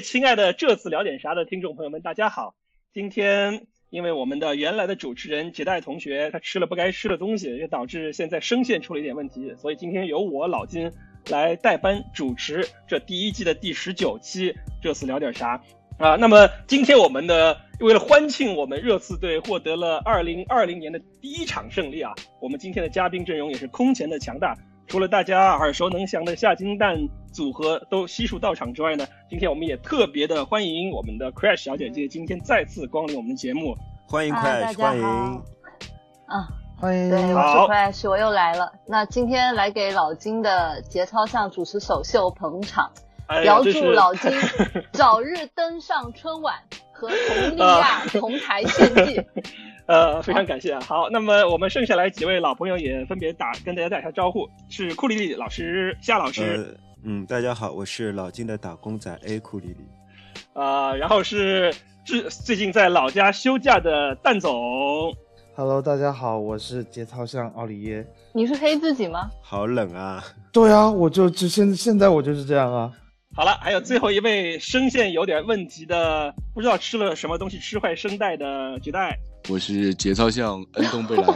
亲爱的这次聊点啥的听众朋友们，大家好。今天因为我们的原来的主持人杰代同学他吃了不该吃的东西，也导致现在声线出了一点问题，所以今天由我老金来代班主持这第一季的第十九期。这次聊点啥啊？那么今天我们的为了欢庆我们热刺队获得了二零二零年的第一场胜利啊，我们今天的嘉宾阵容也是空前的强大。除了大家耳熟能详的下金蛋组合都悉数到场之外呢，今天我们也特别的欢迎我们的 Crash 小姐姐今天再次光临我们的节目，欢迎 Crash，欢迎，啊，欢迎，对，我是好。Crash，我又来了。那今天来给老金的节操上主持首秀捧场，哎遥祝老金 早日登上春晚，和佟丽娅同台献技。呃，非常感谢啊。好，那么我们剩下来几位老朋友也分别打跟大家打一下招呼，是库里里老师、夏老师，呃，嗯，大家好，我是老金的打工仔 A 库里里。呃，然后是最最近在老家休假的蛋总，Hello，大家好，我是节操像奥利耶。你是黑自己吗？好冷啊！对啊，我就就现现在我就是这样啊。好了，还有最后一位声线有点问题的，不知道吃了什么东西吃坏声带的绝代。我是节操像恩东贝莱，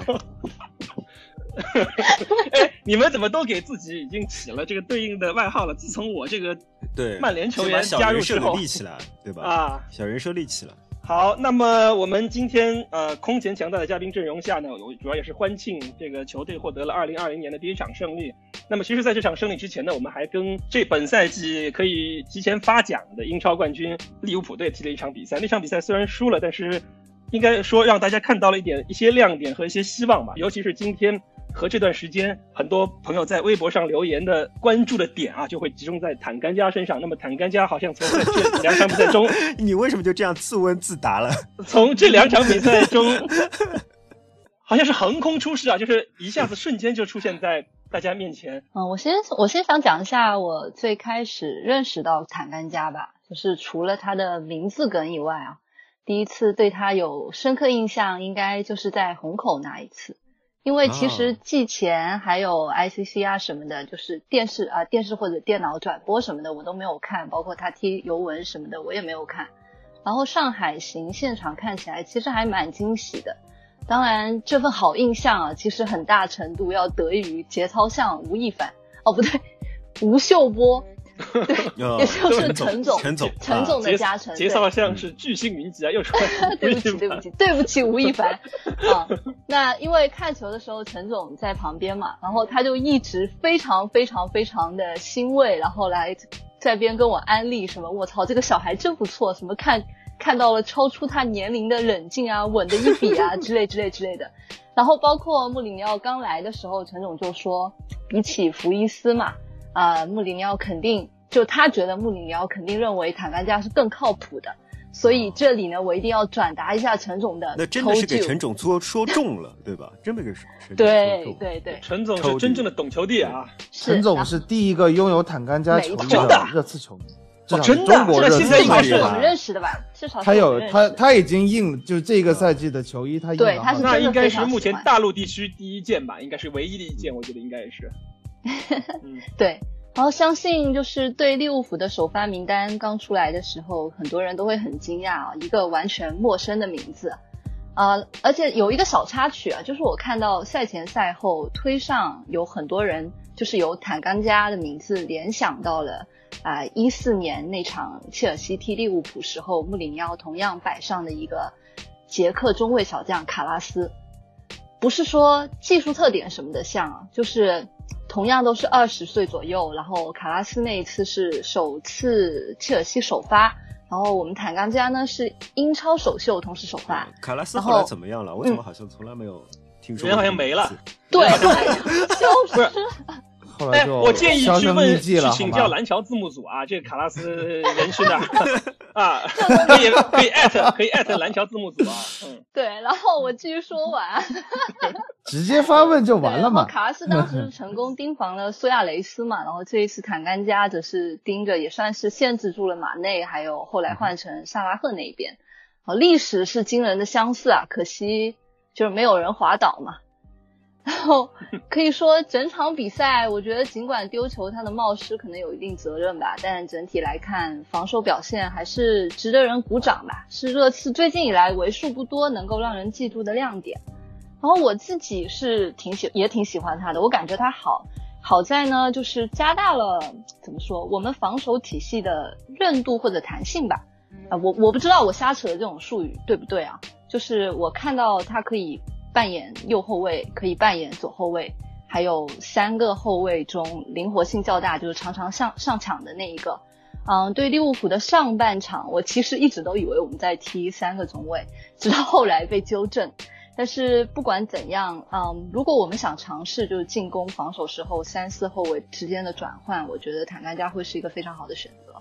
哎，你们怎么都给自己已经起了这个对应的外号了？自从我这个对，曼联球员加入之后给立起来，对吧？啊，小人设立起来。好，那么我们今天呃空前强大的嘉宾阵容下呢，我主要也是欢庆这个球队获得了2020年的第一场胜利。那么其实在这场胜利之前呢，我们还跟这本赛季可以提前发奖的英超冠军利物浦队踢了一场比赛。那场比赛虽然输了，但是应该说让大家看到了一点一些亮点和一些希望吧。尤其是今天和这段时间，很多朋友在微博上留言的关注的点啊，就会集中在坦甘加身上。那么坦甘加好像从这两场比赛中。你为什么就这样自问自答了？从这两场比赛中，好像是横空出世啊，就是一下子瞬间就出现在大家面前。嗯，我先我先想讲一下我最开始认识到坦甘加吧，就是除了他的名字梗以外啊，第一次对他有深刻印象，应该就是在虹口那一次。因为其实哦季前还有 ICC 啊什么的，就是电视啊、电视或者电脑转播什么的我都没有看，包括他踢尤文什么的我也没有看。然后上海行现场看起来其实还蛮惊喜的。当然，这份好印象啊，其实很大程度要得益于节操像吴亦凡，哦不对，吴秀波，对，哦也就是陈陈总，陈总，陈总的加成。杰少像是巨星云集啊，又出来 对不起，对不起，对不起，吴亦凡啊。那因为看球的时候，陈总在旁边嘛，然后他就一直非常非常非常的欣慰，然后来在边跟我安利什么，我操，这个小孩真不错，什么看看到了超出他年龄的冷静啊，稳的一笔啊，之类之类之类的。然后包括穆里尼奥刚来的时候，陈总就说，比起福伊斯嘛，啊、穆里尼奥肯定就他觉得穆里尼奥肯定认为坦甘加是更靠谱的。所以这里呢，我一定要转达一下陈总的那真的是给陈总说说中了，对吧？真的给陈 总说对。对对，陈总是真正的懂球帝啊！陈总是第一个拥有坦甘加球衣的热刺球迷，真的中国热刺这现在应该是至少是我们球迷认识的吧？至少他有他他已经印，就是这个赛季的球衣，他印了那对他是真的应该是目前大陆地区第一件吧，应该是唯一的一件，我觉得应该也是。对。然后相信就是对利物浦的首发名单刚出来的时候，很多人都会很惊讶啊，一个完全陌生的名字。啊、而且有一个小插曲啊，就是我看到赛前赛后推上有很多人就是由坦甘加的名字联想到了啊一四年那场切尔西踢利物浦时候，穆里尼奥同样摆上的一个捷克中卫小将卡拉斯。不是说技术特点什么的像啊，就是同样都是二十岁左右，然后卡拉斯那一次是首次切尔西首发，然后我们坦冈加呢是英超首秀同时首发，卡拉斯后来怎么样了？我怎么好像从来没有听说过？人好像没了。对对，就是哎，后来就我建议去问去请？教蓝桥字幕组啊，这个卡拉斯人是哪儿啊？可以可以艾特可以艾特蓝桥字幕组啊。嗯，对，然后我继续说完，直接发问就完了嘛。卡拉斯当时成功盯防了苏亚雷斯嘛，然后这一次坦甘加则是盯着，也算是限制住了马内，还有后来换成萨拉赫那一边。好，历史是惊人的相似啊，可惜就是没有人滑倒嘛。然后可以说整场比赛，我觉得尽管丢球他的冒失可能有一定责任吧，但整体来看防守表现还是值得人鼓掌吧，是热刺最近以来为数不多能够让人记住的亮点。然后我自己是挺喜也挺喜欢他的，我感觉他好好在呢，就是加大了怎么说我们防守体系的韧度或者弹性吧。啊，我我不知道我瞎扯的这种术语对不对啊？就是我看到他可以。扮演右后卫，可以扮演左后卫，还有三个后卫中灵活性较大，就是常常上上抢的那一个。嗯，对利物浦的上半场，我其实一直都以为我们在踢三个中卫，直到后来被纠正。但是不管怎样，嗯，如果我们想尝试就是进攻防守时候三四后卫之间的转换，我觉得坦甘加会是一个非常好的选择。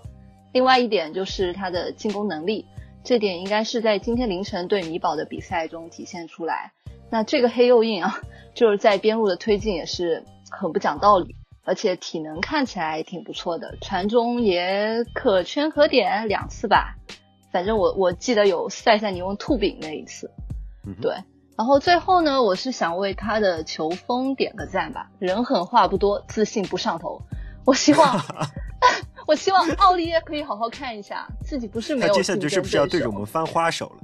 另外一点就是他的进攻能力，这点应该是在今天凌晨对米堡的比赛中体现出来。那这个黑右印啊，就是在边路的推进也是很不讲道理，而且体能看起来挺不错的，传中也可圈可点两次吧，反正我我记得有塞塞尼翁吐饼那一次，对。然后最后呢，我是想为他的球风点个赞吧，人狠话不多，自信不上头。我希望，我希望奥利耶可以好好看一下自己不是没有。接下来是不是要对着我们翻花手了？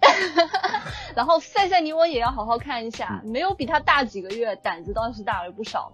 然后赛赛尼翁也要好好看一下，没有比他大几个月，胆子倒是大了不少。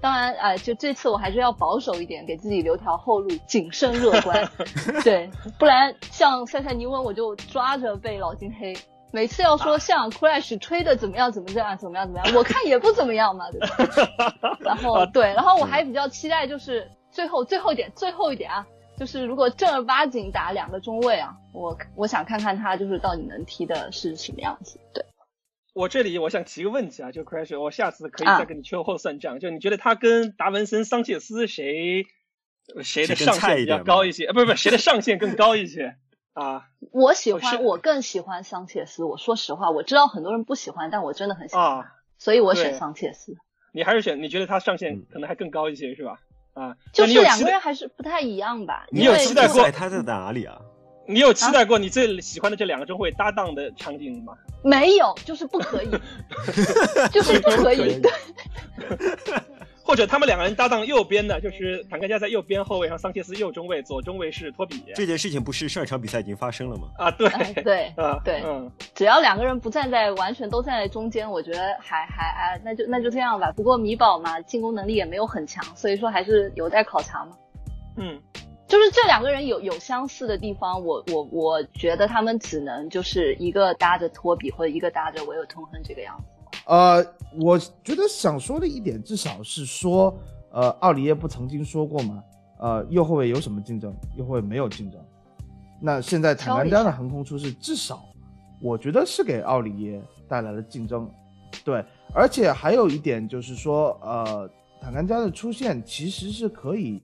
当然，呃，就这次我还是要保守一点，给自己留条后路，谨慎乐观。对，不然像赛赛尼翁，我就抓着被老金黑。每次要说像 Crash 吹的怎么样，怎么这样，怎么样，怎么样，我看也不怎么样嘛，对吧？然后对，然后我还比较期待，就是最后最后一点，最后一点啊。就是如果正儿八经打两个中卫啊，我我想看看他就是到底能踢的是什么样子。对，我这里我想提个问题啊，就 Crash，我下次可以再跟你秋后算账。就你觉得他跟达文森、桑切斯谁谁的上限比较高一些？呃，不是不是，谁的上限更高一些啊？我喜欢，我更喜欢桑切斯。我说实话，我知道很多人不喜欢，但我真的很喜欢，所以我选桑切斯。你还是选？你觉得他上限可能还更高一些是吧？啊，就是两个人还是不太一样吧？你有期待过他在哪里啊？你有期待过你最喜欢的这两个中会搭档的场景吗？没有，就是不可以，就是不可以。或者他们两个人搭档右边的，就是坦克加在右边后卫，然后桑切斯右中卫，左中卫是托比。这件事情不是上一场比赛已经发生了吗？啊，对对 啊对，嗯，只要两个人不站在完全都站在中间，我觉得还还哎，那就那就这样吧。不过米堡嘛，进攻能力也没有很强，所以说还是有待考察嘛。嗯，就是这两个人有有相似的地方，我我我觉得他们只能就是一个搭着托比，或者一个搭着维尔通亨这个样子。呃，我觉得想说的一点，至少是说，呃，奥里耶不曾经说过吗？呃，右后卫有什么竞争？右后卫没有竞争。那现在坦甘加的横空出世，至少我觉得是给奥里耶带来了竞争。对，而且还有一点就是说，呃，坦甘加的出现其实是可以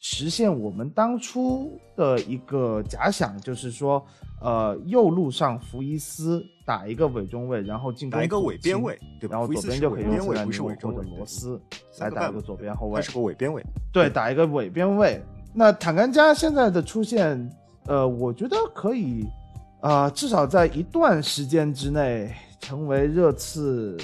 实现我们当初的一个假想，就是说，呃，右路上福伊斯。打一个伪中卫，然后进攻一个伪边卫，对吧？然后左边就可以用塞尼或者罗斯来打一个左边后卫，他是个伪边卫。对，打一个伪边卫。那坦甘加现在的出现，呃，我觉得可以，啊，至少在一段时间之内成为热刺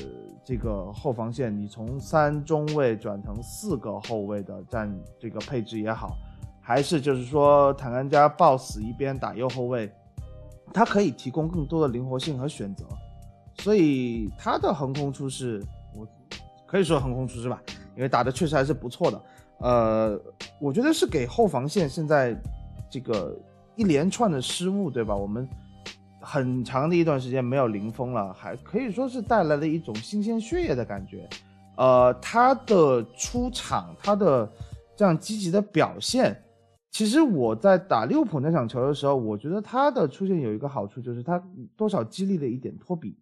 这个后防线，你从三中卫转成四个后卫的占这个配置也好，还是就是说坦甘加抱死一边打右后卫。它可以提供更多的灵活性和选择，所以它的横空出世，我可以说横空出世吧，因为打的确实还是不错的。呃，我觉得是给后防线现在这个一连串的失误，对吧？我们很长的一段时间没有零封了，还可以说是带来了一种新鲜血液的感觉。呃，他的出场，他的这样积极的表现。其实我在打利物浦那场球的时候，我觉得他的出现有一个好处，就是他多少激励了一点托比。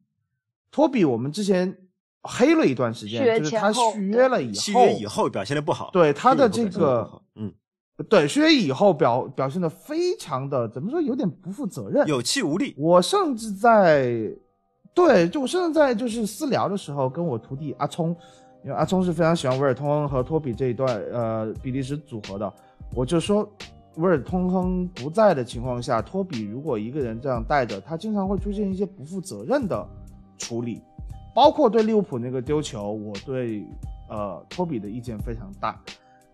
托比我们之前黑了一段时间，就是他续约了以后，续约以后表现的不好。对他的这个，嗯，对，续约以后表表现的非常的怎么说，有点不负责任，有气无力。我甚至在，对，就我甚至在就是私聊的时候，跟我徒弟阿聪，因为阿聪是非常喜欢维尔通亨和托比这一段呃比利时组合的。我就说，维尔通亨不在的情况下，托比如果一个人这样带着，他经常会出现一些不负责任的处理。包括对利物浦那个丢球，我对呃托比的意见非常大。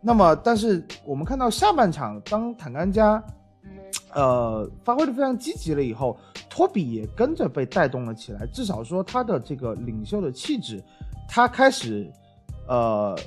那么，但是我们看到下半场，当坦甘加呃发挥的非常积极了以后，托比也跟着被带动了起来。至少说他的这个领袖的气质，他开始呃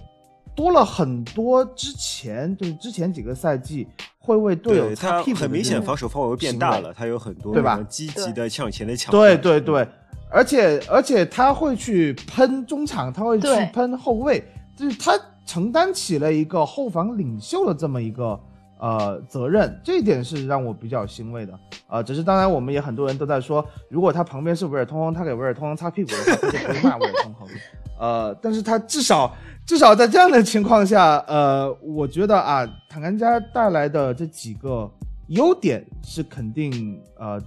多了很多之前就是之前几个赛季会为队友他擦屁股的很明显防守范围变大了，他有很多对吧积极的向前的抢对断。对对，而且而且他会去喷中场，他会去喷后卫，就是他承担起了一个后防领袖的这么一个呃责任，这一点是让我比较欣慰的。啊，只是当然我们也很多人都在说，如果他旁边是维尔通亨，他给维尔通亨擦屁股的话，他就不会骂维尔通亨。呃，但是他至少至少在这样的情况下，呃，我觉得啊，坦甘加带来的这几个优点是肯定呃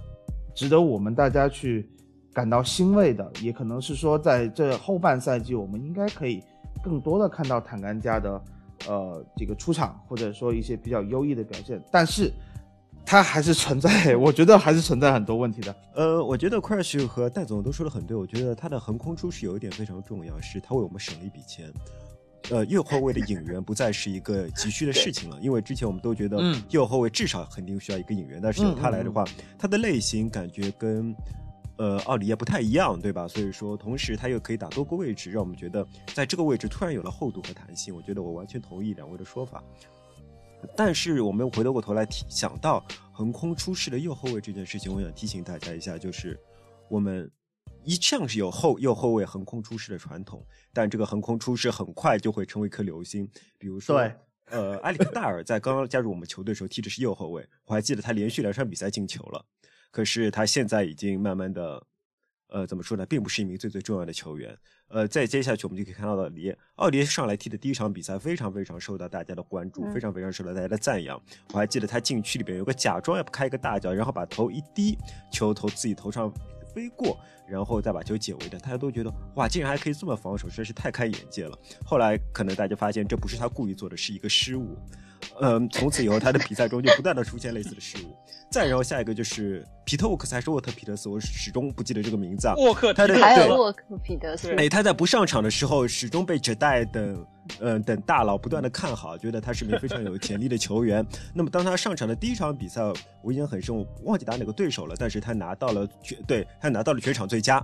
值得我们大家去感到欣慰的，也可能是说在这后半赛季，我们应该可以更多的看到坦甘加的呃这个出场，或者说一些比较优异的表现，但是他还是存在，我觉得还是存在很多问题的。呃，我觉得 Crash 和戴总都说的很对，我觉得他的横空出世有一点非常重要，是他为我们省了一笔钱。呃，右后卫的引援不再是一个急需的事情了，因为之前我们都觉得嗯右后卫至少肯定需要一个引援，但是有他来的话，他的类型感觉跟呃奥里耶不太一样，对吧？所以说，同时他又可以打多个位置，让我们觉得在这个位置突然有了厚度和弹性。我觉得我完全同意两位的说法。但是我们回头过头来提想到横空出世的右后卫这件事情，我想提醒大家一下，就是我们一向是有后右后卫横空出世的传统，但这个横空出世很快就会成为一颗流星。比如说，对呃，埃里克戴尔在刚刚加入我们球队的时候踢的是右后卫，我还记得他连续两场比赛进球了，可是他现在已经慢慢的。呃，怎么说呢，并不是一名最最重要的球员。呃，再接下去我们就可以看到了里，奥迪上来踢的第一场比赛非常非常受到大家的关注，嗯非常非常受到大家的赞扬。我还记得他禁区里边有个假装要开一个大脚，然后把头一低，球投自己头上飞过，然后再把球解围的，大家都觉得哇，竟然还可以这么防守，实在是太开眼界了。后来可能大家发现这不是他故意做的，是一个失误。嗯，从此以后他的比赛中就不断的出现类似的失误。再然后下一个就是皮特沃克斯还是沃特皮特斯，我始终不记得这个名字啊。沃克他的还有沃克皮特斯，哎，他在不上场的时候，始终被哲代等，呃，等大佬不断的看好，觉得他是名非常有潜力的球员。那么当他上场的第一场比赛，我印象很深，我忘记打哪个对手了，但是他拿到了全，对他拿到了全场最佳。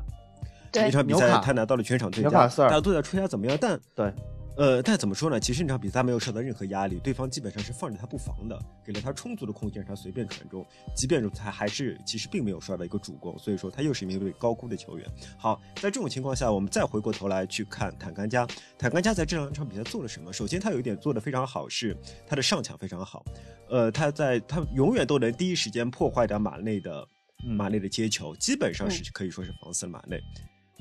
对。那场比赛他拿到了全场最佳，大家都在吹他怎么样，但对，呃，但怎么说呢？其实那场比赛没有受到任何压力，对方基本上是放着他不防的，给了他充足的空间让他随便传中。即便如此，他还是其实并没有刷到一个主攻，所以说他又是一名被高估的球员。好，在这种情况下，我们再回过头来去看坦甘加，坦甘加在这两场比赛做了什么？首先，他有一点做得非常好，是他的上抢非常好。呃，他在他永远都能第一时间破坏掉马内的嗯马内的接球，基本上是可以说是防死了马内。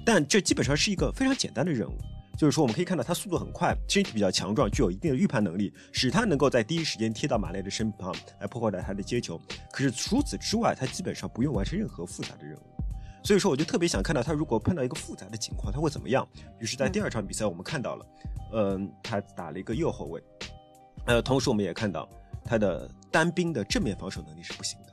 但这基本上是一个非常简单的任务，就是说我们可以看到他速度很快，身体比较强壮，具有一定的预判能力，使他能够在第一时间贴到马内的身旁来破坏掉他的接球。可是除此之外，他基本上不用完成任何复杂的任务。所以说，我就特别想看到他如果碰到一个复杂的情况，他会怎么样。于是，在第二场比赛，我们看到了，嗯、他打了一个右后卫，呃，同时我们也看到他的单兵的正面防守能力是不行的。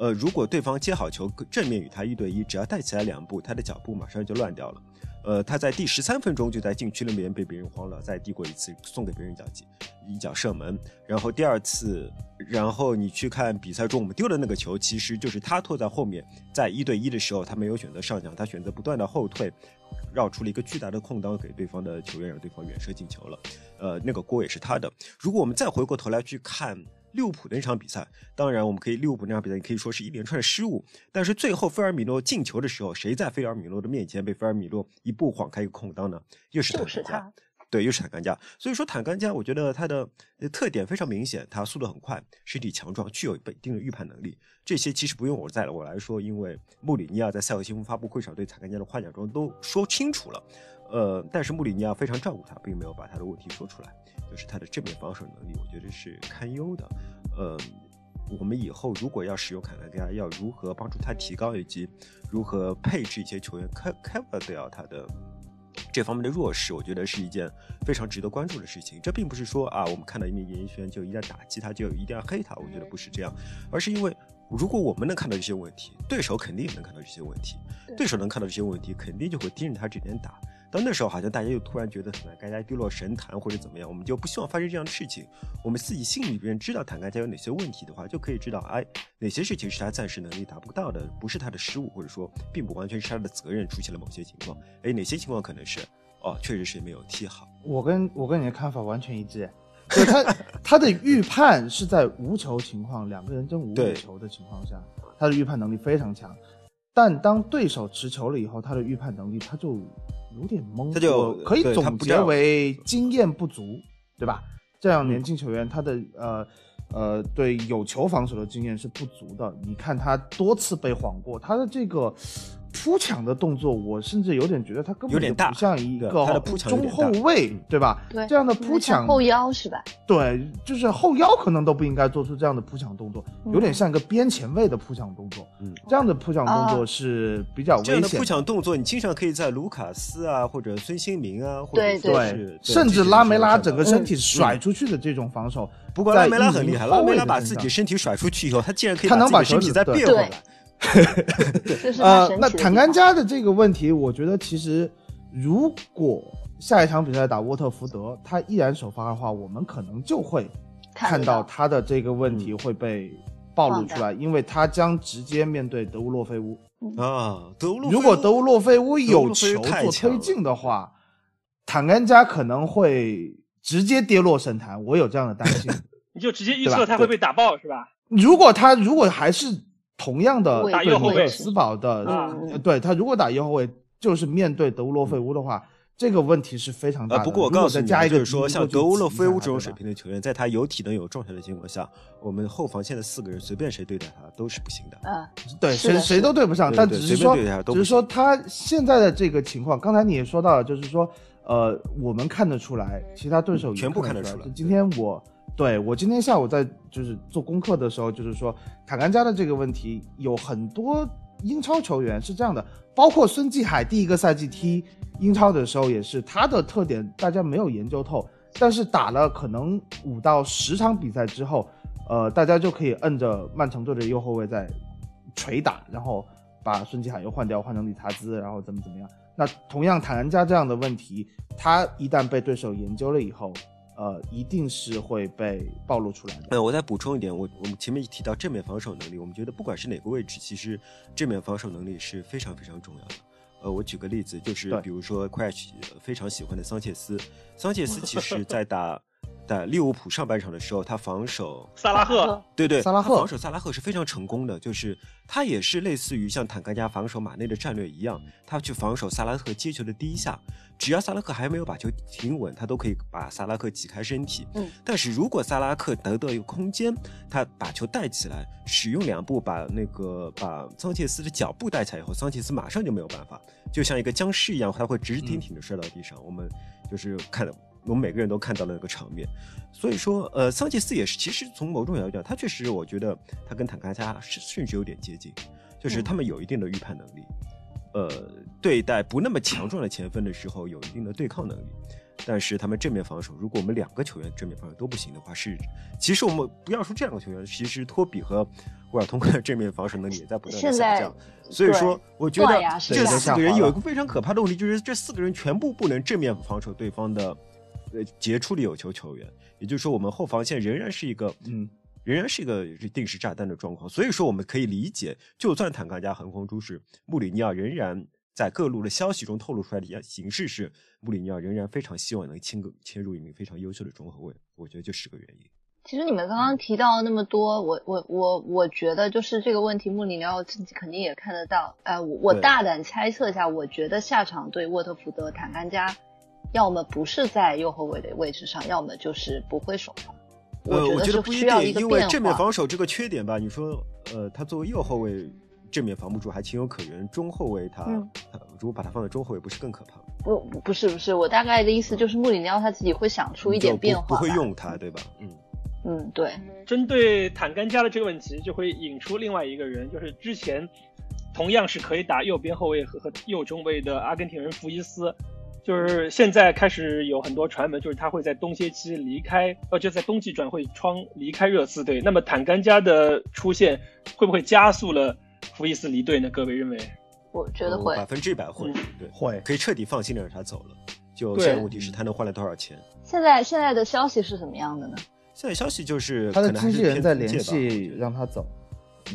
呃，如果对方接好球，正面与他一对一，只要带起来两步，他的脚步马上就乱掉了。呃，他在第十三分钟就在禁区里面被别人慌了，再递过一次，送给别人一脚，一脚射门。然后第二次，然后你去看比赛中我们丢的那个球，其实就是他拖在后面，在一对一的时候，他没有选择上抢，他选择不断的后退，绕出了一个巨大的空当给对方的球员，让对方远射进球了。呃，那个锅也是他的。如果我们再回过头来去看利物浦的那场比赛，当然我们可以利物浦那场比赛可以说是一连串的失误，但是最后菲尔米诺进球的时候，谁在菲尔米诺的面前被菲尔米诺一步晃开一个空当呢？又是就是坦甘。对，又是坦甘加。所以说坦甘加，我觉得他的呃特点非常明显，他速度很快，身体强壮，具有一定的预判能力。这些其实不用我再我来说，因为穆里尼奥在赛后新闻发布会上对坦甘加的夸奖中都说清楚了。呃，但是穆里尼奥非常照顾他，并没有把他的问题说出来，就是他的正面防守能力，我觉得是堪忧的。呃，我们以后如果要使用坎特加，要如何帮助他提高，以及如何配置一些球员 cover 掉他的这方面的弱势，我觉得是一件非常值得关注的事情。这并不是说啊，我们看到一名演艺圈就一定要打击他，就一定要黑他，我觉得不是这样，而是因为如果我们能看到这些问题，对手肯定也能看到这些问题。对手能看到这些问题，肯定就会盯着他这边打。到那时候，好像大家又突然觉得坦甘家跌落神坛或者怎么样，我们就不希望发生这样的事情。我们自己心里边知道坦甘家有哪些问题的话，就可以知道，哎，哪些事情是他暂时能力达不到的，不是他的失误，或者说并不完全是他的责任出现了某些情况。哎，哪些情况可能是，哦，确实是没有踢好。我跟我跟你的看法完全一致。对他他的预判是在无球情况，两个人争五五球的情况下，他的预判能力非常强。但当对手持球了以后，他的预判能力他就有点懵，他就可以总结为经验不足，对吧？这样年轻球员他的呃呃对有球防守的经验是不足的。你看他多次被晃过，他的这个。扑抢的动作，我甚至有点觉得他根本就不像一个中后卫，对吧？对，这样的扑抢后腰是吧？对，就是后腰可能都不应该做出这样的扑抢动作，有点像一个边前卫的扑抢动作。嗯，这样的扑抢动作是比较危险。这样的扑抢动作，你经常可以在卢卡斯啊，或者孙兴民啊，或者对，甚至拉梅拉整个身体甩出去的这种防守。不过拉梅拉很厉害，拉梅拉把自己身体甩出去以后，他竟然可以他能把身体再变回来。呃，那坦甘加的这个问题，我觉得其实如果下一场比赛打沃特福德，他依然首发的话，我们可能就会看到他的这个问题会被暴露出来，因为他将直接面对德乌洛菲乌啊。德乌洛如果德乌洛菲乌有球做推进的话，坦甘加可能会直接跌落神坛，我有这样的担心。你就直接预测他会被打爆是吧？如果他如果还是。同样的，打右后卫斯堡的，对他如果打右后卫，就是面对德乌洛费乌的话，这个问题是非常大的。不过我告诉你，加一个就是说，像德乌洛费乌这种水平的球员，在他有体能、有状态的情况下，我们后防线的四个人随便谁对待他都是不行的。嗯，对，谁谁都对不上。但只是说，只是说他现在的这个情况，刚才你也说到了，就是说，呃，我们看得出来，其他对手全部看得出来。今天我。对我今天下午在就是做功课的时候，就是说坦甘加的这个问题，有很多英超球员是这样的，包括孙继海第一个赛季踢英超的时候也是，他的特点大家没有研究透，但是打了可能五到十场比赛之后，呃，大家就可以摁着曼城队的右后卫在捶打，然后把孙继海又换掉，换成理查兹，然后怎么怎么样。那同样坦甘加这样的问题，他一旦被对手研究了以后。呃，一定是会被暴露出来的。呃，我再补充一点，我我们前面提到正面防守能力，我们觉得不管是哪个位置，其实正面防守能力是非常非常重要的。呃，我举个例子，就是比如说 Crash 非常喜欢的桑切斯，桑切斯其实 在打。在利物浦上半场的时候，他防守萨拉赫，对对，萨拉赫防守萨拉赫是非常成功的，就是他也是类似于像坦甘加防守马内的战略一样，他去防守萨拉赫接球的第一下，只要萨拉赫还没有把球停稳，他都可以把萨拉赫挤开身体。嗯，但是如果萨拉赫得到一个空间，他把球带起来，使用两步把那个把桑切斯的脚步带起来以后，桑切斯马上就没有办法，就像一个僵尸一样，他会直挺挺的摔到地上。我们就是看到。我们每个人都看到了那个场面，所以说，呃，桑切斯也是，其实从某种角度讲，他确实，我觉得他跟坦卡加甚甚至有点接近，就是他们有一定的预判能力，呃，对待不那么强壮的前锋的时候有一定的对抗能力，但是他们正面防守，如果我们两个球员正面防守都不行的话，是，其实我们不要说这两个球员，其实托比和沃尔通的正面防守能力也在不断的下降，所以说，我觉得这四个人有一个非常可怕的问题，就是这四个人全部不能正面防守对方的。呃，杰出的有球球员，也就是说，我们后防线仍然是一个，嗯，仍然是一个定时炸弹的状况。所以说，我们可以理解，就算坦克加横空出世，穆里尼奥仍然在各路的消息中透露出来的形式是，穆里尼奥仍然非常希望能签个签入一名非常优秀的中后卫。我觉得就是个原因。其实你们刚刚提到那么多，我我我我觉得就是这个问题，穆里尼奥自己肯定也看得到。呃，我我大胆猜测一下，我觉得下场对沃特福德，坦甘加。要么不是在右后卫的位置上，要么就是不会首发。呃，我觉得不一定，因为正面防守这个缺点吧，你说，呃，他作为右后卫正面防不住还情有可原，中后卫他，如果把他放在中后卫，不是更可怕吗？不，不是，不是，我大概的意思就是穆里尼奥他自己会想出一点变化，不会用他，对吧？嗯嗯，对。针对坦甘加的这个问题，就会引出另外一个人，就是之前同样是可以打右边后卫和和右中卫的阿根廷人福伊斯。就是现在开始有很多传闻，就是他会在冬歇期离开，呃，就在冬季转会窗离开热刺队。那么坦甘加的出现会不会加速了福伊斯离队呢？各位认为？我觉得会，百分之一百会，嗯对，会可以彻底放心的让他走了。就对现在问题是他能换来多少钱？现在现在的消息是什么样的呢？现在消息就是他的可能还是经纪人在联系让他走。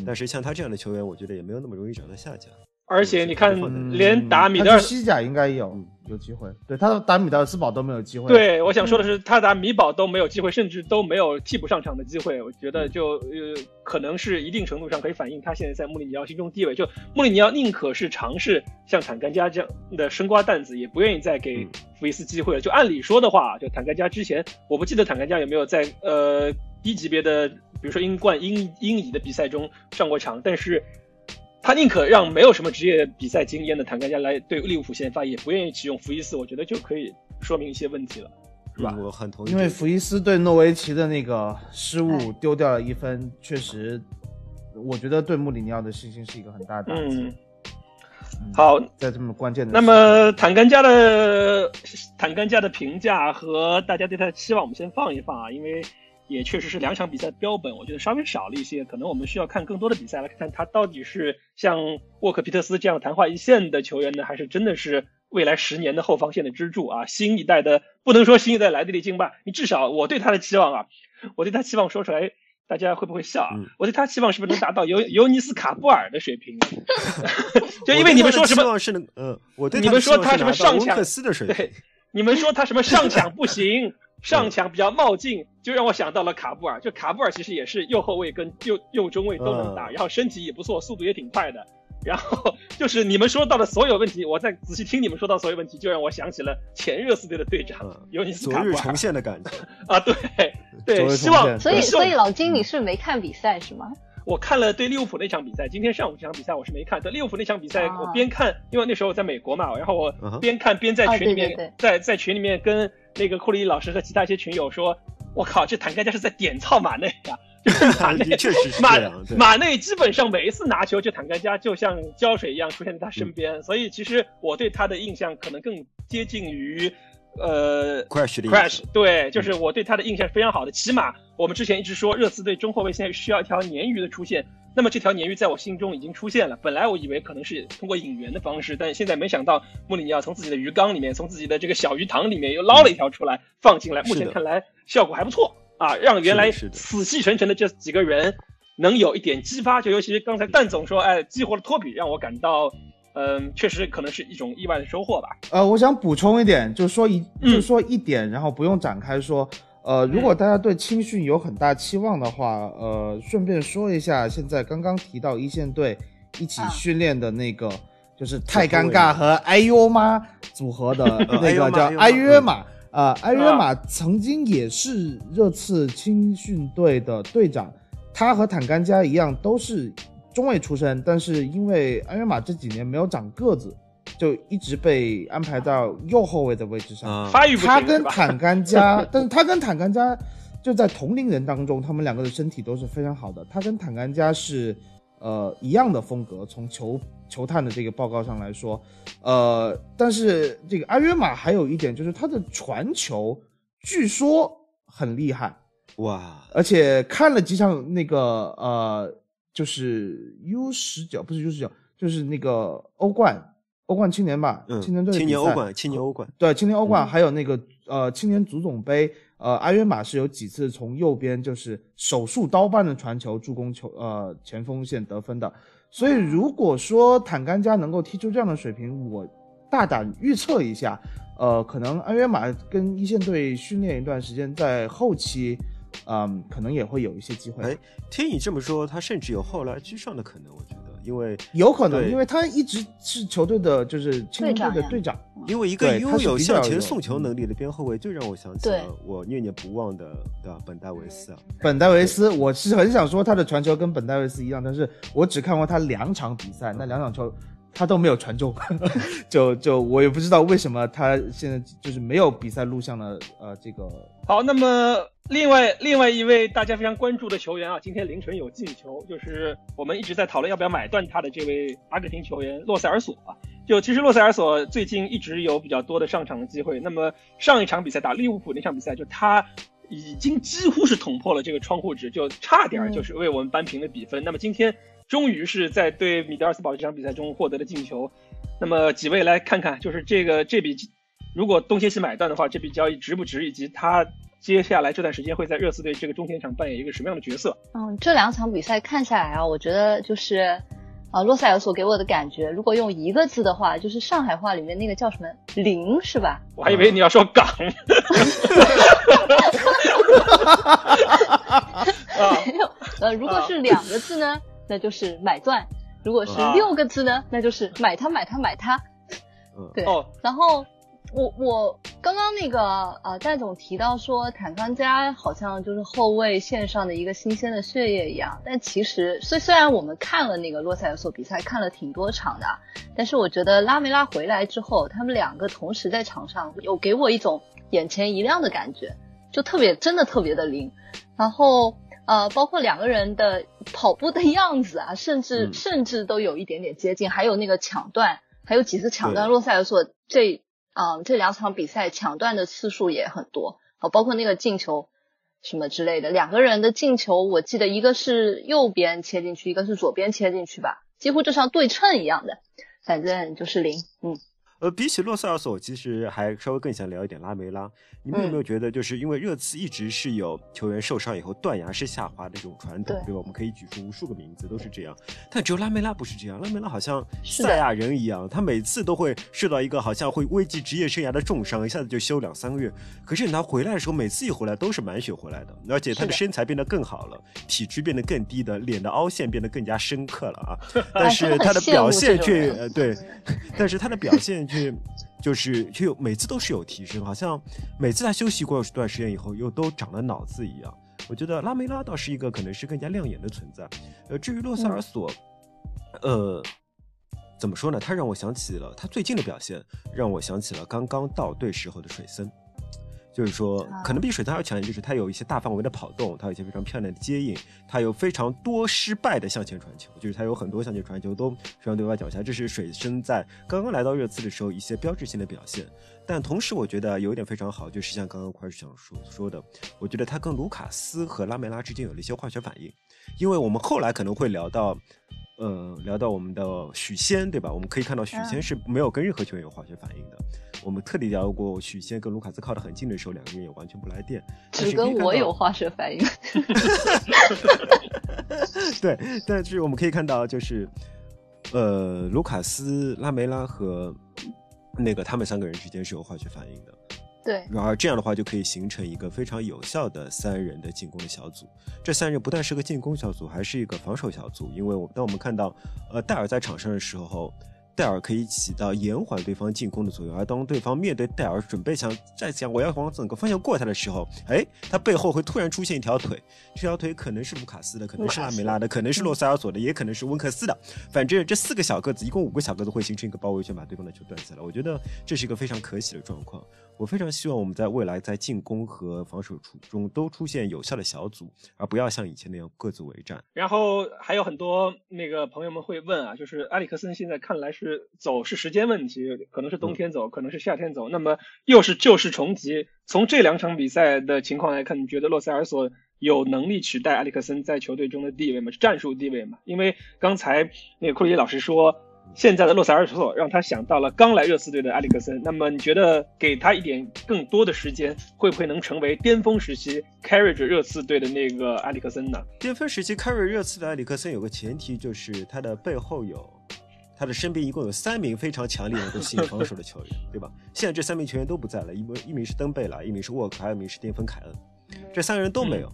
但是像他这样的球员，我觉得也没有那么容易找到下家。而且你看嗯，连打米德尔西甲应该有嗯有机会，对他打米德尔斯堡都没有机会。，对，我想说的是，他打米堡都没有机会，甚至都没有替补上场的机会。我觉得就呃，可能是一定程度上可以反映他现在在穆里尼奥心中地位。就穆里尼奥宁可是尝试像坦甘加这样的生瓜蛋子，也不愿意再给嗯福伊斯机会了。就按理说的话，就坦甘加之前，我不记得坦甘加有没有在呃低级别的，比如说英冠、英英乙的比赛中上过场，但是。他宁可让没有什么职业比赛经验的坦甘加来对利物浦先发，也不愿意启用福伊斯，我觉得就可以说明一些问题了。是吧嗯我很同意因。为福伊斯对诺维奇的那个失误丢掉了一分，确实，我觉得对穆里尼奥的信心是一个很大的打击。嗯，嗯好，在这么关键的那，么坦甘加的坦甘加的评价和大家对他的期望，我们先放一放啊，因为也确实是两场比赛标本，我觉得稍微少了一些，可能我们需要看更多的比赛来看看他到底是像沃克皮特斯这样昙花一现的球员呢，还是真的是未来十年的后防线的支柱啊？新一代的不能说新一代莱德利金吧，你至少我对他的期望啊，我对他期望说出来。大家会不会笑啊？嗯我对他期望是不是能达到尤尤尼斯卡布尔的水平？就因为你们说什么是能，呃，我对你们说他什么上抢克斯的水平对，你们说他什么上抢不行，上抢比较冒进，就让我想到了卡布尔。就卡布尔其实也是右后卫跟右右中卫都能打，嗯然后身体也不错，速度也挺快的。然后 就是你们说到的所有问题，我再仔细听你们说到所有问题，就让我想起了前热刺队的队长嗯尤尼斯昨卡布尔日重现的感觉。啊，对对，希望所以所以老金你是没看比赛是吗？我看了对利物浦那场比赛，今天上午这场比赛我是没看。对利物浦那场比赛，啊我边看，因为那时候我在美国嘛，然后我边看边在啊群里面，对对对在在群里面跟那个库里老师和其他一些群友说，我靠，这坦盖加是在点操马内啊、就是 马内确实是马马内基本上每一次拿球，这坦盖加就像胶水一样出现在他身边，所以其实我对他的印象可能更接近于。呃 Crash 的 Crash，对，就是我对他的印象是非常好的。起码我们之前一直说热刺队中后卫现在需要一条鲶鱼的出现，那么这条鲶鱼在我心中已经出现了。本来我以为可能是通过引援的方式，但现在没想到穆里尼奥从自己的鱼缸里面，从自己的这个小鱼塘里面又捞了一条出来放进来，目前看来效果还不错啊，让原来死气沉沉的这几个人能有一点激发。就尤其是刚才蛋总说，哎，激活了托比，让我感到。嗯，确实可能是一种意外的收获吧。呃，我想补充一点，就说一嗯就说一点，然后不用展开说。呃，如果大家对青训有很大期望的话，呃，顺便说一下，现在刚刚提到一线队一起啊训练的那个，就是太尴尬和哎呦妈组合的 那个叫埃约马。啊，埃约马曾经也是热刺青训队的队长，他和坦甘加一样都是中卫出身，但是因为安约马这几年没有长个子，就一直被安排到右后卫的位置上。他？跟坦甘加，但是他跟坦甘加就在同龄人当中，他们两个的身体都是非常好的。他跟坦甘加是呃一样的风格，从球球探的这个报告上来说，呃，但是这个安约马还有一点就是他的传球据说很厉害，哇，而且看了几场那个呃，就是 U 十九不是 U 十九，就是那个欧冠欧冠青年吧，嗯，青年队的青年欧冠，青年欧冠，对，青年欧冠嗯。还有那个、呃青年足总杯，呃阿约马是有几次从右边就是手术刀般的传球助攻球呃前锋线得分的，所以如果说坦甘加能够踢出这样的水平，我大胆预测一下，呃可能阿约马跟一线队训练一段时间，在后期，嗯、可能也会有一些机会。哎，听你这么说，他甚至有后来居上的可能，我觉得，因为有可能，因为他一直是球队的，就是青年队的队长。因为一个拥有向前送球嗯能力的边后卫，就让我想起了我念念不忘的，对吧？本戴维斯啊，本戴维斯，我是很想说他的传球跟本戴维斯一样，但是我只看过他两场比赛，那两场球他都没有传中，就就我也不知道为什么他现在就是没有比赛录像的呃这个好，那么另外另外一位大家非常关注的球员啊，今天凌晨有进球，就是我们一直在讨论要不要买断他的这位阿根廷球员洛塞尔索啊。就其实洛塞尔索最近一直有比较多的上场的机会。那么上一场比赛打利物浦那场比赛，就他已经几乎是捅破了这个窗户纸，就差点就是为我们扳平了比分。那么今天终于是在对米德尔斯堡这场比赛中获得了进球。那么几位来看看，就是这个这笔如果东契奇买断的话，这笔交易值不值，以及他接下来这段时间会在热刺队这个中前场扮演一个什么样的角色？嗯，这两场比赛看下来啊，我觉得就是。啊，洛塞尔所给我的感觉，如果用一个字的话，就是上海话里面那个叫什么“零”，是吧？我还以为你要说“港”。没有，呃，如果是两个字呢，那就是买断；如果是六个字呢，那就是买它，买它，买它。对，然后。我我刚刚那个呃，戴总提到说坦康加好像就是后卫线上的一个新鲜的血液一样，但其实虽虽然我们看了那个洛塞尔索比赛看了挺多场的，但是我觉得拉梅拉回来之后，他们两个同时在场上有给我一种眼前一亮的感觉，就特别真的特别的灵，然后呃，包括两个人的跑步的样子啊，甚至甚至都有一点点接近，还有那个抢断，还有几次抢断，洛塞尔索这。啊，这两场比赛抢断的次数也很多，啊，包括那个进球什么之类的，两个人的进球，我记得一个是右边切进去，一个是左边切进去吧，几乎就像对称一样的，反正就是零，嗯。呃，比起洛塞尔索，我其实还稍微更想聊一点拉梅拉。你们有没有觉得，就是因为热刺一直是有球员受伤以后断崖式下滑的这种传统，对吧？我们可以举出无数个名字，都是这样。但只有拉梅拉不是这样，拉梅拉好像赛亚人一样，他每次都会受到一个好像会危及职业生涯的重伤，一下子就休两三个月。可是他回来的时候，每次一回来都是满血回来的，而且他的身材变得更好了，体质变得更低的，脸的凹陷变得更加深刻了啊。但是他的表现却呃对，但是他的表现。却就是就有每次都是有提升，好像每次他休息过一段时间以后，又都长了脑子一样。我觉得拉梅拉倒是一个可能是更加亮眼的存在。呃，至于洛塞尔索，呃，怎么说呢？他让我想起了他最近的表现，让我想起了刚刚到队时候的水森。就是说，可能比水汤要强，就是他有一些大范围的跑动，他有一些非常漂亮的接应，他有非常多失败的向前传球，就是他有很多向前传球都传对方脚下，这是水深在刚刚来到热刺的时候一些标志性的表现。但同时，我觉得有一点非常好，就是像刚刚快想说说的，我觉得他跟卢卡斯和拉梅拉之间有了一些化学反应，因为我们后来可能会聊到。呃，聊到我们的许仙，对吧？我们可以看到许仙是没有跟任何球员有化学反应的。我们特地聊过许仙跟卢卡斯靠得很近的时候，两个人也完全不来电。只跟我有化学反应。对，但是我们可以看到，就是呃，卢卡斯、拉梅拉和那个他们三个人之间是有化学反应的。对，然而这样的话就可以形成一个非常有效的三人的进攻的小组。这三人不但是个进攻小组，还是一个防守小组。因为我当我们看到，呃，戴尔在场上的时候。戴尔可以起到延缓对方进攻的作用，而当对方面对戴尔准备想再想我要往整个方向过他的时候，哎，他背后会突然出现一条腿，这条腿可能是卢卡斯的，可能是拉梅拉的，可能是洛塞尔索的，也可能是温克斯的。反正这四个小个子，一共五个小个子会形成一个包围圈，把对方的球断下来。我觉得这是一个非常可喜的状况。我非常希望我们在未来在进攻和防守处中都出现有效的小组，而不要像以前那样各自为战。然后还有很多那个朋友们会问啊，就是埃里克森现在看来是走是时间问题，可能是冬天走，可能是夏天走。那么又是旧事重提。从这两场比赛的情况来看，你觉得洛塞尔索有能力取代埃里克森在球队中的地位吗？战术地位吗？因为刚才那个库里老师说。现在的洛塞尔索让他想到了刚来热刺队的埃里克森。那么你觉得给他一点更多的时间，会不会能成为巅峰时期 carry 着热刺队的那个埃里克森呢？巅峰时期 carry 热刺的埃里克森有个前提，就是他的背后有，他的身边一共有三名非常强力能够吸引防守的球员，对吧？现在这三名球员都不在了，一名一名是登贝莱，一名是沃克，还有一名是巅峰凯恩，这三个人都没有，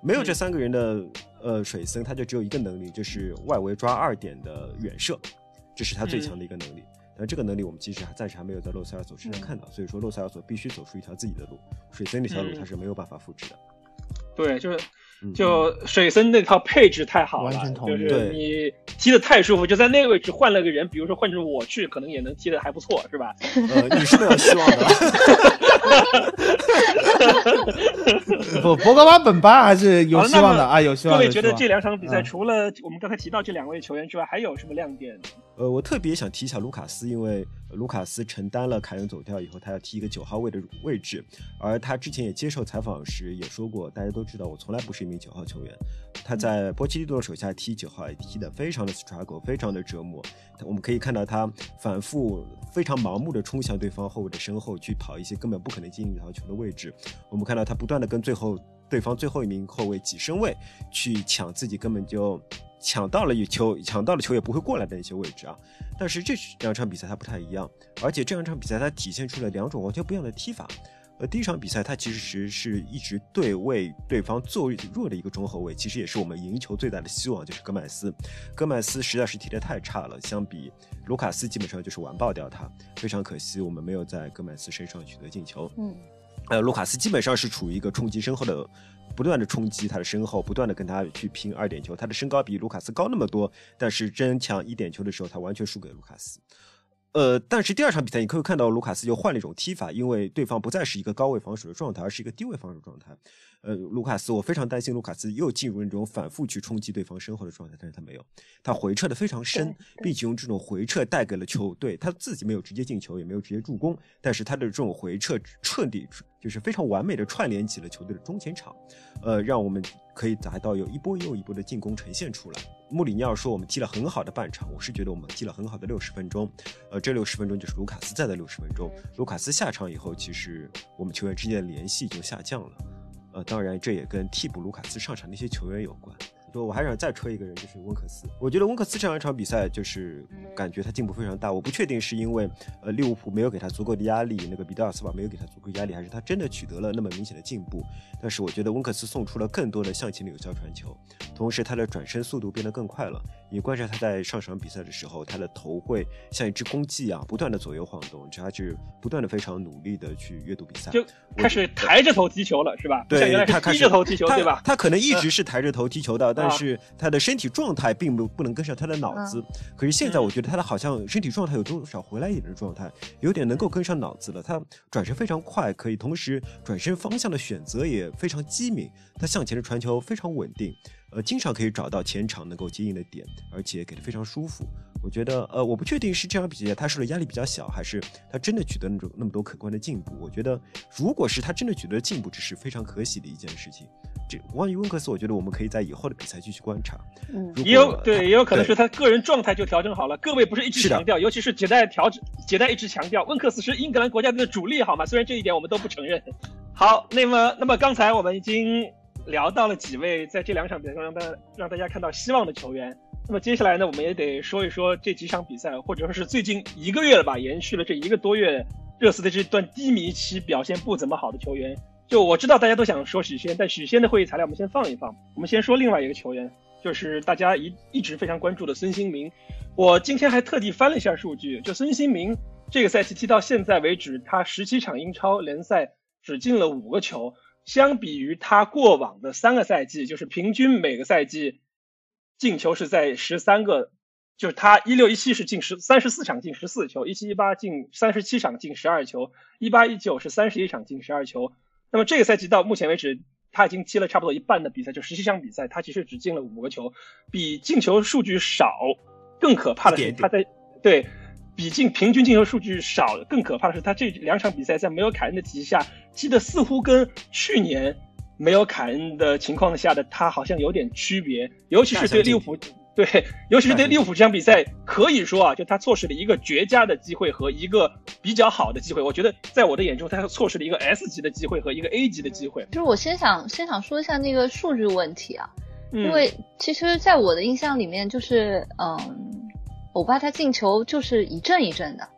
没有这三个人的呃水森，他就只有一个能力，就是外围抓二点的远射。这是他最强的一个能力，但这个能力我们其实还暂时还没有在洛塞尔索身上看到，所以说洛塞尔索必须走出一条自己的路，水森那条路他是没有办法复制的。对，就是就水森那套配置太好了，就是你踢的太舒服，就在那个位置换了个人，比如说换成我去，可能也能踢的还不错，是吧？呃，你是没有希望的。不，博格巴本巴还是有希望的啊，有希望。各位觉得这两场比赛除了我们刚才提到这两位球员之外，还有什么亮点？呃，我特别想提一下卢卡斯，因为卢卡斯承担了凯恩走掉以后，他要踢一个九号位的位置，而他之前也接受采访时也说过，大家都知道我从来不是一名九号球员。他在波切蒂诺手下踢九号，也踢得非常的 struggle，非常的折磨。我们可以看到他反复非常盲目的冲向对方后卫的身后去跑一些根本不可能进一条球的位置。我们看到他不断的跟最后对方最后一名后卫挤身位去抢自己根本就。抢到了一球，抢到了球也不会过来的那些位置啊。但是这两场比赛它不太一样，而且这两场比赛它体现出了两种完全不一样的踢法。呃，第一场比赛他其实是一直对位对方最弱的一个中后卫，其实也是我们赢球最大的希望，就是戈麦斯。戈麦斯实在是踢得太差了，相比卢卡斯基本上就是完爆掉他。非常可惜，我们没有在戈麦斯身上取得进球。嗯，呃，卢卡斯基本上是处于一个冲击身后的。不断的冲击他的身后，不断的跟他去拼二点球。他的身高比卢卡斯高那么多，但是争抢一点球的时候，他完全输给卢卡斯。呃，但是第二场比赛你可以看到卢卡斯就换了一种踢法，因为对方不再是一个高位防守的状态，而是一个低位防守状态。呃，卢卡斯，我非常担心卢卡斯又进入那种反复去冲击对方身后的状态，但是他没有，他回撤的非常深，并且用这种回撤带给了球队，他自己没有直接进球，也没有直接助攻，但是他的这种回撤彻底就是非常完美的串联起了球队的中前场，呃，让我们可以达到有一波又一波的进攻呈现出来。穆里尼奥说我们踢了很好的半场，我是觉得我们踢了很好的六十分钟，呃，这六十分钟就是卢卡斯在的六十分钟。卢卡斯下场以后，其实我们球员之间的联系就下降了，呃，当然这也跟替补卢卡斯上场那些球员有关。就我还想再吹一个人，就是温克斯。我觉得温克斯这样一场比赛，就是感觉他进步非常大。我不确定是因为呃利物浦没有给他足够的压力，那个比德尔斯堡没有给他足够压力，还是他真的取得了那么明显的进步。但是我觉得温克斯送出了更多的向前的有效传球，同时他的转身速度变得更快了。你观察他在上场比赛的时候，他的头会像一只公鸡一样不断的左右晃动，他是不断的非常努力的去阅读比赛，就开始抬着头踢球了，是吧？对，他低着头踢球，对吧？他可能一直是抬着头踢球的，但是他的身体状态并不不能跟上他的脑子。可是现在我觉得他的好像身体状态有多少回来一点的状态，有点能够跟上脑子了。他转身非常快，可以同时转身方向的选择也非常机敏，他向前的传球非常稳定。呃，经常可以找到前场能够接应的点，而且给的非常舒服。我觉得，呃，我不确定是这场比赛他受的压力比较小，还是他真的取得那种那么多可观的进步。我觉得，如果是他真的取得进步，这是非常可喜的一件事情。这关于温克斯，我觉得我们可以在以后的比赛继续观察。嗯，也有对，也有可能是他个人状态就调整好了。各位不是一直强调，尤其是杰代调整，杰代一直强调温克斯是英格兰国家队的主力，好吗？虽然这一点我们都不承认。好，那么，那么刚才我们已经。聊到了几位在这两场比赛中让大让大家看到希望的球员，那么接下来呢，我们也得说一说这几场比赛，或者说是最近一个月了吧，延续了这一个多月热刺的这段低迷期表现不怎么好的球员。就我知道大家都想说许仙，但许仙的会议材料我们先放一放，我们先说另外一个球员，就是大家一一直非常关注的孙兴民。我今天还特地翻了一下数据，就孙兴民这个赛季踢到现在为止，他十七场英超联赛只进了五个球。相比于他过往的三个赛季，就是平均每个赛季进球是在十三个，就是他一六一七是进十三十四场进十四球，一七一八进三十七场进十二球，一八一九是三十一场进十二球。那么这个赛季到目前为止，他已经踢了差不多一半的比赛，就十七场比赛，他其实只进了五个球，比进球数据少。更可怕的是他在对。比进平均进球数据少，更可怕的是他这两场比赛在没有凯恩的体系下踢的似乎跟去年没有凯恩的情况下的他好像有点区别，尤其是对利物浦，对，尤其是对利物浦这场比赛，可以说啊，就他错失了一个绝佳的机会和一个比较好的机会。我觉得在我的眼中，他错失了一个 S 级的机会和一个 A 级的机会。就是我先想先想说一下那个数据问题啊，因为其实在我的印象里面，就是嗯。我爸他进球就是一阵一阵的，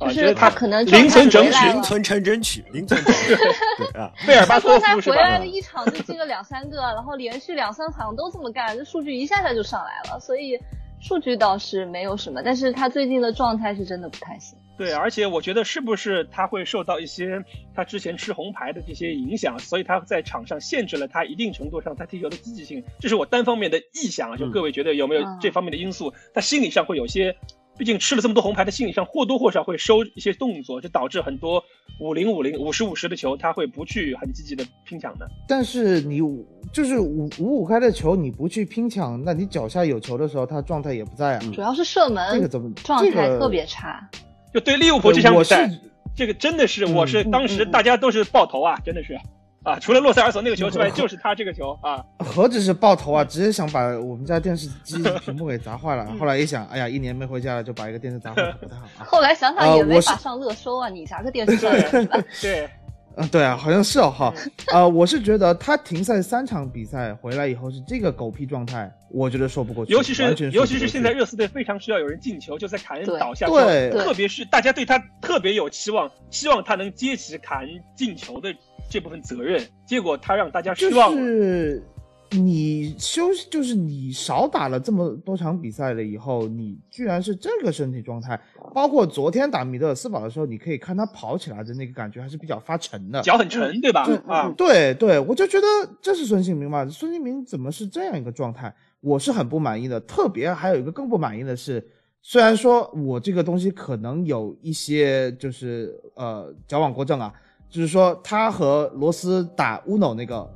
就是他可能凌晨整取，零存成整取，凌晨整取。对啊，贝尔巴托夫是？回来了一场就进了两三个，然后连续两三场都这么干，这数据一下下就上来了。所以数据倒是没有什么，但是他最近的状态是真的不太行。对，而且我觉得是不是他会受到一些他之前吃红牌的这些影响，所以他在场上限制了他一定程度上他踢球的积极性。这是我单方面的臆想啊，就各位觉得有没有这方面的因素？他心理上会有些毕竟吃了这么多红牌，他心理上或多或少会收一些动作，就导致很多五零五零、五十五十的球，他会不去很积极的拼抢的。但是你就是五五五开的球，你不去拼抢，那你脚下有球的时候，他状态也不在啊。主要是射门，这个怎么状态特别差？就对利物浦这场比赛，这个真的是，我是当时大家都是爆头啊，真的是。啊，除了洛塞尔索那个球之外，就是他这个球啊！何止是爆头啊，直接想把我们家电视机屏幕给砸坏了。后来一想，哎呀，一年没回家了，就把一个电视砸坏了，不太好啊。后来想想也没法上热搜啊，你砸个电视 对。嗯，对啊，好像是哦哈。呃，我是觉得他停赛三场比赛回来以后是这个狗屁状态，我觉得说不过去。尤其是尤其是现在热刺队非常需要有人进球，就在凯恩倒下，对，特别是大家对他特别有期望，希望他能接起凯恩进球的这部分责任，结果他让大家失望了。你休息就是你少打了这么多场比赛了以后，你居然是这个身体状态。包括昨天打米德尔斯堡的时候，你可以看他跑起来的那个感觉还是比较发沉的，脚很沉，对吧？啊，对对，我就觉得这是孙兴民嘛？孙兴民怎么是这样一个状态？我是很不满意的。特别还有一个更不满意的是，虽然说我这个东西可能有一些就是呃矫枉过正啊，就是说他和罗斯打乌诺那个。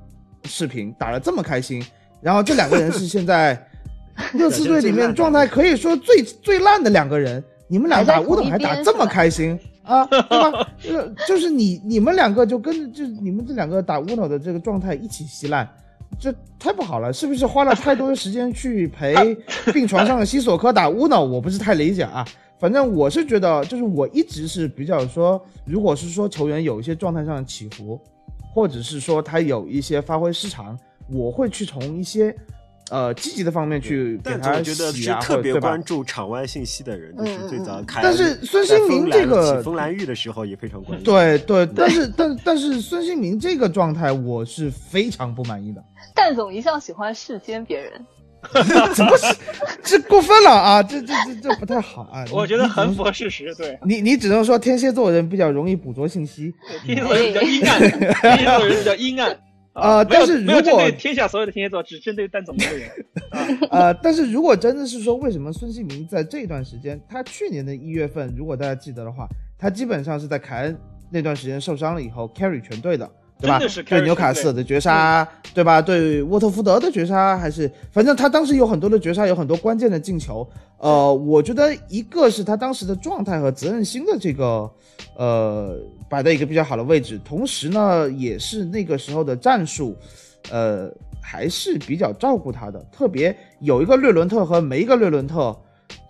视频打得这么开心，然后这两个人是现在 热刺队里面状态可以说最最烂的两个人。你们俩打乌龙还打这么开心啊，对吧？就 就是你你们两个就跟就你们这两个打乌龙的这个状态一起稀烂，这太不好了，是不是花了太多的时间去陪 病床上的西索科打乌呢？我不是太理解啊。反正我是觉得，就是我一直是比较说，如果是说球员有一些状态上的起伏。或者是说他有一些发挥失常，我会去从一些，呃积极的方面去给他觉得是，特别关注场外信息的人，就是最早开。但是孙兴民这个风蓝玉的时候也非常关注。对对，但是但但是孙兴民这个状态我是非常不满意的。蛋总一向喜欢视奸别人。怎么是这过分了啊？这这这这不太好啊！我觉得很符合事实。对，你你只能说天蝎座人比较容易捕捉信息，天蝎座人比较阴暗，天蝎座人比较阴暗啊。但是如果天下所有的天蝎座只针对蛋总一个人 啊，但是如果真的是说，为什么孙兴民在这段时间，他去年的一月份，如果大家记得的话，他基本上是在凯恩那段时间受伤了以后 carry 全队的。对吧？对纽卡斯尔的绝杀，对吧？对沃特福德的绝杀，还是反正他当时有很多的绝杀，有很多关键的进球。呃，我觉得一个是他当时的状态和责任心的这个，呃，摆在一个比较好的位置。同时呢，也是那个时候的战术，呃，还是比较照顾他的。特别有一个略伦特和没一个略伦特。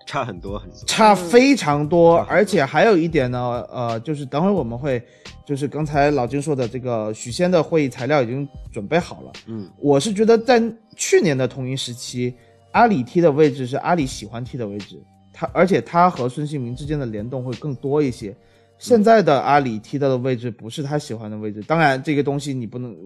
差很多很多，差非常多，而且还有一点呢，呃，就是等会儿我们会，就是刚才老金说的这个许仙的会议材料已经准备好了，嗯，我是觉得在去年的同一时期，阿里踢的位置是阿里喜欢踢的位置，他而且他和孙兴民之间的联动会更多一些，现在的阿里踢到的位置不是他喜欢的位置，当然这个东西你不能，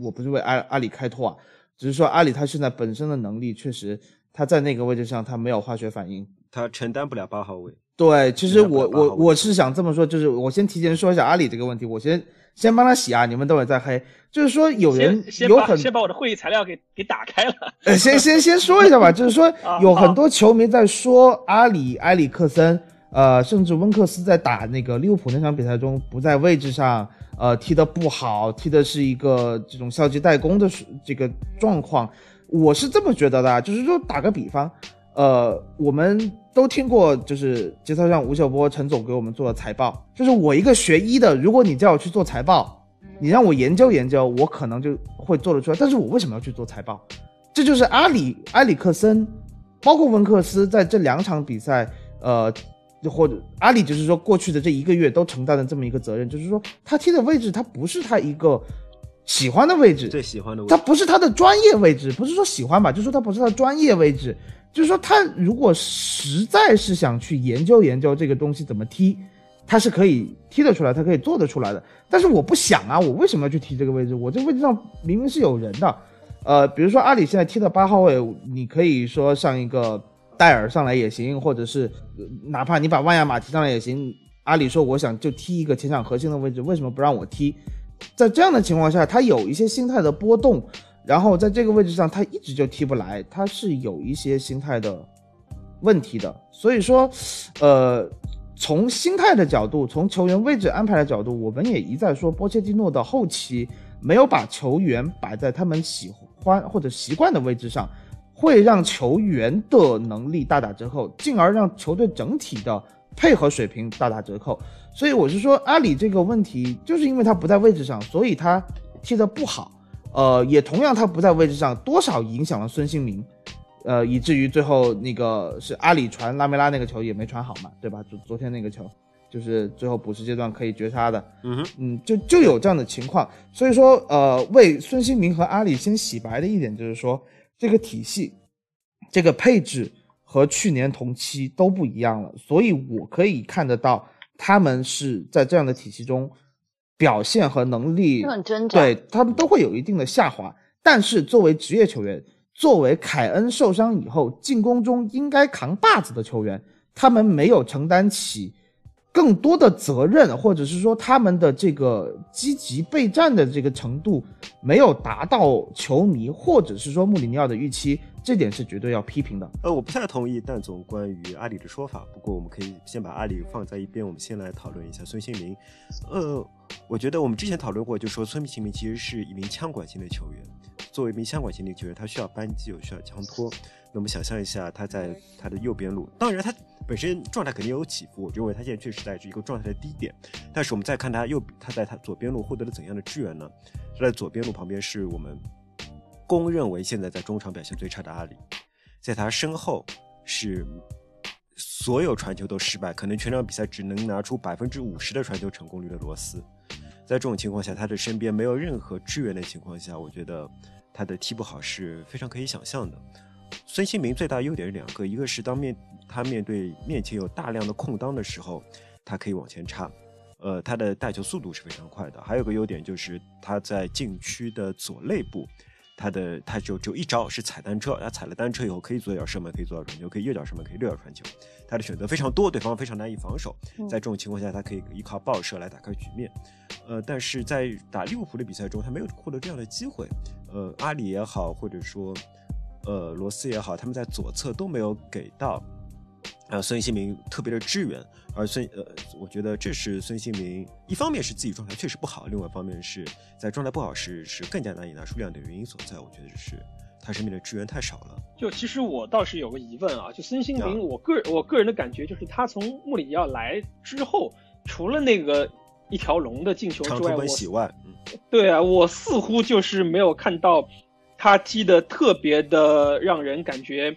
我不是为阿阿里开脱啊，只是说阿里他现在本身的能力确实。他在那个位置上，他没有化学反应，他承担不了八号位。对，其实我我我是想这么说，就是我先提前说一下阿里这个问题，我先先帮他洗啊，你们等会再黑。就是说有人有很先把我的会议材料给给打开了。呃，先先先说一下吧，就是说 有很多球迷在说阿里埃里克森，呃，甚至温克斯在打那个利物浦那场比赛中不在位置上，呃，踢得不好，踢的是一个这种消极怠工的这个状况。我是这么觉得的，就是说打个比方，呃，我们都听过，就是节操上吴晓波陈总给我们做的财报，就是我一个学医的，如果你叫我去做财报，你让我研究研究，我可能就会做得出来。但是我为什么要去做财报？这就是阿里埃里克森，包括温克斯在这两场比赛，呃，或者阿里就是说过去的这一个月都承担了这么一个责任，就是说他踢的位置，他不是他一个。喜欢的位置，最喜欢的位置，他不是他的专业位置，不是说喜欢吧，就是说他不是他的专业位置，就是说他如果实在是想去研究研究这个东西怎么踢，他是可以踢得出来，他可以做得出来的。但是我不想啊，我为什么要去踢这个位置？我这个位置上明明是有人的，呃，比如说阿里现在踢的八号位，你可以说上一个戴尔上来也行，或者是哪怕你把万亚马提上来也行。阿里说我想就踢一个前场核心的位置，为什么不让我踢？在这样的情况下，他有一些心态的波动，然后在这个位置上他一直就踢不来，他是有一些心态的问题的。所以说，呃，从心态的角度，从球员位置安排的角度，我们也一再说，波切蒂诺的后期没有把球员摆在他们喜欢或者习惯的位置上，会让球员的能力大打折扣，进而让球队整体的配合水平大打折扣。所以我是说，阿里这个问题，就是因为他不在位置上，所以他踢得不好。呃，也同样他不在位置上，多少影响了孙兴民，呃，以至于最后那个是阿里传拉梅拉那个球也没传好嘛，对吧？昨昨天那个球，就是最后补时阶段可以绝杀的，嗯哼，嗯，就就有这样的情况。所以说，呃，为孙兴民和阿里先洗白的一点就是说，这个体系，这个配置和去年同期都不一样了，所以我可以看得到他们是在这样的体系中。表现和能力对他们都会有一定的下滑。但是作为职业球员，作为凯恩受伤以后进攻中应该扛把子的球员，他们没有承担起更多的责任，或者是说他们的这个积极备战的这个程度没有达到球迷或者是说穆里尼奥的预期。这点是绝对要批评的。呃，我不太同意蛋总关于阿里的说法。不过我们可以先把阿里放在一边，我们先来讨论一下孙兴民。呃，我觉得我们之前讨论过，就说孙兴民其实是一名枪管型的球员。作为一名枪管型的球员，他需要扳机，又需要枪托。那我们想象一下，他在他的右边路，当然他本身状态肯定有起伏。我认为他现在确实在一个状态的低点。但是我们再看他右，他在他左边路获得了怎样的支援呢？他在左边路旁边是我们。公认为现在在中场表现最差的阿里，在他身后是所有传球都失败，可能全场比赛只能拿出百分之五十的传球成功率的罗斯。在这种情况下，他的身边没有任何支援的情况下，我觉得他的踢不好是非常可以想象的。孙兴民最大优点是两个，一个是当面他面对面前有大量的空当的时候，他可以往前插，呃，他的带球速度是非常快的。还有个优点就是他在禁区的左肋部。他的他就就一招是踩单车，他踩了单车以后可以左脚射门，可以左脚传球，可以右脚射门，可以右脚传球。他的选择非常多，对方非常难以防守。在这种情况下，他可以依靠爆射来打开局面。呃，但是在打利物浦的比赛中，他没有获得这样的机会。呃，阿里也好，或者说呃罗斯也好，他们在左侧都没有给到。呃，孙兴民特别的支援，而孙呃，我觉得这是孙兴民一方面是自己状态确实不好，另外一方面是在状态不好时是更加难以拿出亮点的原因所在。我觉得是他身边的支援太少了。就其实我倒是有个疑问啊，就孙兴民，我个人我个人的感觉就是他从穆里尼奥来之后，除了那个一条龙的进球之外，我对啊，我似乎就是没有看到他踢的特别的让人感觉。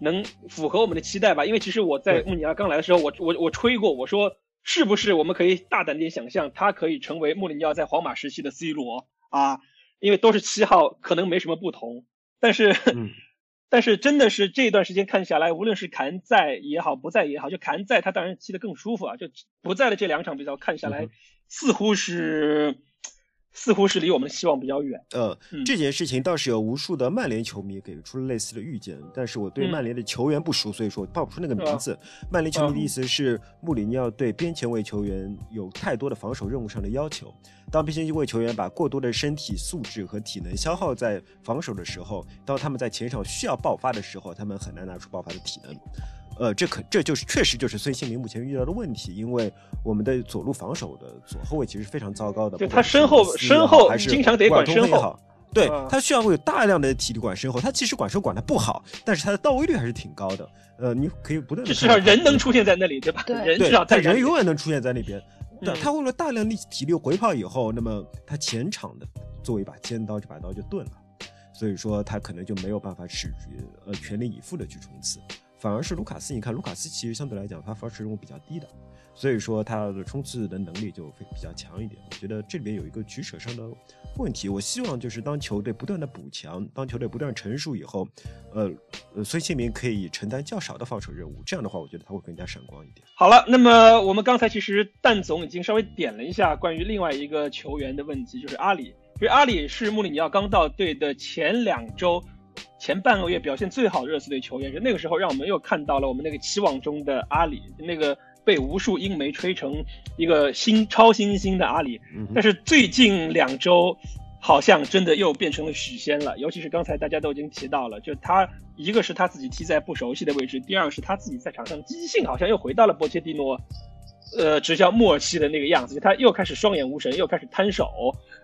能符合我们的期待吧？因为其实我在穆里尼奥刚来的时候，我我我吹过，我说是不是我们可以大胆点想象，他可以成为穆里尼奥在皇马时期的 C 罗啊？因为都是七号，可能没什么不同。但是，但是真的是这段时间看下来，无论是凯恩在也好，不在也好，就凯恩在，他当然踢得更舒服啊。就不在的这两场比赛看下来，似乎是。似乎是离我们的希望比较远。呃，这件事情倒是有无数的曼联球迷给出了类似的预见，但是我对曼联的球员不熟，所以说报不出那个名字。曼联球迷的意思是，穆里尼奥对边前卫球员有太多的防守任务上的要求。当边前卫球员把过多的身体素质和体能消耗在防守的时候，当他们在前场需要爆发的时候，他们很难拿出爆发的体能。呃，这可这就是确实就是孙兴民目前遇到的问题，因为我们的左路防守的左后卫其实非常糟糕的，就他身后身后还是经常得管身后，对他需要会有大量的体力管身后，他其实管身管的不好，但是他的到位率还是挺高的。呃，你可以不断的至少人能出现在那里，对吧？对，人至少他人永远能出现在那边。但他为了大量力体力回跑以后，那么他前场的作为一把尖刀，这把刀就钝了，所以说他可能就没有办法使呃全力以赴的去冲刺。反而是卢卡斯，你看卢卡斯其实相对来讲他防守任务比较低的，所以说他的冲刺的能力就会比较强一点。我觉得这里面有一个取舍上的问题。我希望就是当球队不断的补强，当球队不断成熟以后，呃呃，孙兴民可以承担较少的防守任务，这样的话我觉得他会更加闪光一点。好了，那么我们刚才其实蛋总已经稍微点了一下关于另外一个球员的问题，就是阿里。因为阿里是穆里尼奥刚到队的前两周。前半个月表现最好的热刺队球员，就那个时候让我们又看到了我们那个期望中的阿里，那个被无数英媒吹成一个新超新星的阿里。但是最近两周，好像真的又变成了许仙了。尤其是刚才大家都已经提到了，就他一个是他自己踢在不熟悉的位置，第二个是他自己在场上积极性好像又回到了波切蒂诺，呃，执教默契的那个样子。他又开始双眼无神，又开始摊手，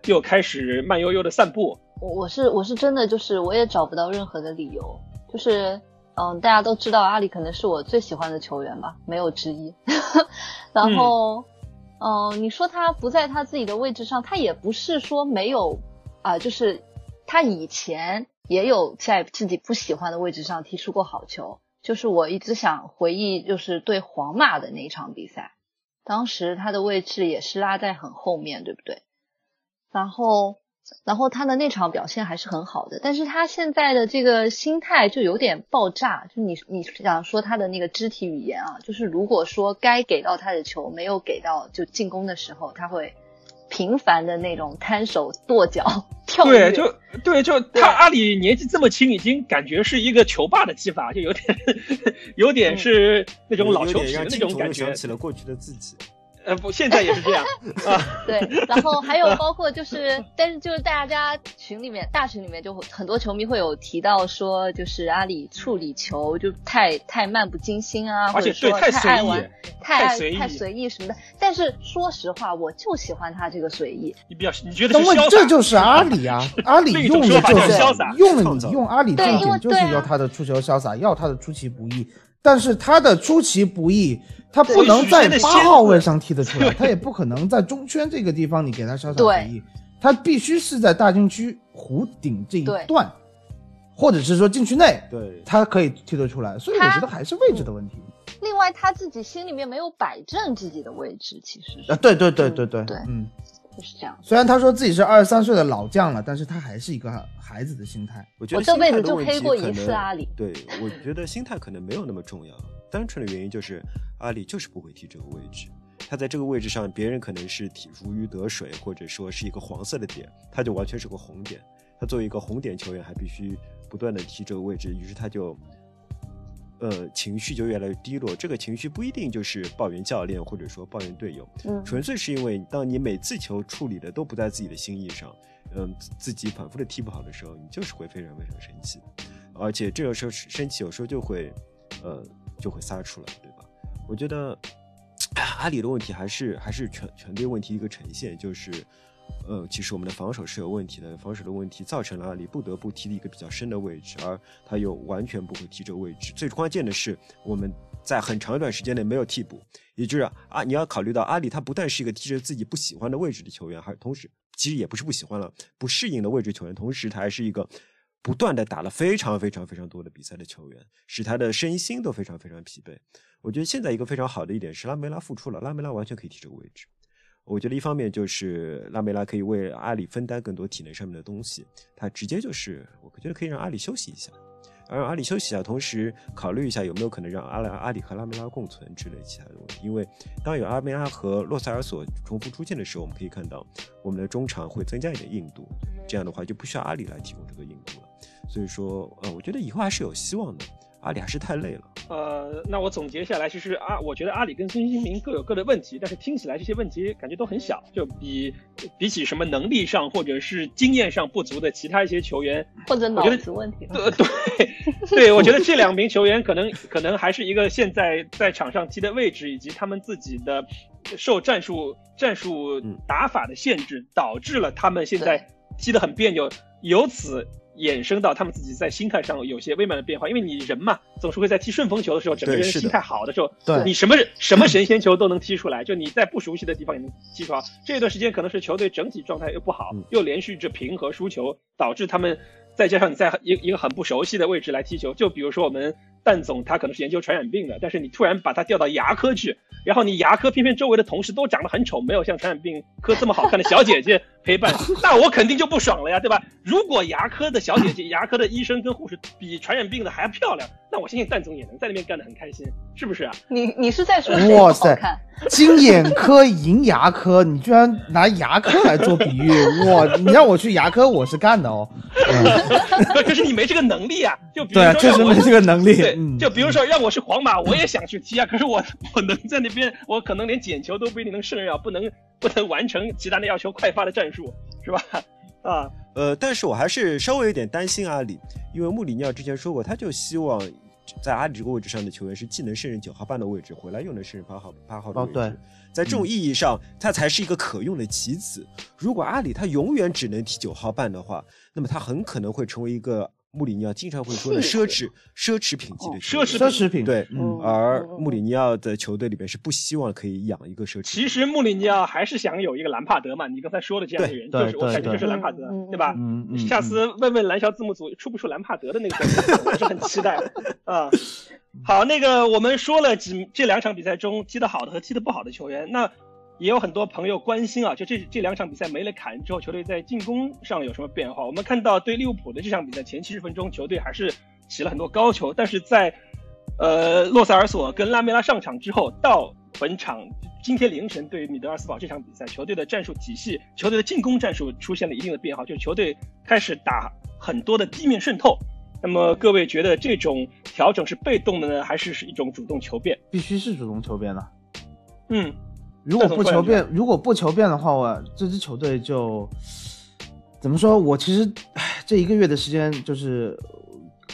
又开始慢悠悠的散步。我我是我是真的就是我也找不到任何的理由，就是嗯，大家都知道阿里可能是我最喜欢的球员吧，没有之一。然后嗯，你说他不在他自己的位置上，他也不是说没有啊，就是他以前也有在自己不喜欢的位置上踢出过好球。就是我一直想回忆，就是对皇马的那一场比赛，当时他的位置也是拉在很后面，对不对？然后。然后他的那场表现还是很好的，但是他现在的这个心态就有点爆炸。就你你想说他的那个肢体语言啊，就是如果说该给到他的球没有给到，就进攻的时候他会频繁的那种摊手、跺脚、跳跃。对，就对，就他阿里年纪这么轻，已经感觉是一个球霸的技法，就有点 有点是那种老球皮的那种感觉。想起了过去的自己。呃不，现在也是这样啊。对，然后还有包括就是，但是就是大家群里面大群里面就很多球迷会有提到说，就是阿里处理球就太太漫不经心啊，或者说太爱玩、太爱太随意什么的。但是说实话，我就喜欢他这个随意。你比较你觉得是潇洒？这就是阿里啊，阿里用的就是用了你用阿里重点就是要他的出球潇洒，要他的出其不意。但是他的出其不意。他不能在八号位上踢得出来，他也不可能在中圈这个地方你给他潇洒随意，他必须是在大禁区弧顶这一段，或者是说禁区内，对，他可以踢得出来。所以我觉得还是位置的问题。另外，他自己心里面没有摆正自己的位置，其实啊，对对对对对对，嗯。就是这样。虽然他说自己是二十三岁的老将了，但是他还是一个孩子的心态。我觉得这辈子就黑过一次阿里。对，我觉得心态可能没有那么重要。单纯的原因就是阿里就是不会踢这个位置。他在这个位置上，别人可能是体如鱼得水，或者说是一个黄色的点，他就完全是个红点。他作为一个红点球员，还必须不断的踢这个位置，于是他就。呃，情绪就越来越低落。这个情绪不一定就是抱怨教练，或者说抱怨队友，嗯，纯粹是因为当你每次球处理的都不在自己的心意上，嗯，自己反复的踢不好的时候，你就是会非常非常生气，而且这个时候生气有时候就会，呃，就会撒出来，对吧？我觉得 阿里的问题还是还是全全队问题一个呈现，就是。呃，其实我们的防守是有问题的，防守的问题造成了阿里不得不踢的一个比较深的位置，而他又完全不会踢这个位置。最关键的是，我们在很长一段时间内没有替补，也就是啊，你要考虑到阿里他不但是一个踢着自己不喜欢的位置的球员，还同时其实也不是不喜欢了，不适应的位置球员，同时他还是一个不断的打了非常非常非常多的比赛的球员，使他的身心都非常非常疲惫。我觉得现在一个非常好的一点是拉梅拉复出了，拉梅拉完全可以踢这个位置。我觉得一方面就是拉梅拉可以为阿里分担更多体能上面的东西，他直接就是我觉得可以让阿里休息一下，让阿里休息一下，同时考虑一下有没有可能让阿拉阿里和拉梅拉共存之类其他的问题。因为当有阿梅拉和洛塞尔索重复出现的时候，我们可以看到我们的中场会增加一点硬度，这样的话就不需要阿里来提供这个硬度了。所以说，呃，我觉得以后还是有希望的。阿里还是太累了。呃，那我总结下来，其实阿，我觉得阿里跟孙兴民各有各的问题，但是听起来这些问题感觉都很小，就比比起什么能力上或者是经验上不足的其他一些球员，或者脑子问题。对对对，我觉得这两名球员可能可能还是一个现在在场上踢的位置以及他们自己的受战术战术打法的限制，导致了他们现在踢得很别扭，由此。衍生到他们自己在心态上有些微妙的变化，因为你人嘛，总是会在踢顺风球的时候，整个人心态好的时候，你什么什么神仙球都能踢出来。就你在不熟悉的地方也能踢出来。这段时间可能是球队整体状态又不好，又连续着平和输球，导致他们再加上你在一一个很不熟悉的位置来踢球。就比如说我们蛋总，他可能是研究传染病的，但是你突然把他调到牙科去。然后你牙科偏偏周围的同事都长得很丑，没有像传染病科这么好看的小姐姐陪伴，那我肯定就不爽了呀，对吧？如果牙科的小姐姐、牙科的医生跟护士比传染病的还要漂亮，那我相信蛋总也能在那边干得很开心，是不是啊？你你是在说哇塞，金眼科银牙科，你居然拿牙科来做比喻，哇！你让我去牙科，我是干的哦。可是你没这个能力啊，就比如说，对，确实没这个能力。对，就比如说让我是皇马，我也想去踢啊，可是我我能在那。边我可能连捡球都不一定能胜任啊，不能不能完成其他的要求快发的战术，是吧？啊。呃，但是我还是稍微有点担心阿里，因为穆里尼奥之前说过，他就希望在阿里这个位置上的球员是既能胜任九号半的位置，回来又能胜任八号八号的位置。哦对在这种意义上，他才是一个可用的棋子。如果阿里他永远只能踢九号半的话，那么他很可能会成为一个穆里尼奥经常会说的奢侈奢侈品级的球员奢侈奢侈品，对，嗯，而穆里尼奥的球队里边是不希望可以养一个奢侈品。其实穆里尼奥还是想有一个兰帕德嘛，你刚才说的这样的人，就是我感觉就是兰帕德对吧？嗯嗯，下次问问蓝翔字幕组出不出兰帕德的那个我是很期待啊。好，那个我们说了几这两场比赛中踢得好的和踢得不好的球员，那也有很多朋友关心啊，就这这两场比赛没了坎恩之后，球队在进攻上有什么变化？我们看到对利物浦的这场比赛前七十分钟，球队还是起了很多高球，但是在呃洛塞尔索跟拉梅拉上场之后，到本场今天凌晨对米德尔斯堡这场比赛，球队的战术体系、球队的进攻战术出现了一定的变化，就是球队开始打很多的地面渗透。那么各位觉得这种调整是被动的呢，还是是一种主动求变？必须是主动求变的。嗯，如果不求变，如果不求变的话，我这支球队就怎么说？我其实唉这一个月的时间就是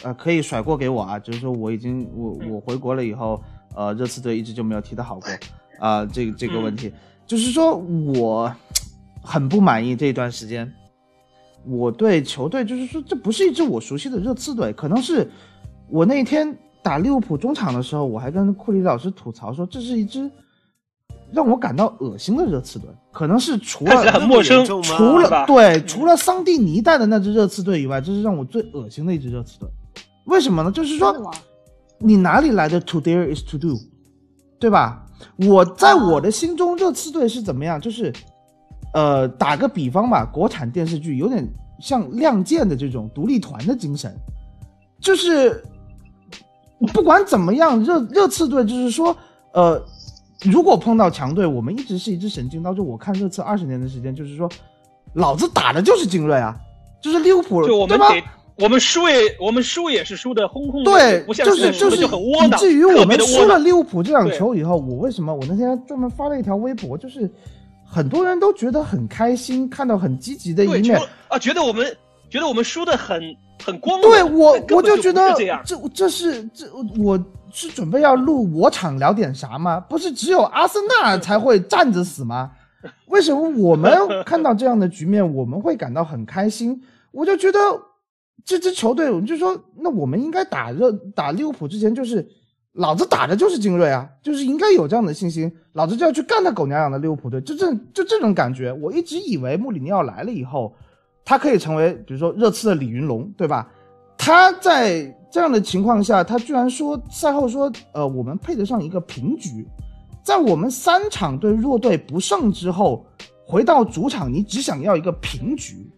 呃可以甩锅给我啊，就是说我已经我嗯我回国了以后，呃热刺队一直就没有踢得好过啊、这个这个问题，就是说我很不满意这一段时间。我对球队就是说，这不是一支我熟悉的热刺队，可能是我那天打利物浦中场的时候，我还跟库里老师吐槽说，这是一支让我感到恶心的热刺队，可能是除了 很陌生除了对除了桑蒂尼带的那支热刺队以外，这是让我最恶心的一支热刺队。为什么呢？就是说你哪里来的 to dare is to do，对吧？我在我的心中，热刺队是怎么样？就是，呃，打个比方吧，国产电视剧有点像《亮剑》的这种独立团的精神，就是不管怎么样，热热刺队就是说，呃，如果碰到强队，我们一直是一支神经刀。就我看热刺二十年的时间，就是说，老子打的就是精锐啊，就是利物浦，就我们对吧？得，我们输也我们输也是输的轰轰烈对就是就是就很窝囊，以至于我们。输了利物浦这场球以后，我为什么我那天专门发了一条微博，就是很多人都觉得很开心，看到很积极的，一面。啊，觉得我们觉得我们输的很很光荣对我我就觉得这。这这是这我是准备要录我场聊点啥吗？不是只有阿森纳才会站着死吗？为什么我们看到这样的局面，我们会感到很开心？我就觉得这支球队，我就说，那我们应该打热打利物浦之前，就是老子打的就是精锐啊，就是应该有这样的信心，老子就要去干他狗娘养的利物浦队，就这就这种感觉。我一直以为穆里尼奥来了以后，他可以成为比如说热刺的李云龙，对吧？他在这样的情况下，他居然说赛后说，呃，我们配得上一个平局，在我们三场对弱队不胜之后，回到主场，你只想要一个平局，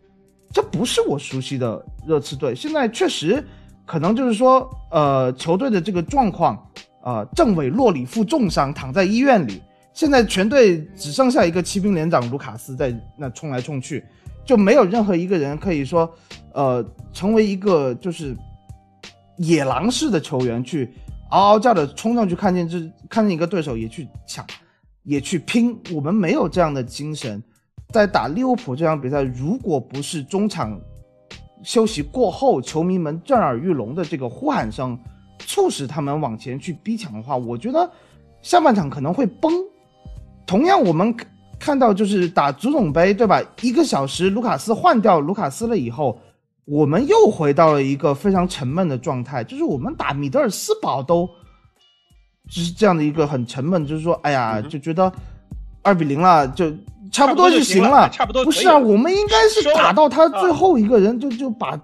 这不是我熟悉的热刺队。现在确实可能就是说，呃，球队的这个状况，呃，政委洛里负重伤躺在医院里，现在全队只剩下一个骑兵连长卢卡斯在那冲来冲去，就没有任何一个人可以说，呃，成为一个就是野狼式的球员去嗷嗷叫的冲上去，看见这看见一个对手也去抢，也去拼。我们没有这样的精神，在打利物浦这场比赛，如果不是中场休息过后，球迷们震耳欲聋的这个呼喊声，促使他们往前去逼抢的话，我觉得下半场可能会崩。同样，我们看到就是打足总杯，对吧？一个小时，卢卡斯换掉卢卡斯了以后，我们又回到了一个非常沉闷的状态，就是我们打米德尔斯堡都就是这样的一个很沉闷，就是说，哎呀，就觉得二比零了，就差不多就就行了了，差不多不是啊，我们应该是打到他最后一个人就就把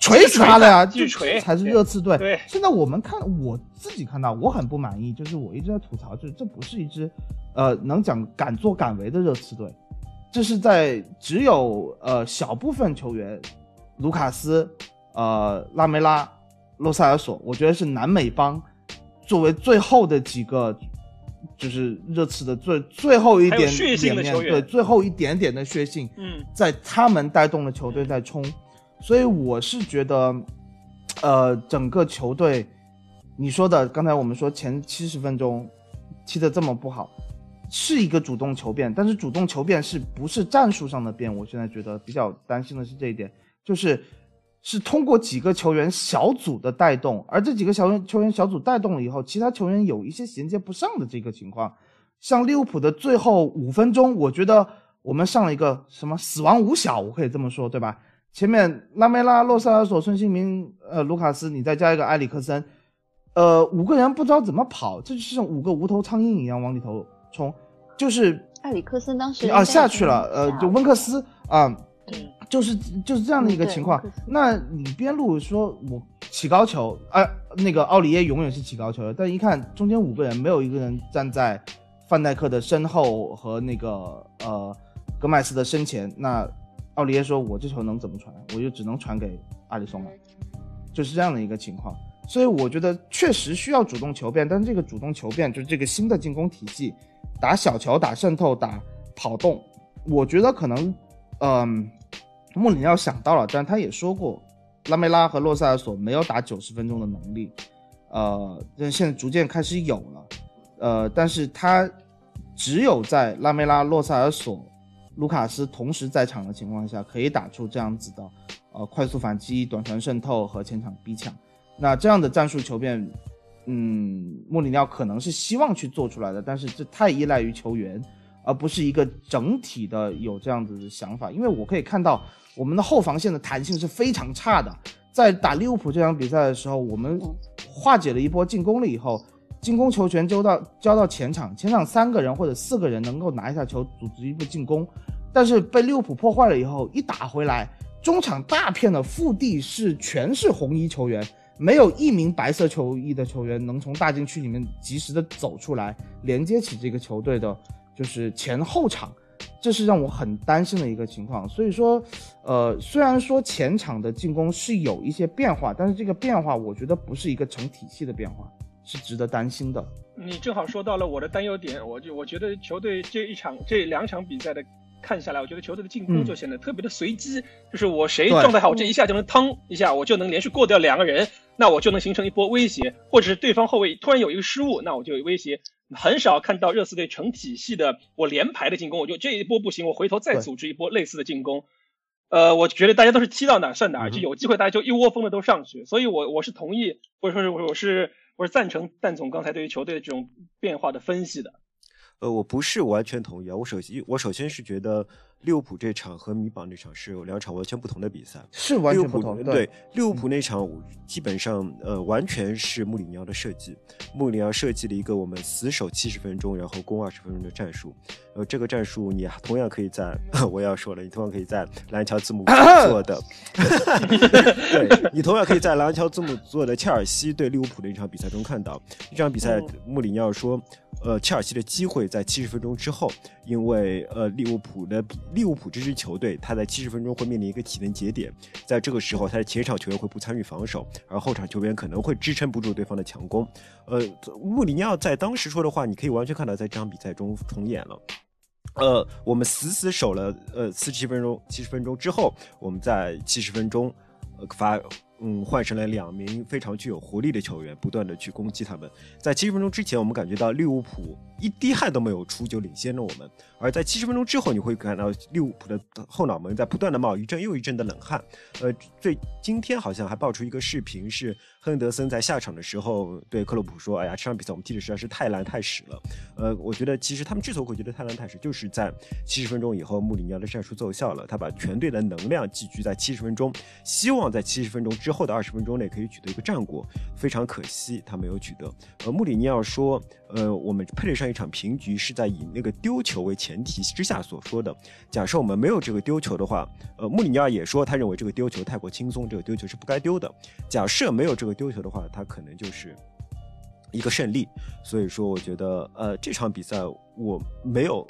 锤死他了呀，就锤才是热刺队。对。现在我们看我自己看到，我很不满意，就是我一直在吐槽，就是这不是一支呃能讲敢作敢为的热刺队，这是在只有呃小部分球员，卢卡斯、呃拉梅拉、洛塞尔索，我觉得是南美帮作为最后的几个。就是热刺的最最后一点点面，对最后一点点的血性，嗯，在他们带动了球队在冲，所以我是觉得，呃，整个球队，你说的刚才我们说前七十分钟踢得这么不好，是一个主动求变，但是主动求变是不是战术上的变？我现在觉得比较担心的是这一点，就是是通过几个球员小组的带动，而这几个小员球员小组带动了以后，其他球员有一些衔接不上的这个情况。像利物浦的最后五分钟，我觉得我们上了一个什么死亡五小，我可以这么说，对吧？前面拉梅拉、洛塞尔索、孙兴民、呃卢卡斯，你再加一个埃里克森，呃五个人不知道怎么跑，这就是像五个无头苍蝇一样往里头冲，就是埃里克森当时啊下去了，呃就温克斯啊，对就是就是这样的一个情况。那你边路说我起高球，啊，那个奥里耶永远是起高球的，但一看中间五个人没有一个人站在范戴克的身后和那个呃格麦斯的身前，那奥里耶说我这球能怎么传？我就只能传给阿里松了，就是这样的一个情况。所以我觉得确实需要主动求变，但是这个主动求变就是这个新的进攻体系，打小球、打渗透、打跑动，我觉得可能，嗯、穆里尼奥想到了，但他也说过，拉梅拉和洛塞尔索没有打九十分钟的能力，呃，但现在逐渐开始有了，呃，但是他只有在拉梅拉、洛塞尔索、卢卡斯同时在场的情况下，可以打出这样子的，呃，快速反击、短传渗透和前场逼抢。那这样的战术球变，嗯，穆里尼奥可能是希望去做出来的，但是这太依赖于球员，而不是一个整体的有这样子的想法。因为我可以看到我们的后防线的弹性是非常差的，在打利物浦这场比赛的时候，我们化解了一波进攻了以后，进攻球权交到交到前场，前场三个人或者四个人能够拿一下球组织一波进攻，但是被利物浦破坏了以后，一打回来，中场大片的腹地是全是红衣球员。没有一名白色球衣的球员能从大禁区里面及时的走出来，连接起这个球队的，就是前后场，这是让我很担心的一个情况。所以说，呃，虽然说前场的进攻是有一些变化，但是这个变化我觉得不是一个成体系的变化，是值得担心的。你正好说到了我的担忧点，我就我觉得球队这一场这两场比赛的看下来，我觉得球队的进攻嗯就显得特别的随机，就是我谁状态好，我这一下就能趟一下，我就能连续过掉两个人，那我就能形成一波威胁，或者是对方后卫突然有一个失误，那我就有威胁。很少看到热刺队成体系的我连排的进攻，我就这一波不行，我回头再组织一波类似的进攻。呃，我觉得大家都是踢到哪儿算哪就有机会大家就一窝蜂的都上去，所以我我是同意，或者说是我我是我是赞成蛋总刚才对于球队的这种变化的分析的。呃，我不是完全同意啊。我首先，我首先是觉得利物浦这场和米堡那场是有两场完全不同的比赛。是完全不同，对利物浦那场基本上呃完全是穆里尼奥的设计，穆里尼奥设计了一个我们死守七十分钟，然后攻二十分钟的战术。呃，这个战术你同样可以在 我要说了，你同样可以在蓝桥字母 做的，对你同样可以在蓝桥字母做的切尔西对利物浦的一场比赛中看到。这场比赛嗯穆里尼奥说，呃，切尔西的机会在七十分钟之后，因为呃利物浦的利物浦这支球队，他在七十分钟会面临一个体能节点，在这个时候，他的前场球员会不参与防守，而后场球员可能会支撑不住对方的强攻。呃，穆里尼奥在当时说的话，你可以完全看到在这场比赛中重演了。呃，我们死死守了呃四十七分钟，七十分钟之后，我们在七十分钟，呃发嗯换成了两名非常具有活力的球员，不断的去攻击他们。在七十分钟之前，我们感觉到利物浦一滴汗都没有出就领先了我们，而在七十分钟之后，你会看到利物浦的后脑门在不断的冒一阵又一阵的冷汗。呃，最今天好像还爆出一个视频，是亨德森在下场的时候对克洛普说：“哎呀，这场比赛我们踢的实在是太烂太屎了。”呃，我觉得其实他们之所以会觉得太烂太屎，就是在七十分钟以后，穆里尼奥的战术奏效了，他把全队的能量寄居在七十分钟，希望在七十分钟之后的二十分钟内可以取得一个战果。非常可惜，他没有取得。呃，穆里尼奥说：“呃，我们配得上一场平局，是在以那个丢球为前提之下所说的。假设我们没有这个丢球的话，呃，穆里尼奥也说他认为这个丢球太过轻松，这个丢球是不该丢的。假设没有这个丢球的话，他可能就是一个胜利。所以说，我觉得呃这场比赛我没有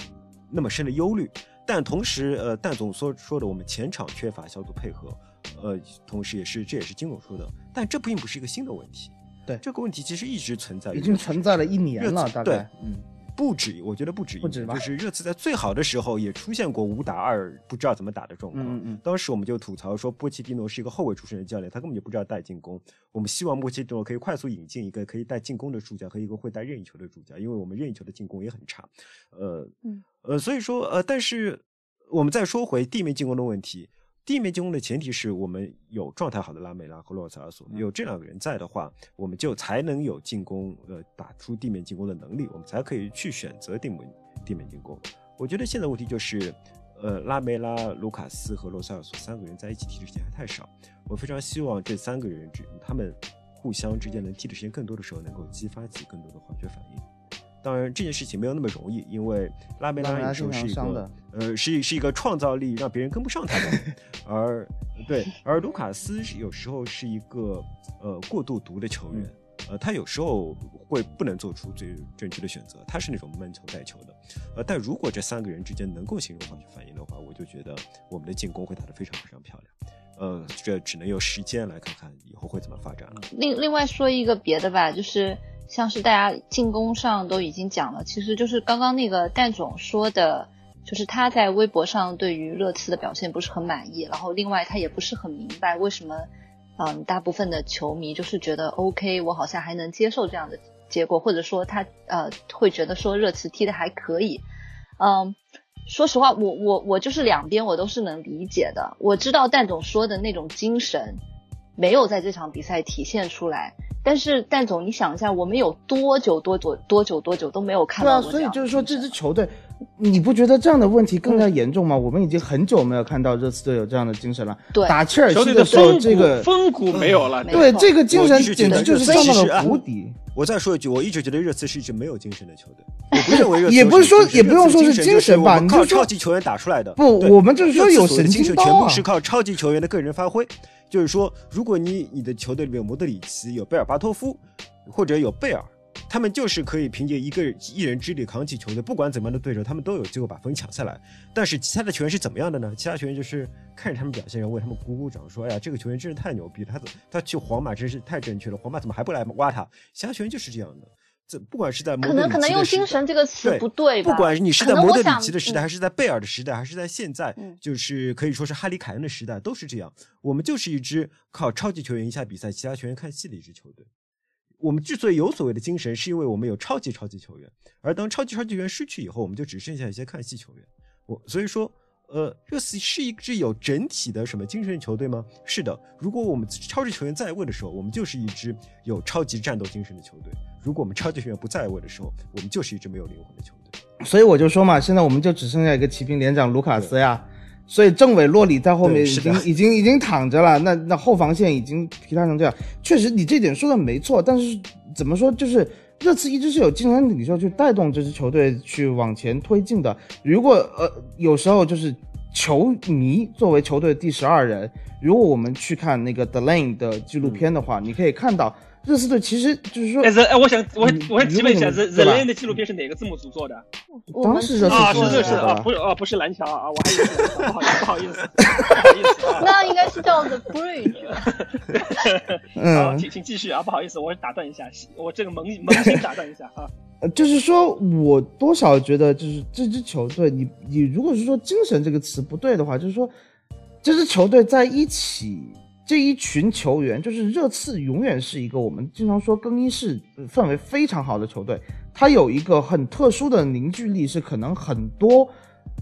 那么深的忧虑，但同时呃蛋总所说的我们前场缺乏小组配合，呃，同时也是这也是金总说的，但这并不是一个新的问题。对这个问题其实一直存在已经存在了一年了，热刺对大概，嗯，不止，我觉得不止一不止吧就是热刺在最好的时候也出现过五打二不知道怎么打的状况。嗯嗯当时我们就吐槽说，波切蒂诺是一个后卫出身的教练，他根本就不知道带进攻。我们希望波切蒂诺可以快速引进一个可以带进攻的主角和一个会带任意球的主角，因为我们任意球的进攻也很差。呃，嗯呃，所以说呃，但是我们再说回地面进攻的问题。地面进攻的前提是我们有状态好的拉梅拉和洛塞尔索，有这两个人在的话，我们就才能有进攻，呃，打出地面进攻的能力，我们才可以去选择地面地面进攻。我觉得现在问题就是，呃，拉梅拉、卢卡斯和洛塞尔索三个人在一起踢的时间还太少。我非常希望这三个人之他们互相之间能踢的时间更多的时候，能够激发起更多的化学反应。当然，这件事情没有那么容易，因为拉梅拉有时候是一个呃，是是一个创造力让别人跟不上他的人，而对，而卢卡斯是有时候是一个呃过度毒的球员，呃，他有时候会不能做出最正确的选择，他是那种闷球带球的，呃，但如果这三个人之间能够形成化学反应的话，我就觉得我们的进攻会打得非常非常漂亮。呃，这只能由时间来看看以后会怎么发展了。另另外说一个别的吧，就是像是大家进攻上都已经讲了，其实就是刚刚那个蛋总说的，就是他在微博上对于热刺的表现不是很满意，然后另外他也不是很明白为什么，嗯，大部分的球迷就是觉得 OK，我好像还能接受这样的结果，或者说他呃会觉得说热刺踢的还可以，嗯。说实话，我我我就是两边我都是能理解的。我知道蛋总说的那种精神，没有在这场比赛体现出来。但是蛋总，你想一下，我们有多久多久多久多久都没有看对啊，到过所以就是说这支球队，你不觉得这样的问题更加严重吗？我们已经很久没有看到热刺队有这样的精神了。对打切尔西的时候，风这个风骨没有了，没对这个精神简直就是上到了谷底。我再说一句，我一直觉得热刺是一支没有精神的球队。我不认为热刺 也不是说也不用说是精精神吧就是我们靠你就说超级球员打出来的。不我们就是说有神所谓的精神经刀啊全部是靠超级球员的个人发挥。就是说，如果你你的球队里面有莫德里奇、有贝尔巴托夫，或者有贝尔，他们就是可以凭借一个一人之力扛起球队，不管怎么样的对手，他们都有机会把分抢下来。但是其他的球员是怎么样的呢？其他球员就是看着他们表现，然后为他们鼓鼓掌，说：“哎呀，这个球员真是太牛逼了，他他去皇马真是太正确了，皇马怎么还不来挖他？”其他球员就是这样的。这不管是在摩德里可能可能奇的时代用精神这个词不对吧？不管你是在摩德里奇的时代，嗯还是在贝尔的时代，还是在现在，嗯就是可以说是哈里凯恩的时代，都是这样。我们就是一支靠超级球员赢下比赛，其他球员看戏的一支球队。我们之所以有所谓的精神，是因为我们有超级超级球员，而当超级超级球员失去以后，我们就只剩下一些看戏球员。我所以说，呃，热刺是一支有整体的什么精神球队吗？是的。如果我们超级球员在位的时候，我们就是一支有超级战斗精神的球队；如果我们超级球员不在位的时候，我们就是一支没有灵魂的球队。所以我就说嘛，现在我们就只剩下一个骑兵连长卢卡斯呀。所以政委洛里在后面已经已经已经躺着了，那那后防线已经疲态成这样，确实你这点说的没错，但是怎么说就是这次一直是有精神领袖去带动这支球队去往前推进的。如果呃有时候就是球迷作为球队第十二人，如果我们去看那个 The Lane 的纪录片的话，你可以看到热刺队其实就是说哎哎，我想我你我想提问一下么 The Lane 的纪录片是哪个字幕组做的？我们当时热刺啊，做的是是是啊，不是啊，不是蓝桥啊，我还以为不好意思，不好意思，不好意思啊。那应该是叫 The Bridge。好，嗯，请请继续啊，不好意思，我打断一下，我这个萌萌新打断一下啊。呃就是说我多少觉得，就是这支球队，你你如果是说精神这个词不对的话，就是说这支球队在一起，这一群球员，就是热刺永远是一个我们经常说更衣室氛围非常好的球队，它有一个很特殊的凝聚力，是可能很多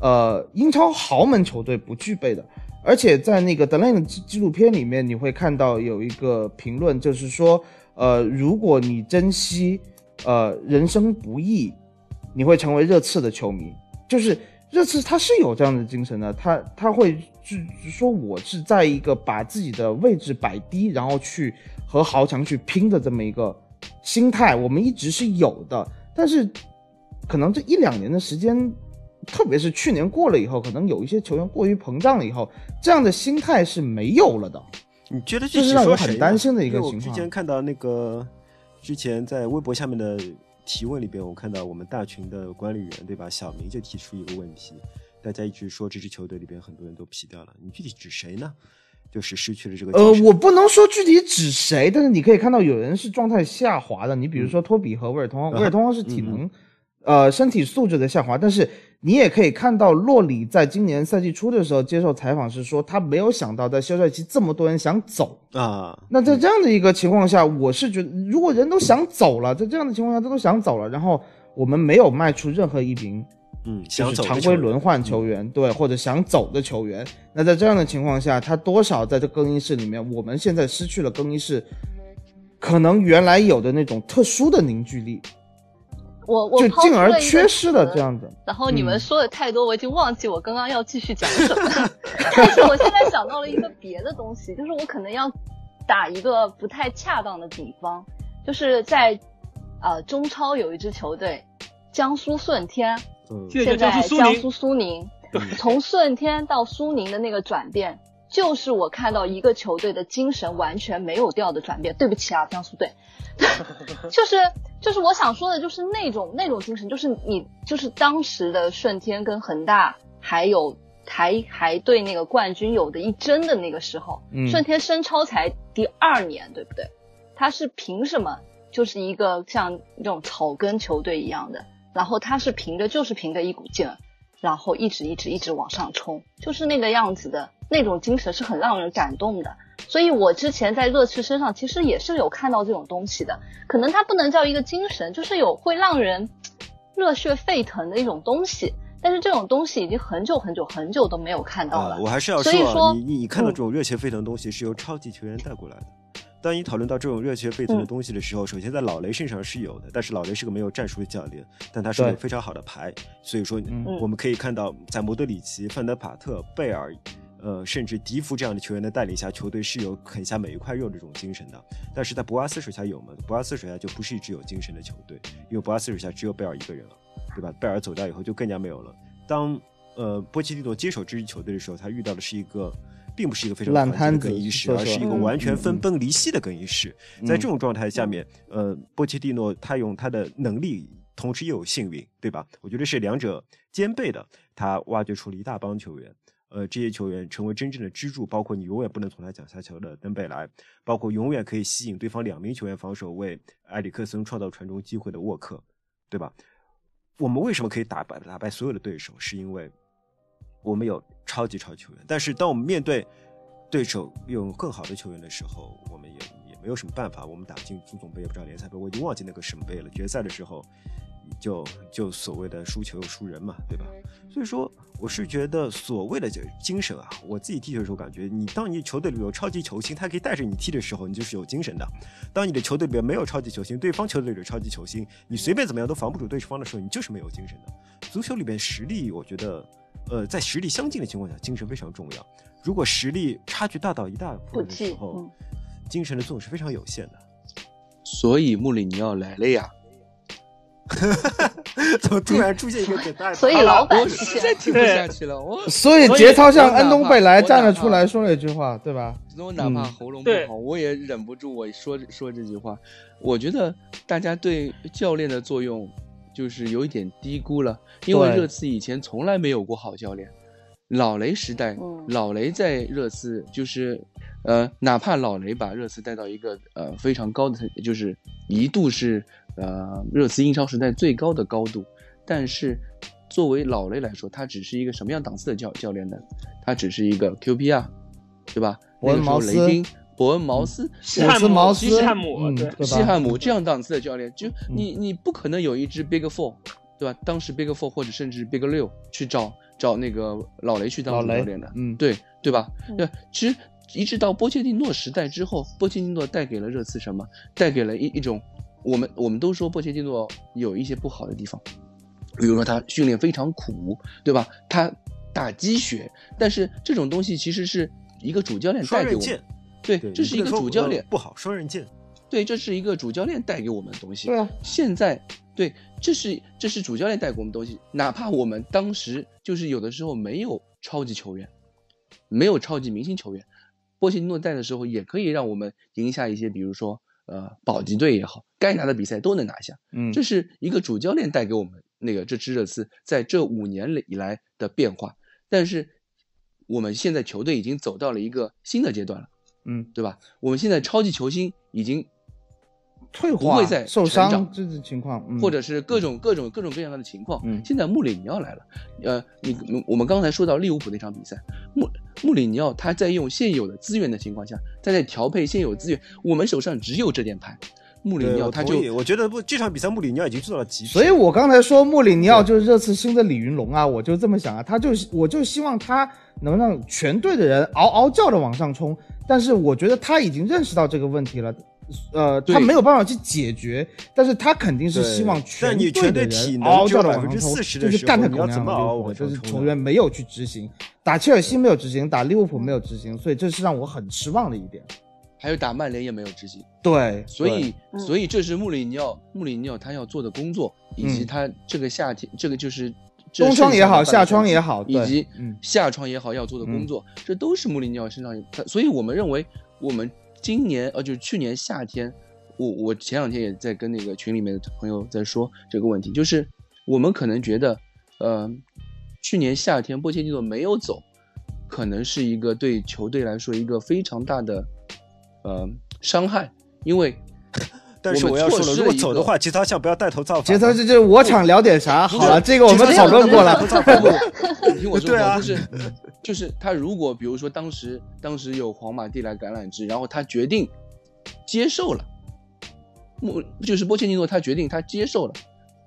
呃英超豪门球队不具备的。而且在那个德莱的纪纪录片里面，你会看到有一个评论，就是说，呃，如果你珍惜呃人生不易，你会成为热刺的球迷。就是热刺他是有这样的精神的，他他会去说我是在一个把自己的位置摆低，然后去和豪强去拼的这么一个心态，我们一直是有的。但是可能这一两年的时间，特别是去年过了以后，可能有一些球员过于膨胀了以后，这样的心态是没有了的。你觉得这是让我很担心的一个情况之前看到那个，之前在微博下面的提问里边，我看到我们大群的管理员对吧，小明就提出一个问题，大家一直说这支球队里边很多人都皮掉了，你具体指谁呢？就是失去了这个呃我不能说具体指谁，但是你可以看到有人是状态下滑的。你比如说托比和威尔通，嗯威尔通是体能呃身体素质的下滑，但是你也可以看到洛里在今年赛季初的时候接受采访是说，他没有想到在休赛期这么多人想走。啊，那在这样的一个情况下，我是觉得，如果人都想走了，在这样的情况下，他都想走了，然后我们没有卖出任何一名嗯，就是想走常规轮球员换球员，对，或者想走的球员。那在这样的情况下，他多少在这更衣室里面，我们现在失去了更衣室可能原来有的那种特殊的凝聚力，我我就进而缺失了这样的。然后你们嗯说的太多，我已经忘记我刚刚要继续讲什么了。但是我现在想到了一个别的东西，就是我可能要打一个不太恰当的比方，就是在呃中超有一支球队江苏舜天，嗯。现在江苏苏宁。从舜天到苏宁的那个转变，就是我看到一个球队的精神完全没有掉的转变。对不起啊，江苏队，就是就是我想说的，就是那种那种精神，就是你就是当时的舜天跟恒大还有还还对那个冠军有的一争的那个时候，嗯。舜天升超才第二年，对不对？他是凭什么就是一个像那种草根球队一样的，然后他是凭着就是凭着一股劲儿，然后一直一直一直往上冲，就是那个样子的那种精神是很让人感动的。所以我之前在热刺身上其实也是有看到这种东西的，可能它不能叫一个精神，就是有会让人热血沸腾的一种东西。但是这种东西已经很久很久很久都没有看到了。啊，我还是要所以说啊，你你你看到嗯这种热血沸腾的东西是由超级球员带过来的。当你讨论到这种热血沸腾的嗯东西的时候，首先在老雷身上是有的，但是老雷是个没有战术的教练，但他是个非常好的牌，所以说嗯我们可以看到，在莫德里奇、范德帕特、贝尔。呃，甚至迪福这样的球员的带领下，球队是有啃下每一块肉的这种精神的。但是在博阿斯手下有吗？博阿斯手下就不是一支有精神的球队，因为博阿斯手下只有贝尔一个人了，对吧？贝尔走掉以后就更加没有了。当呃波切蒂诺接手这支球队的时候，他遇到的是一个并不是一个非常烂摊子更衣室，而是一个完全嗯分崩离析的更衣室。在这种状态下面，呃，波切蒂诺他用他的能力，同时又有幸运，对吧？我觉得是两者兼备的。他挖掘出了一大帮球员，呃，这些球员成为真正的支柱，包括你永远不能从他脚下球的登贝莱，包括永远可以吸引对方两名球员防守，为埃里克森创造传中机会的沃克，对吧？我们为什么可以打败打败所有的对手？是因为我们有超级超级球员，但是当我们面对对手有更好的球员的时候，我们也也没有什么办法。我们打进足总杯也不知道联赛杯，我已经忘记那个什么杯了。决赛的时候就就所谓的输球输人嘛，对吧？所以说，我是觉得所谓的这精神啊，我自己踢球的时候感觉，你当你球队里有超级球星，他可以带着你踢的时候，你就是有精神的；当你的球队里面没有超级球星，对方球队里有超级球星，你随便怎么样都防不住对方的时候，你就是没有精神的。足球里边实力，我觉得，呃，在实力相近的情况下，精神非常重要。如果实力差距大到一大部不济，分的时候，嗯，精神的作用是非常有限的。所以穆里尼奥来了呀！怎么突然出现一个简单？所以老板我实在听不下去了，我所以节操像安东贝莱站了出来说了一句话，对吧？我哪怕嗯喉咙不对好，我也忍不住我说说这句话。我觉得大家对教练的作用就是有一点低估了，因为热刺以前从来没有过好教练。老雷时代，嗯老雷在热刺就是，呃，哪怕老雷把热刺带到一个呃非常高的，就是一度是呃热刺英超时代最高的高度，但是作为老雷来说，他只是一个什么样档次的教教练呢？他只是一个 QPR，对吧？伯恩那个时候雷丁、伯恩茅斯、西汉斯茅姆、斯西汉姆，对，西汉姆这样档次的教练，就你你不可能有一支 Big Four，对吧？当时 Big Four 或者甚至 Big 六去找找那个老雷去当主教练的，嗯对对吧？嗯对，其实一直到波切蒂诺时代之后，波切蒂诺带给了热刺什么？带给了一一种我们我们都说波切蒂诺有一些不好的地方，比如说他训练非常苦，对吧？他打鸡血，但是这种东西其实是一个主教练带给我对，对，这是一个主教练，不好，双刃剑。对，这是一个主教练带给我们的东西。对啊，现在对，这是这是主教练带给我们的东西。哪怕我们当时就是有的时候没有超级球员，没有超级明星球员，波切蒂诺带的时候也可以让我们赢下一些，比如说呃保级队也好，该拿的比赛都能拿下。嗯，这是一个主教练带给我们那个这支热刺在这五年以来的变化。但是我们现在球队已经走到了一个新的阶段了。嗯，对吧？我们现在超级球星已经退化、不会再受伤这种情况，嗯、或者是各种各种各种各样的情况。嗯现在穆里尼奥来了，呃，你我们刚才说到利物浦那场比赛，穆穆里尼奥他在用现有的资源的情况下，他在调配现有资源，我们手上只有这点牌，穆里，尼奥他就我。我觉得不，这场比赛穆里尼奥已经做到了极致。所以我刚才说穆里尼奥就是热刺新的李云龙啊，我就这么想啊，他就我就希望他能让全队的人嗷嗷叫的往上冲，但是我觉得他已经认识到这个问题了。呃，他没有办法去解决，但是他肯定是希望全队的体人嗷嗷能只有叫的往上冲，就是的时候你要干他狗娘怎么就是球员没有去执行，打切尔西没有执行，打利物浦没有执行，所以这是让我很失望的一点。还有打曼联也没有执行，对，所以嗯所以这是穆里尼奥穆里尼奥他要做的工作，以及嗯他这个夏天这个就是这东窗也好，夏窗也好，以及嗯夏窗也好要做的工作，这都是穆里尼奥身上。他所以我们认为，我们今年呃，就是去年夏天，我我前两天也在跟那个群里面的朋友在说这个问题，就是我们可能觉得，呃，去年夏天波切蒂诺没有走，可能是一个对球队来说一个非常大的呃伤害，因为但是我要说了，如果走的话，吉他像不要带头造反。杰特，这这我想聊点啥？好了，这个我们讨论过了。不，你听我说，对啊就是 就是他如果比如说当时当时有皇马递来橄榄枝，然后他决定接受了，莫就是波切蒂诺他决定他接受了，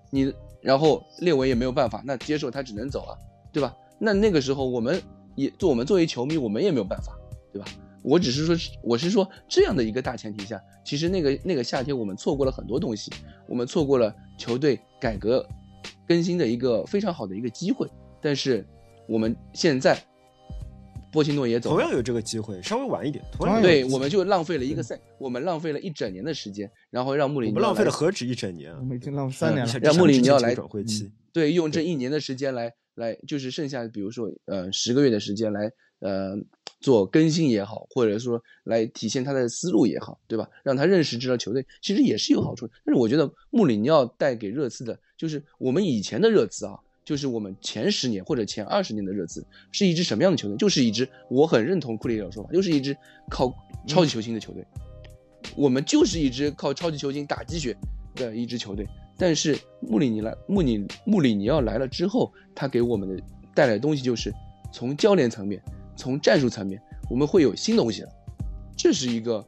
你然后列维也没有办法，那接受他只能走啊，对吧？那那个时候我们也做我们作为球迷，我们也没有办法，对吧？我只是说，我是说这样的一个大前提下，其实那个那个夏天我们错过了很多东西，我们错过了球队改革更新的一个非常好的一个机会。但是我们现在波切诺也走了，同样有这个机会，稍微晚一点。同样有对，有机会我们就浪费了一个赛，我们浪费了一整年的时间，然后让穆里我们尼浪费了何止一整年啊我！们已经浪费三年了。让穆里尼奥来转会期。对，用这一年的时间来来，就是剩下比如说呃十个月的时间来呃做更新也好，或者说来体现他的思路也好，对吧？让他认识这支球队，其实也是有好处的。但是我觉得穆里尼奥带给热刺的，就是我们以前的热刺啊，就是我们前十年或者前二十年的热刺是一支什么样的球队？就是一支我很认同库里的说法，就是一支靠超级球星的球队。我们就是一支靠超级球星打鸡血的一支球队。但是穆里尼来，穆里穆里尼奥来了之后，他给我们的带来的东西就是从教练层面，从战术层面，我们会有新东西了。这是一个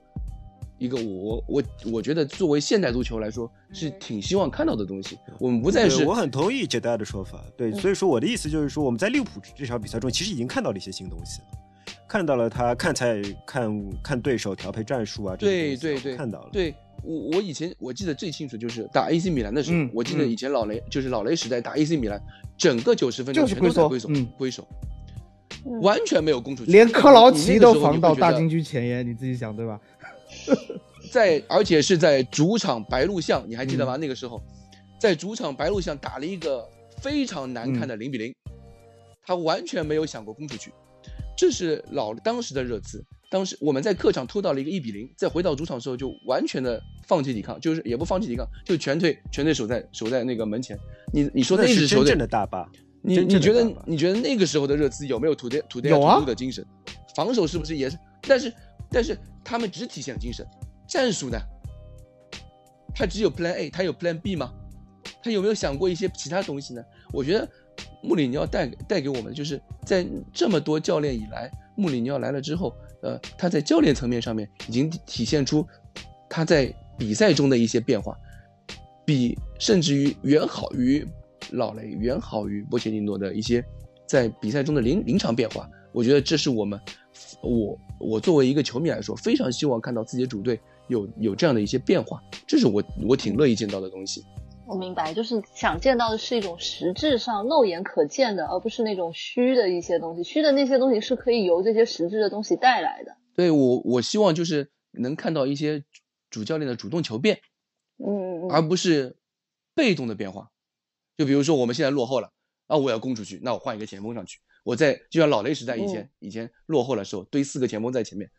一个我我我觉得作为现代足球来说是挺希望看到的东西。我们不再是我很同意杰代的说法。对，所以说我的意思就是说，我们在利物浦这场比赛中，其实已经看到了一些新东西了，看到了他看菜、看看对手、调配战术啊，对对对，看到了。对我我以前我记得最清楚就是打 AC 米兰的时候，嗯我记得嗯以前老雷就是老雷时代打 AC 米兰，整个九十分钟就是全都在挥挥手挥手，嗯完全没有攻出去，连克劳奇都防到大禁区，前沿，你自己想对吧？在而且是在主场白鹿巷，你还记得嗯吗？那个时候，在主场白鹿巷打了一个非常难看的零比零，他完全没有想过攻出去，这是老当时的热刺。当时我们在客场偷到了一个一比零，再回到主场的时候就完全的放弃抵抗，就是也不放弃抵抗，就全队全队守在守在那个门前。你你说那是真那支球队正的大巴。你你觉得你觉得那个时候的热刺有没有土地土地有啊土的精神？防守是不是也是？但是但是他们只体现了精神，战术呢？他只有 Plan A，他有 Plan B 吗？他有没有想过一些其他东西呢？我觉得穆里尼奥带带给我们的就是在这么多教练以来，穆里尼奥来了之后，呃，他在教练层面上面已经体现出他在比赛中的一些变化，比甚至于远好于老雷，远好于波切蒂诺的一些在比赛中的临临场变化。我觉得这是我们，我我作为一个球迷来说，非常希望看到自己的主队有有这样的一些变化，这是我我挺乐意见到的东西。我明白，就是想见到的是一种实质上肉眼可见的，而不是那种虚的一些东西。虚的那些东西是可以由这些实质的东西带来的。对我我希望就是能看到一些主教练的主动求变，嗯嗯而不是被动的变化。就比如说我们现在落后了啊，我要攻出去，那我换一个前锋上去。我在就像老雷时代以前、嗯以前落后的时候，堆四个前锋在前面，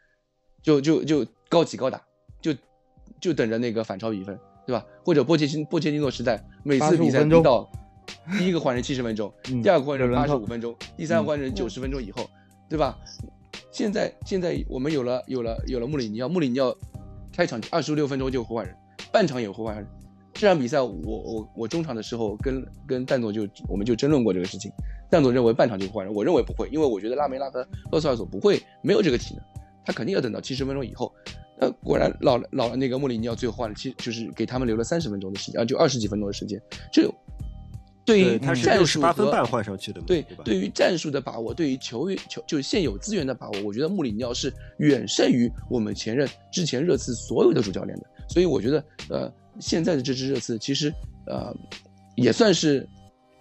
就就就高起高打，就就等着那个反超比分，对吧？或者波切金波切蒂诺时代，每次比赛85分钟逼到 第一个换人七十分钟，嗯第二个换人八十五分钟，第三个换人嗯九十分钟以后，对吧？现在现在我们有了有了有了穆里尼奥，穆里尼奥开场二十六分钟就换人，半场也会换。这场比赛我我我中场的时候跟跟蛋总就我们就争论过这个事情，蛋总认为半场就换人，我认为不会，因为我觉得拉梅拉和洛塞尔索不会没有这个体能，他肯定要等到七十分钟以后。那，果然老老那个穆里尼奥最后换了七，就是给他们留了三十分钟的时间，啊，就二十几分钟的时间，这对于他是战六十八分半换上去的嘛，对对？对于战术的把握，对于球员球就是现有资源的把握，我觉得穆里尼奥是远胜于我们前任之前热刺所有的主教练的。所以我觉得，呃，现在的这支热刺其实，呃，也算是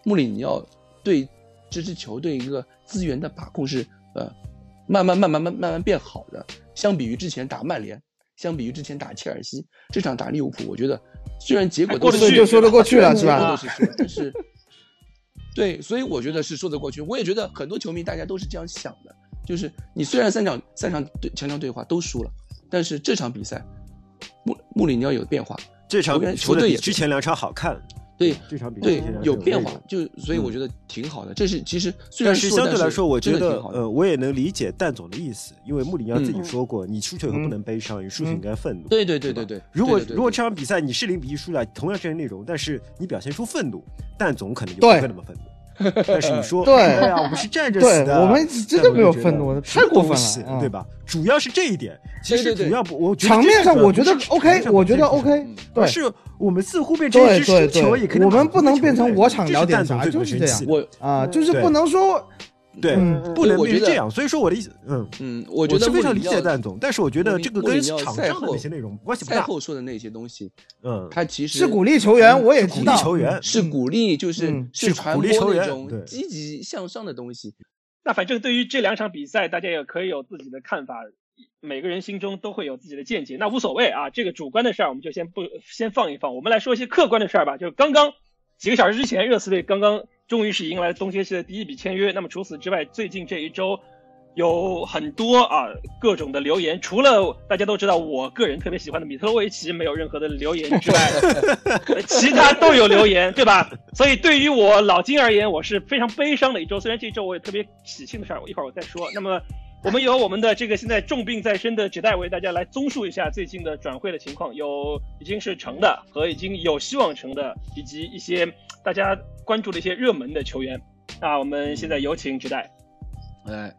穆里尼奥对这支球队一个资源的把控是，呃，慢慢慢慢慢慢慢变好的。相比于之前打曼联，相比于之前打切尔西，这场打利物浦，我觉得虽然结果都是就说得过去了是吧都是输 但是。对，所以我觉得是说得过去。我也觉得很多球迷大家都是这样想的，就是你虽然三场三场对强强对话都输了，但是这场比赛穆穆里尼奥有变化，这场球员球的球队也比之前两场好看，对这场比赛有变化，就所以我觉得挺好的。这是其实虽然但是相对来说，我觉得。呃，我也能理解蛋总的意思，因为穆里尼奥自己嗯说过，你输球以后不嗯能悲伤，你输球应该愤怒。对对对对对，如果对对对如果这场比赛你是零比一输了，同样这些内容，但是你表现出愤怒，蛋总可能就不会那么愤怒。但是你说，对哎呀，我们是站着死的，我们真的没有愤怒太过分了对吧？主要是这一点，其实对对对主要不，我觉得场面上我觉得 OK，我觉得 OK，对是我们似乎变成一支对对输球，对也可能我们不能变成我想这聊点就是这样我啊，就是不能说对嗯，不能我觉得变成这样。所以说我的意思，嗯，嗯，我觉得是非常理解蛋总，但是我觉得这个跟场上的那些内容关系不大赛大。后说的那些东西，嗯，他其实是鼓励球员，我也是鼓知道励球员，是鼓励，就是嗯是是传播那种积极向上的东西。那反正对于这两场比赛，大家也可以有自己的看法，每个人心中都会有自己的见解，那无所谓啊。这个主观的事儿我们就先不先放一放，我们来说一些客观的事儿吧。就是刚刚几个小时之前，热刺队刚刚终于是迎来了冬歇期的第一笔签约。那么除此之外，最近这一周有很多啊各种的留言，除了大家都知道我个人特别喜欢的米特洛维奇没有任何的留言之外，呃 其他都有留言，对吧？所以对于我老金而言，我是非常悲伤的一周。虽然这一周我有特别喜庆的事儿，我一会儿我再说。那么我们由我们的这个现在重病在身的纸袋为大家来综述一下最近的转会的情况，有已经是成的和已经有希望成的，以及一些大家关注的一些热门的球员。那我们现在有请指代。哎，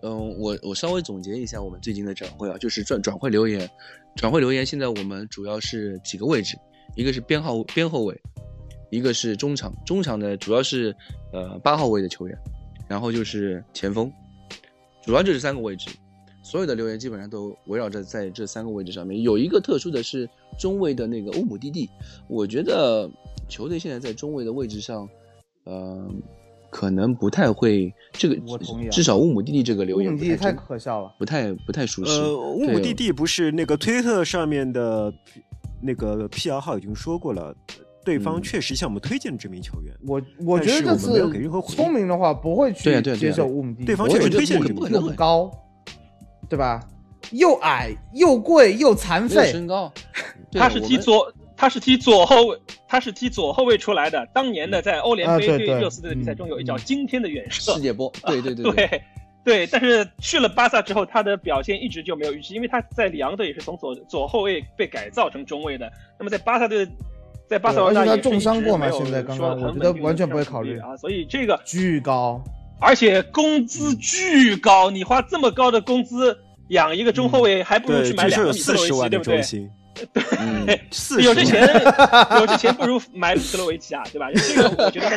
嗯，我我稍微总结一下我们最近的转会啊，就是转转会留言，转会留言现在我们主要是几个位置，一个是编号边后卫，一个是中场，中场呢主要是呃八号位的球员，然后就是前锋，主要就是三个位置。所有的留言基本上都围绕着在这三个位置上面，有一个特殊的是中卫的那个欧姆蒂蒂，我觉得球队现在在中卫的位置上，呃，可能不太会这个，我同意啊至少乌姆蒂蒂这个留乌姆蒂蒂太言不太可笑了。不太不太熟悉。呃，乌姆蒂蒂不是那个推特上面的那个辟谣号已经说过了，对方嗯确实向我们推荐这名球员，我我觉得这但是我们没有次给任何回应聪明的话不会去接受乌姆蒂蒂，对方确实推荐这个不可能人又高，对吧？又矮又贵又残没有废，身高，他是踢左，他是踢左后卫，他是踢左后卫出来的。当年的在欧联杯啊对热刺队的比赛中，有一脚嗯惊天的远射。世界波，对对对对 对，但是去了巴萨之后，他的表现一直就没有预期，因为他在里昂队也是从左左后卫被改造成中卫的。那么在巴萨队，在巴萨罗他重伤过嘛一直没有现在刚说很刚我觉得完全不会考虑啊，所以这个巨高。而且工资巨高，你花这么高的工资养一个中后卫，还不如，去买两个米特洛维奇，四十万的对不对嗯，有这十钱，有这钱不如买米特洛维奇啊，对吧？这个我觉得大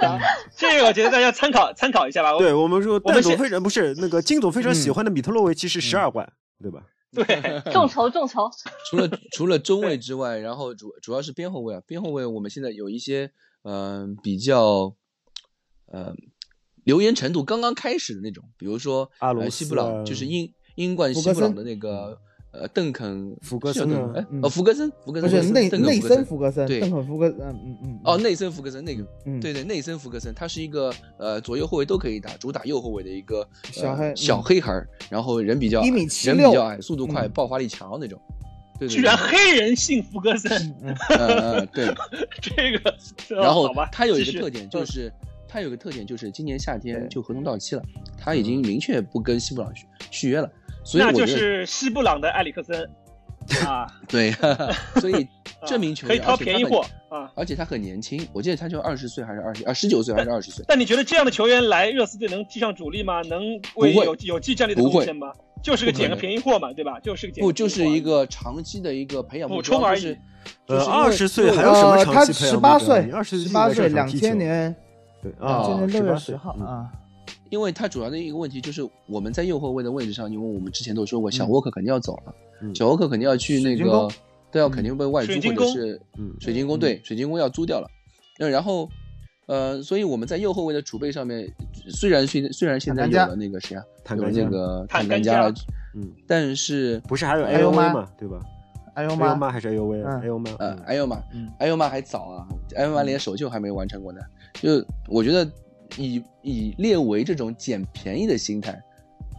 家，这个我觉得大家参考参考一下吧。对我们说，我们先蛋总非常不是那个金总非常喜欢的米特洛维奇是十二万，对吧？对，众筹众筹，除了除了中卫之外，然后主主要是边后卫啊，边后卫我们现在有一些嗯、比较呃留言程度刚刚开始的那种，比如说阿罗呃西布朗，就是英英冠西布朗的那个呃邓肯福格森哎嗯哦福格森福格不是森内内邓肯福格森福格森，对。邓肯福格，嗯嗯嗯，哦，内森福格森那个，嗯对对，内森福格森，他是一个呃左右后卫都可以打，主打右后卫的一个、呃、小黑小嗯。黑孩儿，然后人比较一米人76比较矮，速度快，嗯。爆发力强那种。对对居然黑人姓福格森，嗯嗯。嗯 对，这个，然后好吧，他有一个特点就嗯。是，他有个特点就是今年夏天就合同到期了，他已经明确不跟西布朗续续约了，所以那就是西布朗的埃里克森 啊，对，所以这名球员可以掏便宜货啊。而且他很年轻，我记得他就二十岁还是二十啊十九岁还是二十岁。但你觉得这样的球员来热刺队能踢上主力吗？能为有有技战力的贡献吗？就是个捡个便宜货嘛，对吧？就是个捡个不，就是一个长期的一个培养补充而已就是呃二十岁还有什么呃，长他期培养他十八岁二，十十八岁，两千年，对两千啊，年六月十号嗯啊，因为它主要的一个问题就是我们在右后卫的位置上，因为我们之前都说过，小沃克肯定要走了，嗯小沃克肯定要去那个都要肯定被外租或者是嗯水晶宫对水晶宫要租掉了，那然后呃，所以我们在右后卫的储备上面，虽然现虽然现在有了那个谁啊，有了那个坦甘加了，嗯，但是不是还有 A O 吗，对吧哎呦妈，还是 A O V 嗯 A O 妈？呃，嗯埃尤马嗯，埃尤马还早啊，埃尤马连首秀还没完成过呢。就我觉得以以列维这种捡便宜的心态，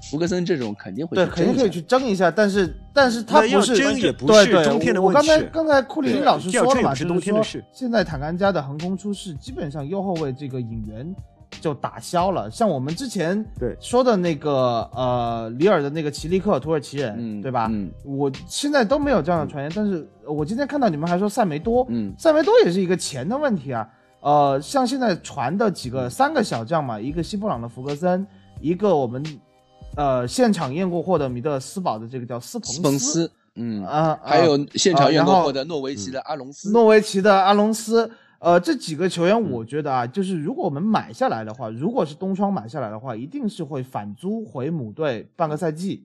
福格森这种肯定会对，去争一下肯定可以去争一下，但是但是他不是争也不是冬天的问题我刚才刚才库里对林老师说了嘛，是冬就是说天的事现在坦甘加的横空出世，基本上右后卫这个引援就打消了。像我们之前对说的那个呃里尔的那个奇利克土耳其人，嗯对吧？嗯我现在都没有这样的传言，但是我今天看到你们还说塞梅多，嗯塞梅多也是一个钱的问题啊。呃，像现在传的几个三个小将嘛，一个西布朗的福格森，一个我们呃现场验过货的米德斯堡的这个叫斯彭斯。嗯，啊，还有啊现场验过货的诺维奇的阿隆斯，诺维奇的阿隆斯，呃，这几个球员，嗯我觉得啊，就是如果我们买下来的话，如果是东窗买下来的话，一定是会返租回母队半个赛季。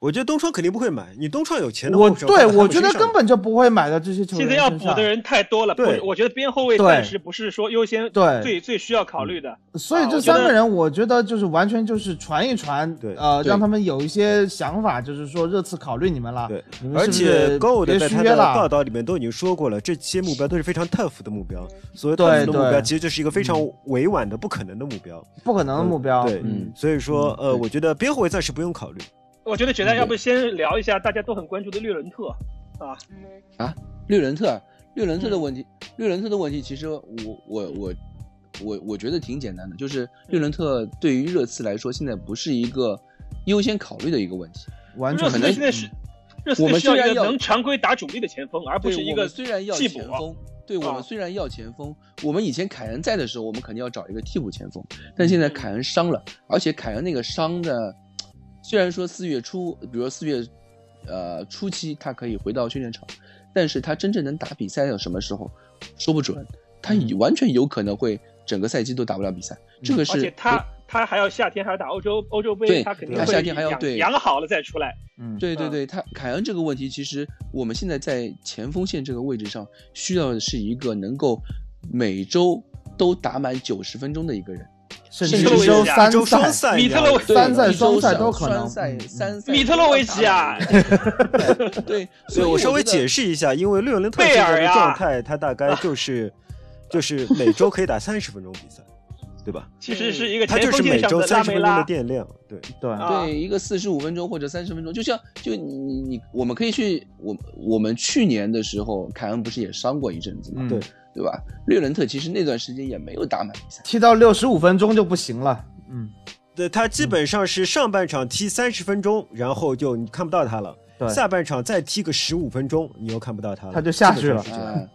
我觉得东窗肯定不会买，你东窗有钱的我对我觉得根本就不会买的这些球员现在要补的人太多了，不对？我觉得边后卫暂时不是说优先对最最需要考虑的。所以这三个人，我觉得就是完全就是传一传，对呃，让他们有一些想法，就是说热刺考虑你们了，对而且别在他的报道里面都已经说过了，这些目标都是非常 tough 的目标。所谓对 tough 的目标，其实就是一个非常委婉的、不可能的目标。不可能的目标。对嗯所以说，呃，我觉得边后卫暂时不用考虑。我觉得简单要不先聊一下大家都很关注的略伦特啊。啊，略伦特，略伦嗯特的问题，略伦特的问题，其实我我我我我觉得挺简单的，就是略伦特对于热刺来说，现在不是一个优先考虑的一个问题。完全可能队现在是热刺我们需要一个们虽然要能常规打主力的前锋，而不是一个虽然要。前锋，对我啊。们虽然要前锋，我们以前凯恩在的时候，我们肯定要找一个替补前锋，但现在凯恩伤了，而且凯恩那个伤的，虽然说四月初，比如说四月，呃初期他可以回到训练场，但是他真正能打比赛到什么时候，说不准，他已完全有可能会整个赛季都打不了比赛，这个是而且他他还要夏天还要打欧洲欧洲杯，他肯定会他夏天还要养对养好了再出来。嗯，嗯对对对，他凯恩这个问题，其实我们现在在前锋线这个位置上，需要的是一个能够每周都打满九十分钟的一个人，甚甚至一周三赛，米特洛对三赛双赛都可能三赛米特洛维奇啊，对，所以我稍微解释，一下，因为六零特现在的状态，他大概 就是就是每周可以打三十分钟比赛，对吧？其实是一个前他就是锋线上的拉每周三十梅拉。分钟的电量，对。对，啊对，一个四十五分钟或者三十分钟，就像就你你你，我们可以去我我们去年的时候，凯恩不是也伤过一阵子嘛，嗯对对吧？略伦特其实那段时间也没有打满比赛，踢到六十五分钟就不行了。嗯，对他基本上是上半场踢三十分钟，然后就你看不到他了。对。下半场再踢个十五分钟，你又看不到他了，他就下去了。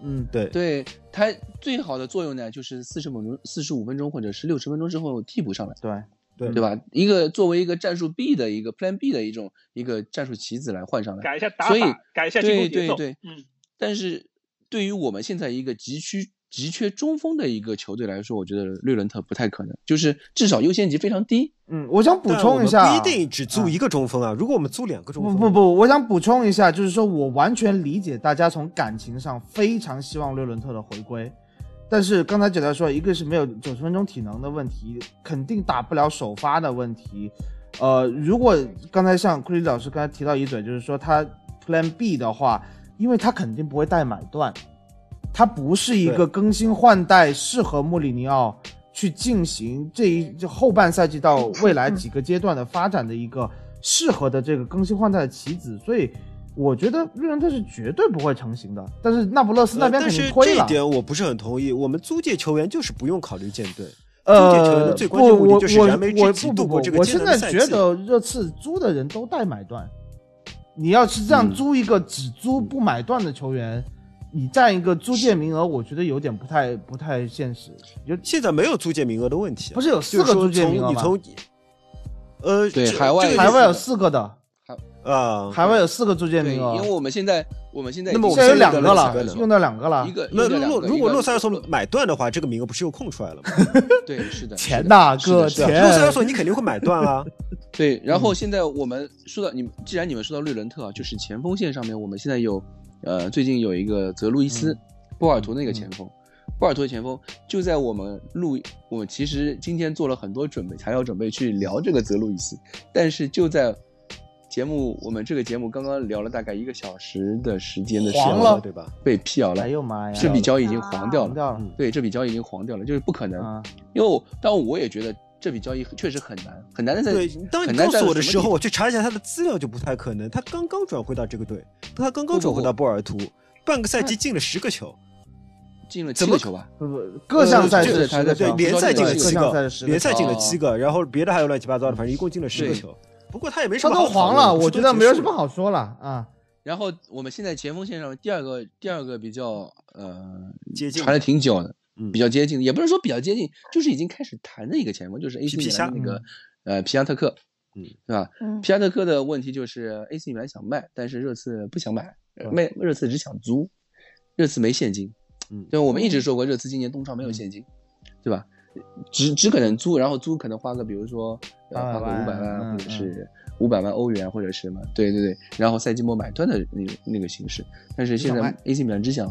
嗯，对。对他最好的作用呢，就是四十分钟、四十五分钟或者是六十分钟之后替补上来，对，对。对吧？一个作为一个战术 B 的一个 Plan B 的一种一个战术棋子来换上来，改一下打所以法，改一下进攻节奏。对对对。嗯，但是对于我们现在一个急需急缺中锋的一个球队来说，我觉得略伦特不太可能，就是至少优先级非常低。嗯，我想补充一下，不一定只租一个中锋啊。如果我们租两个中锋，不不不，我想补充一下，就是说我完全理解大家从感情上非常希望略伦特的回归，但是刚才简单说，一个是没有九十分钟体能的问题，肯定打不了首发的问题。呃，如果刚才像库里老师刚才提到一嘴，就是说他 Plan B 的话，因为他肯定不会带买断，他不是一个更新换代适合穆里尼奥去进行这一这后半赛季到未来几个阶段的发展的一个适合的这个更新换代的棋子，所以我觉得瑞伦特是绝对不会成型的。但是那不勒斯那边肯定推了。这一点我不是很同意。我们租借球员就是不用考虑舰队，租借球员呃，的最关键不，我目的就是我燃眉之急，度过这，个我现在。觉得热刺租的人都带买断。你要是这样嗯租一个只租不买断的球员，你占一个租借名额，我觉得有点不太不太现实。就现在没有租借名额的问题啊，不是有四个租借名额吗？从你从呃对海外这个海外有四个的，啊，海外有四个租借，名额。因为，我们现在我们现在那么我们现在有两个了用到两个了。一。个那用掉两个如果洛塞尔索买断的话，这个名额不是又空出来了吗？对是的钱呐。呐，是的哥钱。洛！塞尔索你肯定会买断啊，对，然嗯后现在我们说到你们，既然你们说到瑞伦特啊，就是前锋线上面，我们现在有，呃，最近有一个泽路易斯，波尔图那个前锋，波尔图的前锋就在我们录，我们其实今天做了很多准备，材料准备去聊这个泽路易斯，但是就在节目，我们这个节目刚刚聊了大概一个小时的时间的时候，对吧？被辟谣了哎，呦妈呀，这笔交易已经黄掉了。黄掉了对，这笔交易已经黄掉了，就是不可能，啊！因为我，但我也觉得这笔交易确实很难，很难的在对，当你告诉我的时候，我去查一下他的资料就不太可能。他刚刚转会到这个队，他刚刚转回到波尔图，半个赛季进了十个球，进了七个球吧，不不，各项赛就是事十个他的球，对联赛进了各七个联赛进了七个，然后别的还有乱七八糟的，反正一共进了十个球。不过他也没什他么好都黄了，我觉得没有什么。好说了啊。然后我们现在前锋线上第二个第二个比较呃接近传的挺久的，嗯。比较接近，也不是说比较接近，就是已经开始谈的一个前锋，就是 AC 米皮皮虾兰那个呃皮亚特克，嗯，对吧？嗯。皮亚特克的问题就是 AC 米兰想卖，但是热刺不想买，卖热刺只想租，热刺没现金，嗯。对，我们一直说过热刺今年冬窗没有现金，对吧？只只可能租，然后租可能花个比如说呃花个五百万或者是五百万欧元或者是什么，对对对，然后赛季末买断的那个那个形式，但是现在 AC 米兰只想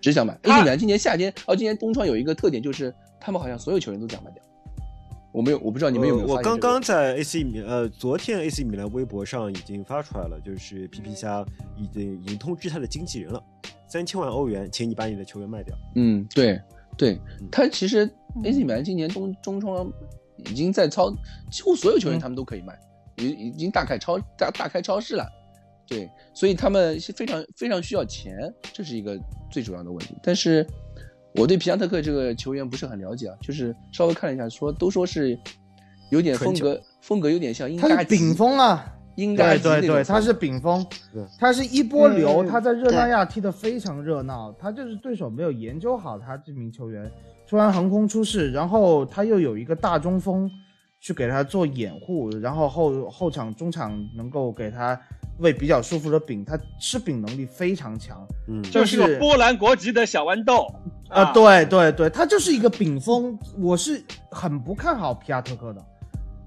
只想买。他 AC 米兰今年夏天哦，今年冬窗有一个特点就是他们好像所有球员都想卖掉，我没有我不知道你们有没有呃我刚刚在 AC 米呃，昨天 AC 米兰微博上已经发出来了，就是皮皮虾已经已经通知他的经纪人了，三千万欧元，请你把你的球员卖掉。嗯，对对嗯，他其实嗯。AC 米兰今年中中窗已经在超，几乎所有球员嗯。他们都可以卖，已已经大开超大大开超市了，对，所以他们是非常非常需要钱，这是一个最主要的问题。但是我对皮亚特克这个球员不是很了解啊，就是稍微看了一下，说都说是有点风格风格有点像英扎吉他顶峰啊，英扎对对他是顶峰对，他是一波流，嗯他在热那亚踢得非常热闹，他就是对手没有研究好他这名球员，突然横空出世，然后他又有一个大中锋去给他做掩护，然后后后场中场能够给他喂比较舒服的饼，他吃饼能力非常强，嗯，就是个波兰国籍的小豌豆啊，对对对，他就是一个顶峰，我是很不看好皮亚特克的，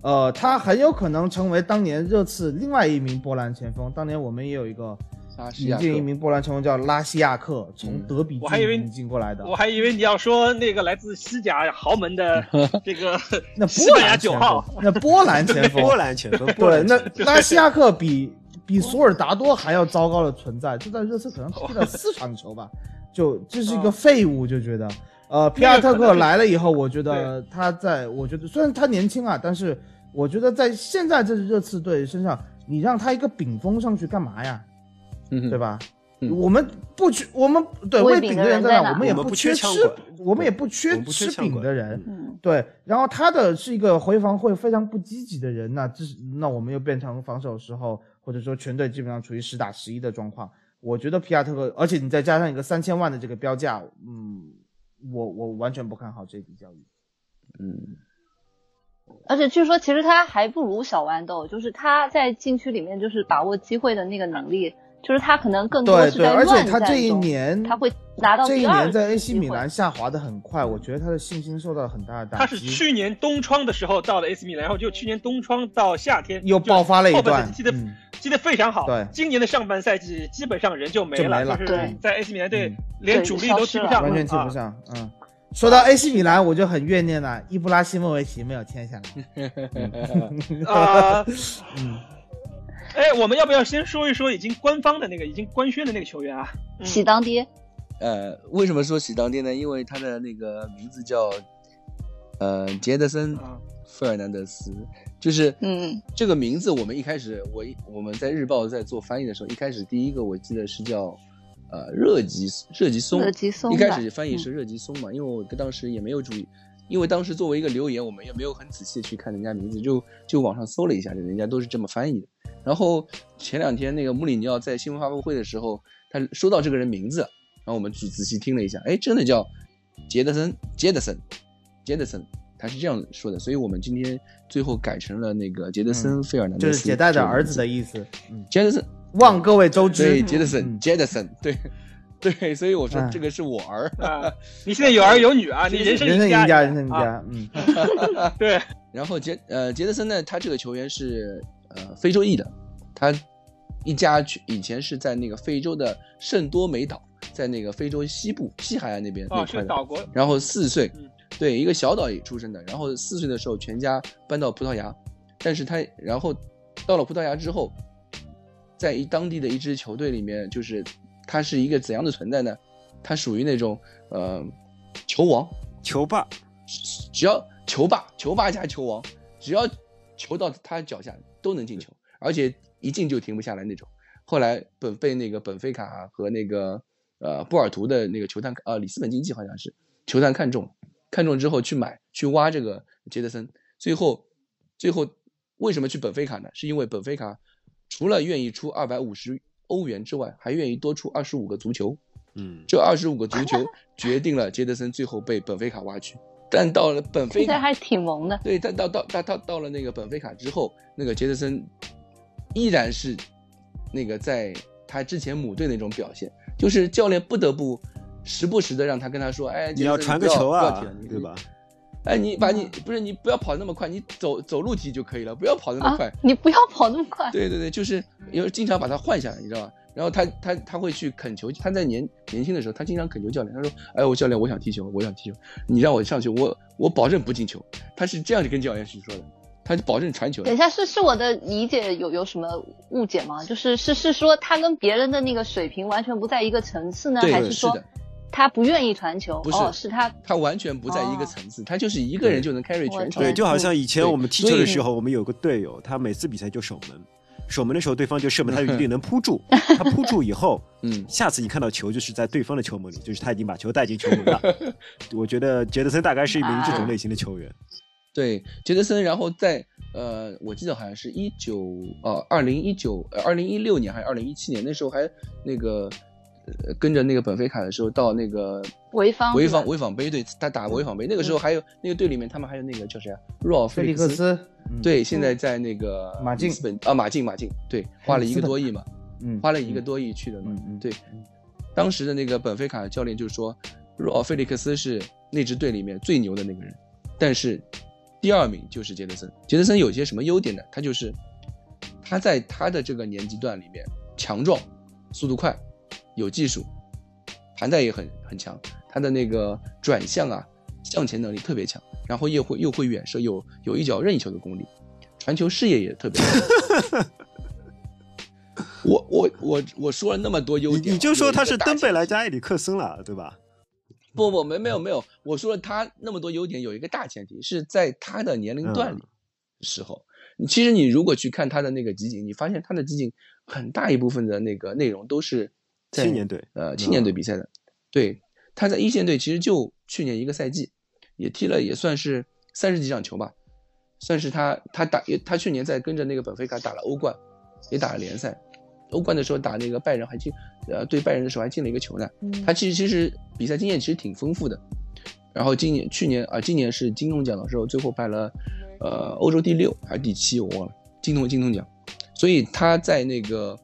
呃，他很有可能成为当年热刺另外一名波兰前锋。当年我们也有一个引。进一名波兰前锋叫拉西亚克，从嗯德比我还以为郡引进过来的。我还以为你要说那个来自西甲豪门的 这个那西班牙波兰前九号锋，那波兰前锋，波兰前锋，波对，兰那拉西亚克比比索尔达多还要糟糕的存在，就在热刺可能踢了四场球吧，就这是一个废物，就觉得。呃，皮亚特克来了以后，我觉得他在，我觉得虽然他年轻啊，但是我觉得在现在这支热刺队身上，你让他一个顶峰上去干嘛呀？嗯对吧？嗯我们不缺，我们对喂饼的人在哪？我们也不缺吃我们也不缺们不缺吃饼的人。嗯，对，然后他的是一个回防会非常不积极的人，那这是那我们又变成防守时候，或者说全队基本上处于十打十一的状况。我觉得皮亚特克，而且你再加上一个三千万的这个标价，嗯，我我完全不看好这笔交易。嗯，而且据说其实他还不如小豌豆，就是他在禁区里面就是把握机会的那个能力，就是他可能更多对对，是在而且他这一年他会拿到这一年在 AC 米兰下滑的很快，我觉得他的信心受到了很大的打击。他是去年冬窗的时候到了 AC 米兰，然后就去年冬窗到夏天又爆发了一后半段赛季踢的嗯踢得非常好。对今年的上半赛季基本上人就没就没了就是对在 AC 米兰队嗯连主力都踢不上，完全踢啊不上。嗯，说到 AC 米兰，我就很怨念了，伊布拉希莫维奇没有签下来。啊。嗯，哎，我们要不要先说一说已经官方的那个已经官宣的那个球员啊？嗯。喜当爹，呃，为什么说喜当爹呢？因为他的那个名字叫呃杰德森·啊。费尔南德斯，就是嗯，这个名字，我们一开始我一我们在日报在做翻译的时候，一开始第一个我记得是叫呃热吉热吉松，热吉松一开始翻译是热吉松嘛，因为我当时也没有注意，因为当时作为一个留言，我们也没有很仔细地去看人家名字，就就网上搜了一下，人家都是这么翻译的。然后前两天那个穆里尼奥在新闻发布会的时候，他说到这个人名字，然后我们仔仔细听了一下，哎，真的叫杰德森，杰德森，杰德森，他是这样说的，所以我们今天最后改成了那个杰德森·费尔南德斯，就是杰代的儿子的意思。嗯，杰德森，望各位周知。对，杰德森，嗯杰德森，对。对，所以我说哎这个是我儿。啊，你现在有儿有女啊，你人生赢家，人生赢家，人生赢啊家。嗯，对，然后杰呃杰德森呢，他这个球员是呃非洲裔的，他一家去以前是在那个非洲的圣多美岛，在那个非洲西部西海岸那边那哦，块的。是岛国，然后四岁嗯，对一个小岛也出生的。然后四岁的时候全家搬到葡萄牙，但是他然后到了葡萄牙之后，在一当地的一支球队里面，就是他是一个怎样的存在呢？他属于那种呃球王，球霸，只要球霸、球霸加球王，只要球到他脚下都能进球，而且一进就停不下来那种。后来本被那个本菲卡和那个呃波尔图的那个球探呃里斯本竞技好像是球探看中，看中之后去买去挖这个杰德森，最后最后为什么去本菲卡呢？是因为本菲卡除了愿意出二百五十欧元之外，还愿意多出二十五个足球。嗯，这二十五个足球决定了杰德森最后被本菲卡挖去。但到了本菲卡，还挺萌的。对，但到到他到到了那个本菲卡之后，那个杰德森依然是那个在他之前母队那种表现，就是教练不得不时不时的让他跟他说：“哎，你要传个球啊对吧？？哎，你把你不是你不要跑那么快，你走走路踢就可以了，不要跑那么啊快。，你不要跑那么快。对对对，就是因为经常把他换下来，你知道吧？然后他他他会去恳求，他在年年轻的时候，他经常恳求教练，他说：“哎，我教练，我想踢球，我想踢球，你让我上去，我我保证不进球。”他是这样跟教练去说的，他就保证传球等。一下，是是我的理解有有什么误解吗？就是是是说他跟别人的那个水平完全不在一个层次呢，还是说是的他不愿意传球？不是哦，是他他完全不在一个层次，他就是一个人就能 carry 全场。对，嗯就好像以前我们踢球的时候，我们有个队友，他每次比赛就守门，守门的时候对方就射门，他就一定能扑住，他扑住以后，嗯，下次你看到球就是在对方的球门里，就是他已经把球带进球门了。我觉得杰德森大概是一名这种类型的球员。对，杰德森，然后在呃，我记得好像是一九呃二零一九呃二零一六年还是二零一七年，那时候还那个。呃跟着那个本菲卡的时候，到那个潍坊潍坊潍坊杯，对他打潍坊杯，那个时候还有那个队里面，他们还有那个叫谁啊？若尔菲利克斯，嗯，对，现在在那个马竞本啊，马竞马竞，对，花了一个多亿嘛，嗯，花了一个多亿去的嘛嗯，嗯，对，当时的那个本菲卡教练就说，若尔菲利克斯是那支队里面最牛的那个人，但是第二名就是杰德森。杰德森有些什么优点呢？他就是他在他的这个年纪段里面强壮，速度快，有技术，盘带也很很强，他的那个转向啊，向前能力特别强，然后又会又会远射，有有一脚任意球的功力，传球视野也特别好。我我我我说了那么多优点，你你就说他是登贝莱加。埃里克森了，对吧？不不没没有没有，我说了他那么多优点，有一个大前提是在他的年龄段里时候，你其实你如果去看他的那个集锦，你发现他的集锦很大一部分的那个内容都是在青年队呃青年队比赛的，对，他在一线队其实就去年一个赛季，也踢了也算是三十几场球吧，算是他他打也他去年在跟着那个本菲卡打了欧冠，也打了联赛，欧冠的时候打那个拜仁还进呃对拜仁的时候还进了一个球呢，嗯他其实其实比赛经验其实挺丰富的。然后今年去年啊，今年是金童奖的时候，最后排了呃欧洲第六还是第七，我忘了金童金童奖。所以他在那个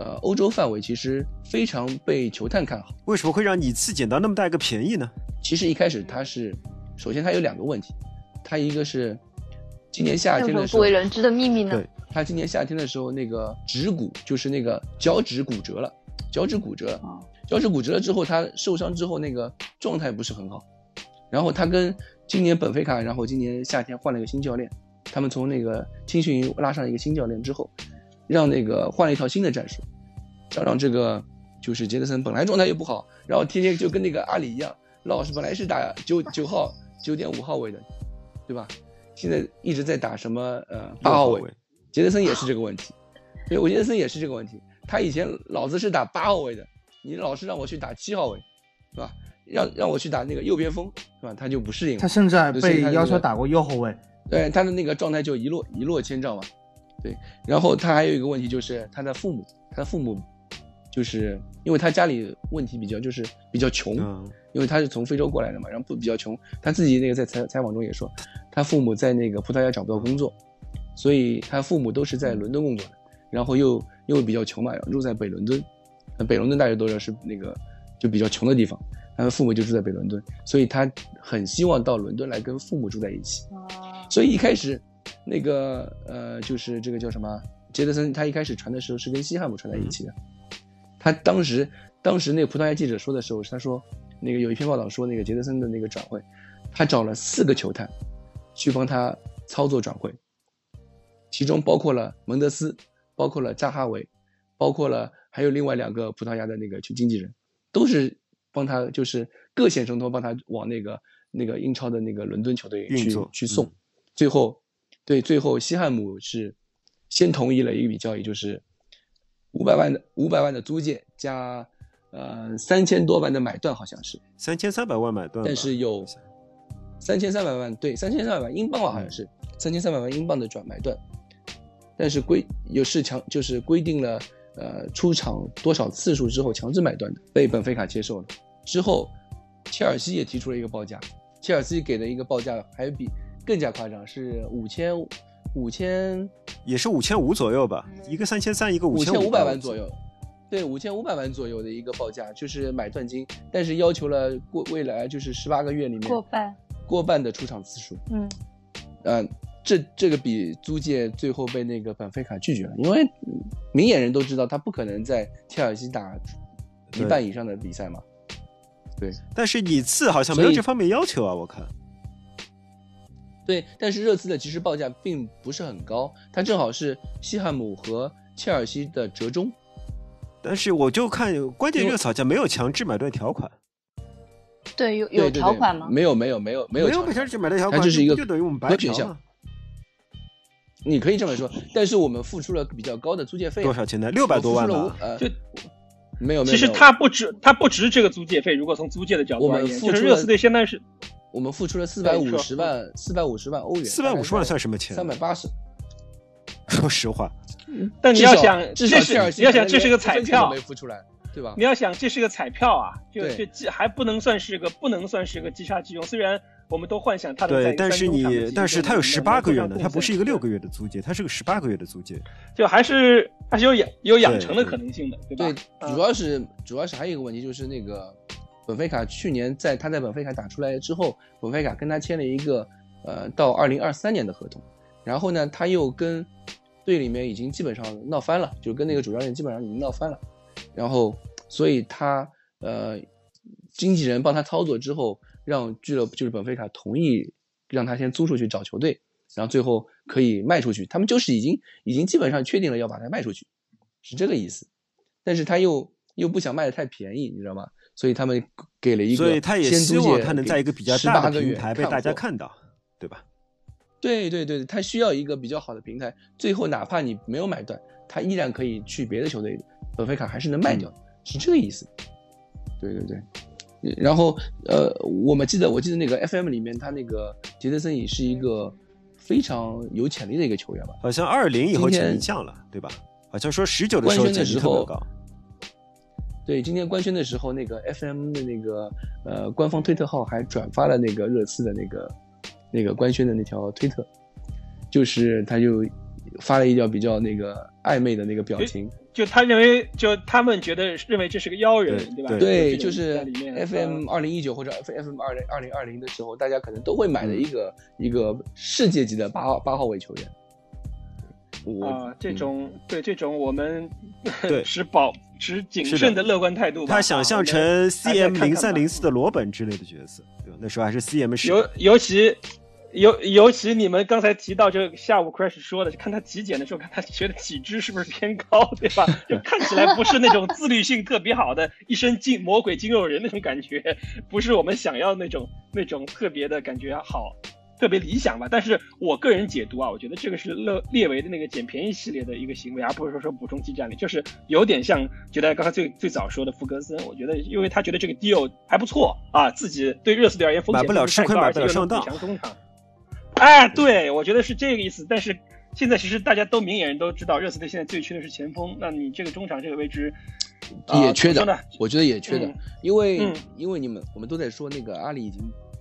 呃欧洲范围其实非常被球探看好。为什么会让你次捡到那么大一个便宜呢？其实一开始他是，首先他有两个问题，他一个是今年夏天的时候不为，人知的秘密呢对？他今年夏天的时候那个指骨就是那个脚趾骨折了，脚趾骨折了。哦脚趾骨折了之后，他受伤之后那个状态不是很好，然后他跟今年本菲卡，然后今年夏天换了一个新教练，他们从那个青训营拉上了一个新教练之后，让那个换了一套新的战术，想让这个就是杰德森本来状态又不好，然后天天就跟那个阿里一样，老是本来是打九九号九点五号位的，对吧？现在一直在打什么呃八号位，杰德森也是这个问题，对，我杰德森也是这个问题。他以前老子是打八号位的，你老是让我去打七号位，是吧？让让我去打那个右边锋，是吧？他就不适应。他甚至还被所以他要求打过右后卫。对他的那个状态就一落一落千丈嘛。对，然后他还有一个问题就是他的父母，他的父母就是因为他家里问题比较就是比较穷，嗯。因为他是从非洲过来的嘛，然后不比较穷，他自己那个在采采访中也说，他父母在那个葡萄牙找不到工作，所以他父母都是在伦敦工作的，然后又又比较穷嘛，住在北伦敦，那北伦敦大家都知道是那个就比较穷的地方，他的父母就住在北伦敦，所以他很希望到伦敦来跟父母住在一起，啊，所以一开始那个呃就是这个叫什么杰德森，他一开始传的时候是跟西汉姆传在一起的，他当时当时那个葡萄牙记者说的时候，他说那个有一篇报道说那个杰德森的那个转会，他找了四个球探去帮他操作转会，其中包括了蒙德斯，包括了扎哈维，包括了还有另外两个葡萄牙的那个去经纪人，都是帮他就是各显神通帮他往那个那个英超的那个伦敦球队去去送，嗯最后对最后西汉姆是先同意了一笔交易，就是五百万的五百万的租借加呃三千多万的买断，好像是，三千三百万买断，但是有三千三百万，对，三千三百万英镑吧，好像是三千三百万英镑的转买断，但是规有是强就是规定了呃出场多少次数之后强制买断的，被本菲卡接受了。之后，切尔西也提出了一个报价，切尔西给的一个报价还比更加夸张，是五千五千也是五千五左右吧，一个三千三，一个千五千五百万左右，对，五千五百万左右的一个报价，就是买断金，但是要求了过未来就是十八个月里面过半，过半的出场次数。嗯，呃，这这个比租借最后被那个本菲卡拒绝了，因为嗯明眼人都知道他不可能在切尔西打一半以上的比赛嘛。对。但是你次好像没有这方面要求啊，我看。对，但是热刺的其实报价并不是很高，它正好是西汉姆和切尔西的折中。但是我就看关键热刺好像没有强制买断条款，对，有有条款吗？没有没有没有没有没有强制买断条款，它就是一个就等于我们白选项嫖嘛。你可以这么说，但是我们付出了比较高的租借费啊，多少钱呢？六百多万吧。呃，就没有没有，其实他不值，他不值这个租借费。如果从租借的角度我们而言，付出就是热刺队相当于是我们付出了四百五十万，四百五十万欧元，四百五十万算什么钱？三百八十。说实话，但你要想，至少这是你要想，这是个彩票没，付出来，对吧你？要想这是个彩票啊，就对就既还不能算是个不能算是个即插即用。虽然我们都幻想它能在对，但是你但是它有十八个月呢，能他不是一个六个月的租借，它是个十八个月的租借。就还是还是有养有养成的可能性的，对对吧？，对主要是主要是还有一个问题就是那个本菲卡去年在他在本菲卡打出来之后，本菲卡跟他签了一个呃到二零二三年的合同，然后呢他又跟队里面已经基本上闹翻了，就跟那个主教练基本上已经闹翻了，然后所以他呃经纪人帮他操作之后，让俱乐部就是本菲卡同意让他先租出去找球队，然后最后可以卖出去，他们就是已经已经基本上确定了要把它卖出去，是这个意思。但是他又又不想卖的太便宜，你知道吗？所以他们给了一个所以他也希望他能在一个比较大的平台被大家看到，对吧？对对对，他需要一个比较好的平台，最后哪怕你没有买断，他依然可以去别的球队，本菲卡还是能卖掉，嗯是这个意思。对对对，然后呃，我们记得我记得那个 FM 里面，他那个杰德森也是一个非常有潜力的一个球员吧。好像二零以后潜力降了，对吧？好像说十九的时候潜力时候特别高。对，今天官宣的时候，那个 FM 的那个呃官方推特号还转发了那个热刺的那个那个官宣的那条推特，就是他就发了一条比较那个暧昧的那个表情，就他认为，就他们觉得认为这是个妖人，对对吧？对就是里面 FM 嗯二零一九或者 FM 二零二零二零的时候，大家可能都会买嗯的一个、一个世界级的八号八号位球员。我啊，这嗯种对这种我们对 持保持谨慎的乐观态度吧。他想象成啊我们还在 CM 看看吧零三零四的罗本之类的角色，对吧？那时候还是 CM 十。尤尤其尤尤其你们刚才提到这下午 Crash 说的，看他体检的时候，看他觉得体脂是不是偏高，对吧？就看起来不是那种自律性特别好的一身筋魔鬼筋肉人那种感觉，不是我们想要那种那种特别的感觉好。特别理想吧，但是我个人解读啊，我觉得这个是列列维的那个捡便宜系列的一个行为，而不是说说补充技战力，就是有点像觉得刚才最最早说的福格森，我觉得因为他觉得这个 deal 还不错啊，自己对热刺队而言风险买不了吃亏买不了上当。而且又补强中场。哎，对，我觉得是这个意思，但是现在其实大家都明眼人都知道，热刺队现在最缺的是前锋。那你这个中场这个位置啊也缺的我觉得也缺的。嗯，因为嗯。因为你们我们都在说那个阿里已经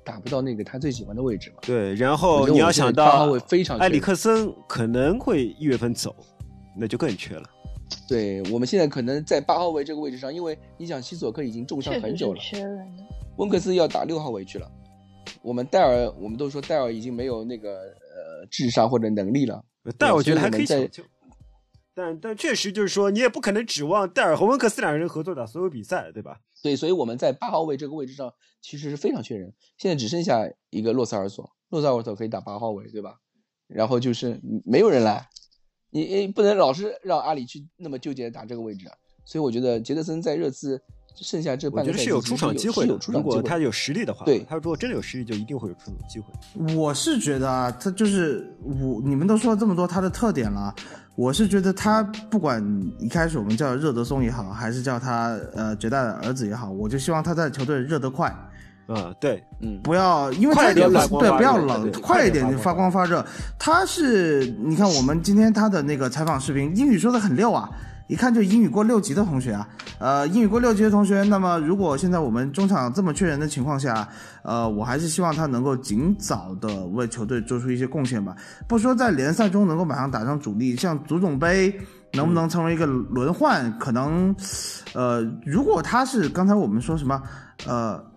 打不到那个他最喜欢的位置嘛，对，然后你要想到八号位非常埃里克森可能会一月份走，那就更缺了。对我们现在可能在八号位这个位置上，因为你想西索克已经重伤很久了，缺人。温克斯要打六号位去了。我们戴尔，我们都说戴尔已经没有那个呃智商或者能力了。但我觉得还可以救。但但确实就是说，你也不可能指望戴尔和温克斯两个人合作打所有比赛，对吧？对，所以我们在八号位这个位置上其实是非常缺人。现在只剩下一个洛塞尔索，洛塞尔索可以打八号位，对吧？然后就是嗯没有人来，你你不能老是让阿里去那么纠结打这个位置啊。所以我觉得杰德森在热刺剩下这半个赛季觉得是有出场机会如。果他有实力的话，对他如果真的有实力，就一定会有出场机会。我是觉得啊，他就是我，你们都说了这么多他的特点了，我是觉得他不管一开始我们叫热德松也好，还是叫他呃绝代的儿子也好，我就希望他在球队热得快，嗯，对，嗯，不要因为他快一点也对，不要冷，快一点就发光发热。他是你看我们今天他的那个采访视频，英语说的很溜啊。一看就英语过六级的同学啊，呃，英语过六级的同学，那么如果现在我们中场这么缺人的情况下，呃，我还是希望他能够尽早的为球队做出一些贡献吧。不说在联赛中能够马上打上主力，像足总杯能不能成为一个轮换，可能，呃，如果他是刚才我们说什么，呃。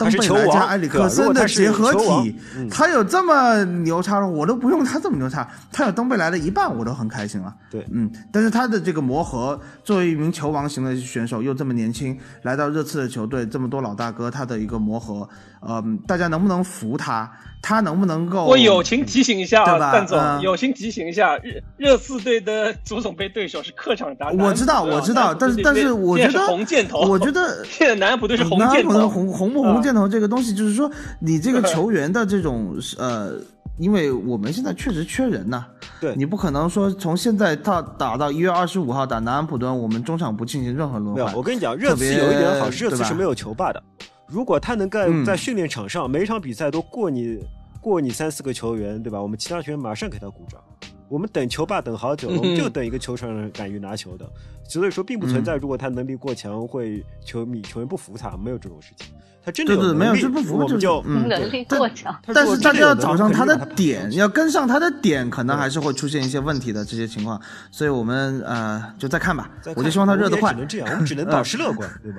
登他是球贝莱加埃里克森的结合体，嗯他有这么牛叉的，我都不用他这么牛叉，他有登贝莱的一半，我都很开心了。对嗯，但是他的这个磨合，作为一名球王型的选手，又这么年轻，来到热刺的球队，这么多老大哥，他的一个磨合，嗯、大家能不能服他？他能不能够？我友情提醒一下啊，对吧蛋总，嗯友情提醒一下，热热刺队的足总杯对手是客场打。我知道我知道但是但是我觉得红箭头，我觉得现在南安普顿是红箭头，红红不啊红箭头这个东西，就是说你这个球员的这种呃，因为我们现在确实缺人呐、对你不可能说从现在到打到一月二十五号打南安普顿，我们中场不进行任何轮没有，换。我跟你讲，热刺别有一点好，是热刺是没有球霸的。如果他能在嗯在训练场上每一场比赛都过你过你三四个球员，对吧？我们其他球员马上给他鼓掌。我们等球霸等好久了，我们就等一个球场上敢于拿球的。所以说，并不存在如果他能力过强会球迷球员不服他，没有这种事情。他真的对对对没有能力不服我们就嗯能力过强。但是大家要找上他的点，要跟上他的点，可能还是会出现一些问题的这些情况。所以我们呃就再看吧再，看我就希望他热得快只。能这样，我们只能保持乐观，对吧？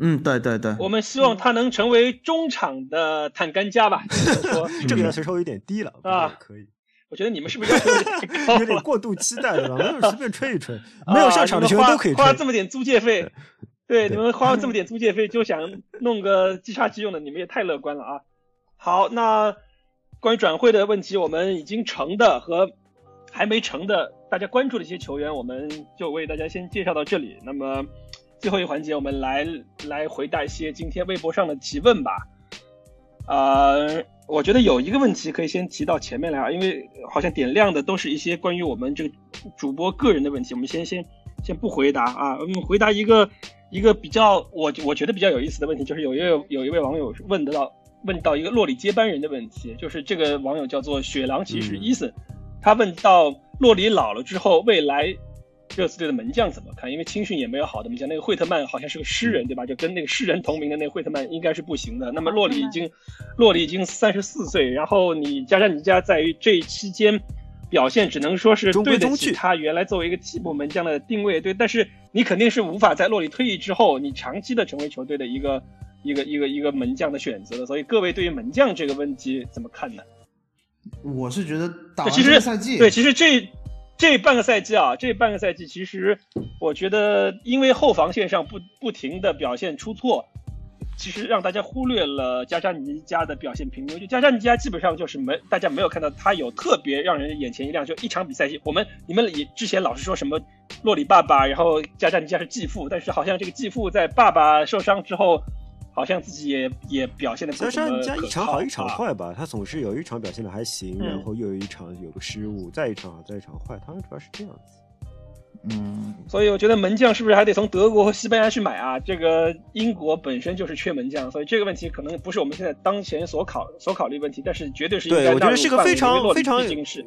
嗯，对对对，我们希望他能成为中场的坦甘加吧。就是说这个要求稍微有点低了，啊也可以。我觉得你们是不是要求有点？过度期待了，没有随便吹一吹，没有上场的球员都可以吹。花这么点租借费，对，对你们花这么点租借费就想弄个即插即用的，你们也太乐观了啊！好，那关于转会的问题，我们已经成的和还没成的，大家关注的一些球员，我们就为大家先介绍到这里。那么最后一环节，我们来来回答一些今天微博上的提问吧。呃，我觉得有一个问题可以先提到前面来啊，因为好像点亮的都是一些关于我们这个主播个人的问题，我们先先先不回答啊，我们回答一个一个比较我我觉得比较有意思的问题，就是有一位有一位网友问得到问到一个洛里接班人的问题，就是这个网友叫做雪狼骑士伊森，他问到洛里老了之后，未来热刺队的门将怎么看？因为青训也没有好的门将，那个惠特曼好像是个诗人，对吧？就跟那个诗人同名的那个惠特曼应该是不行的。那么洛里已经，洛里已经三十四岁，然后你加上你加在于这期间表现，只能说是对得起他原来作为一个替补门将的定位，对。但是你肯定是无法在洛里退役之后，你长期的成为球队的一个一个一个一个门将的选择的。所以各位对于门将这个问题怎么看呢？我是觉得打完其实这个赛季，对，其实这这半个赛季啊，这半个赛季其实我觉得，因为后防线上不不停的表现出错，其实让大家忽略了加扎尼加的表现平庸。就加扎尼加基本上就是没大家没有看到他有特别让人眼前一亮，就一场比赛，我们你们也之前老是说什么洛里爸爸，然后加扎尼加是继父，但是好像这个继父在爸爸受伤之后。好像自己也也表现的不加怎么上加一场好一场啊坏吧，他总是有一场表现的还行，嗯然后又有一场有个失误，再一场好再一场坏，他们主要是这样子。嗯，所以我觉得门将是不是还得从德国和西班牙去买啊？这个英国本身就是缺门将，所以这个问题可能不是我们现在当前所考所考虑问题，但是绝对是应该对，我觉得是个非常非常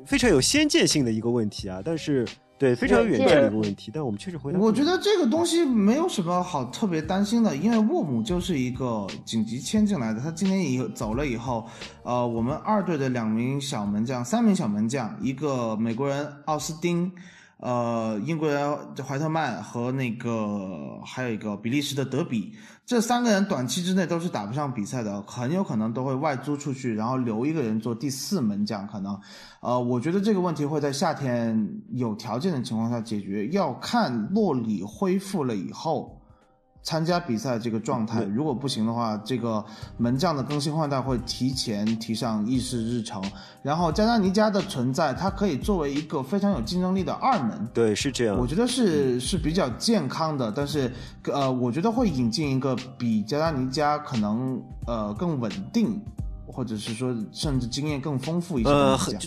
非常有先见性的一个问题啊，但是对非常有远见的一个问题，但我们确实回答。我觉得这个东西没有什么好特别担心的，因为沃姆就是一个紧急签进来的，他今天以后走了以后，呃，我们二队的两名小门将，三名小门将，一个美国人奥斯汀，呃，英国人怀特曼和那个还有一个比利时的德比，这三个人短期之内都是打不上比赛的，很有可能都会外租出去，然后留一个人做第四门将，可能。呃，我觉得这个问题会在夏天有条件的情况下解决，要看洛里恢复了以后参加比赛这个状态。如果不行的话，这个门将的更新换代会提前提上议事日程。然后加纳尼加的存在，它可以作为一个非常有竞争力的二门。对，是这样。我觉得是是比较健康的，但是呃，我觉得会引进一个比加纳尼加可能呃更稳定，或者是说甚至经验更丰富一些的呃，门将。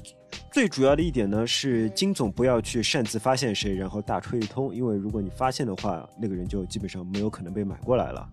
最主要的一点呢是金总不要去擅自发现谁，然后大吹一通，因为如果你发现的话，那个人就基本上没有可能被买过来了。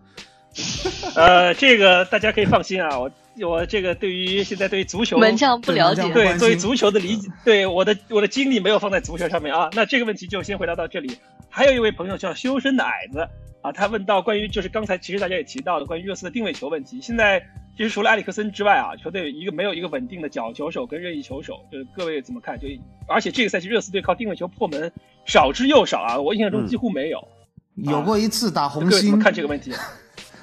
呃，这个大家可以放心啊，我我这个对于现在对于足球门将不了解对对关心对足球的理解，对我的我的精力没有放在足球上面啊。那这个问题就先回答到这里。还有一位朋友叫修身的矮子啊，他问到关于就是刚才其实大家也提到的关于热刺的定位球问题。现在其实除了埃里克森之外啊，球队一个没有一个稳定的角球手跟任意球手，就是各位怎么看？就而且这个赛季热刺队靠定位球破门少之又少啊，我印象中几乎没有。有过一次打红星各位怎么，看这个问题？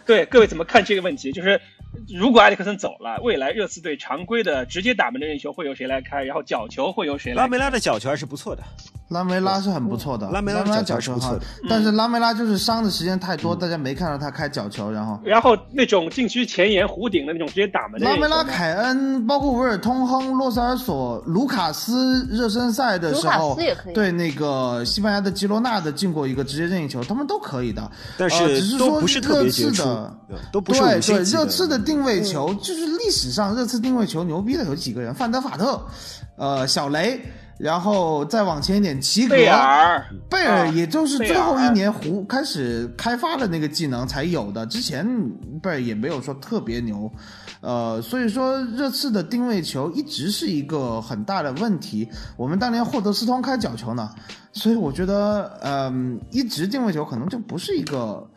对，各位怎么看这个问题？就是如果埃里克森走了，未来热刺队常规的直接打门的任意球会由谁来开？然后角球会由谁来开？拉梅拉的角球还是不错的，拉梅拉是很不错的，拉梅拉的角球哈是不错，但是拉梅拉就是伤的时间太多，大家没看到他开角球，然后。然后那种禁区前沿弧顶的那种直接打门的拉梅拉、凯恩，包括维尔通亨、洛塞尔索、卢卡斯热身赛的时卢候卡斯也可以，对那个西班牙的吉罗纳的进过一个直接任意球，他们都可以的。但呃只是说都不是特别热杰出刺的，对都不是对对，五星级热刺的定位球就是历史上热刺定位球牛逼的有几个人？范德法特，呃，小雷，然后再往前一点，齐格、贝尔，贝尔，也就是最后一年胡开始开发的那个技能才有的，之前贝尔也没有说特别牛，呃，所以说热刺的定位球一直是一个很大的问题。我们当年霍德斯通开角球呢，所以我觉得，嗯、一直定位球可能就不是一个。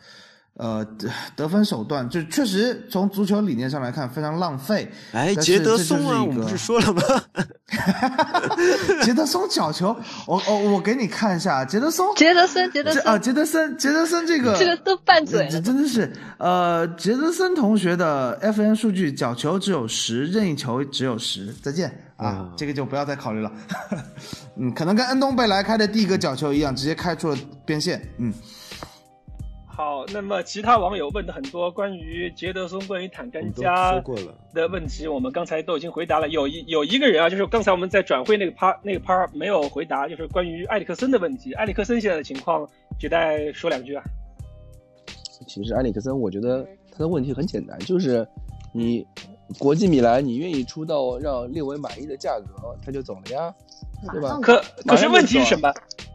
呃，得得分手段就确实从足球理念上来看非常浪费。哎，杰德松啊，我们不是说了吗？杰德松角球，我我我给你看一下，杰德松，杰德森，杰德这啊，杰德森，杰德森这个这个都拌嘴这了。真的是，呃，杰德森同学的 FN 数据，角球只有十，任意球只有十。再见啊，啊这个就不要再考虑了。嗯，可能跟恩东贝莱开的第一个角球一样，直接开出了边线。嗯，好，那么其他网友问的很多关于杰德松、关于坦甘加说过了。的问题，我们刚才都已经回答了。有一有一个人啊，就是刚才我们在转会那个趴那个趴没有回答，就是关于埃里克森的问题。埃里克森现在的情况，杰代说两句啊。其实埃里克森，我觉得他的问题很简单，就是你国际米兰，你愿意出到让列维满意的价格，他就走了呀，对吧？可可是问题是什么？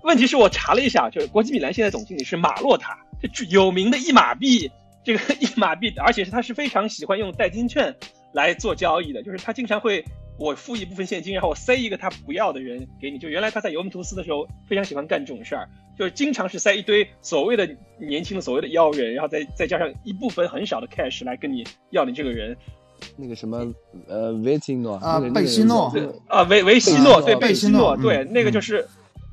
问题是我查了一下，就是国际米兰现在总经理是马洛塔，这具有名的一马币，这个一马币，而且是他是非常喜欢用代金券来做交易的，就是他经常会我付一部分现金，然后我塞一个他不要的人给你。就原来他在尤文图斯的时候非常喜欢干这种事儿，就是经常是塞一堆所谓的年轻的所谓的妖人，然后再再加上一部分很少的 cash 来跟你要你这个人。那个什么呃维蒂诺啊贝西诺那个啊，维维西诺，啊对，贝贝西诺，对，那个嗯就是，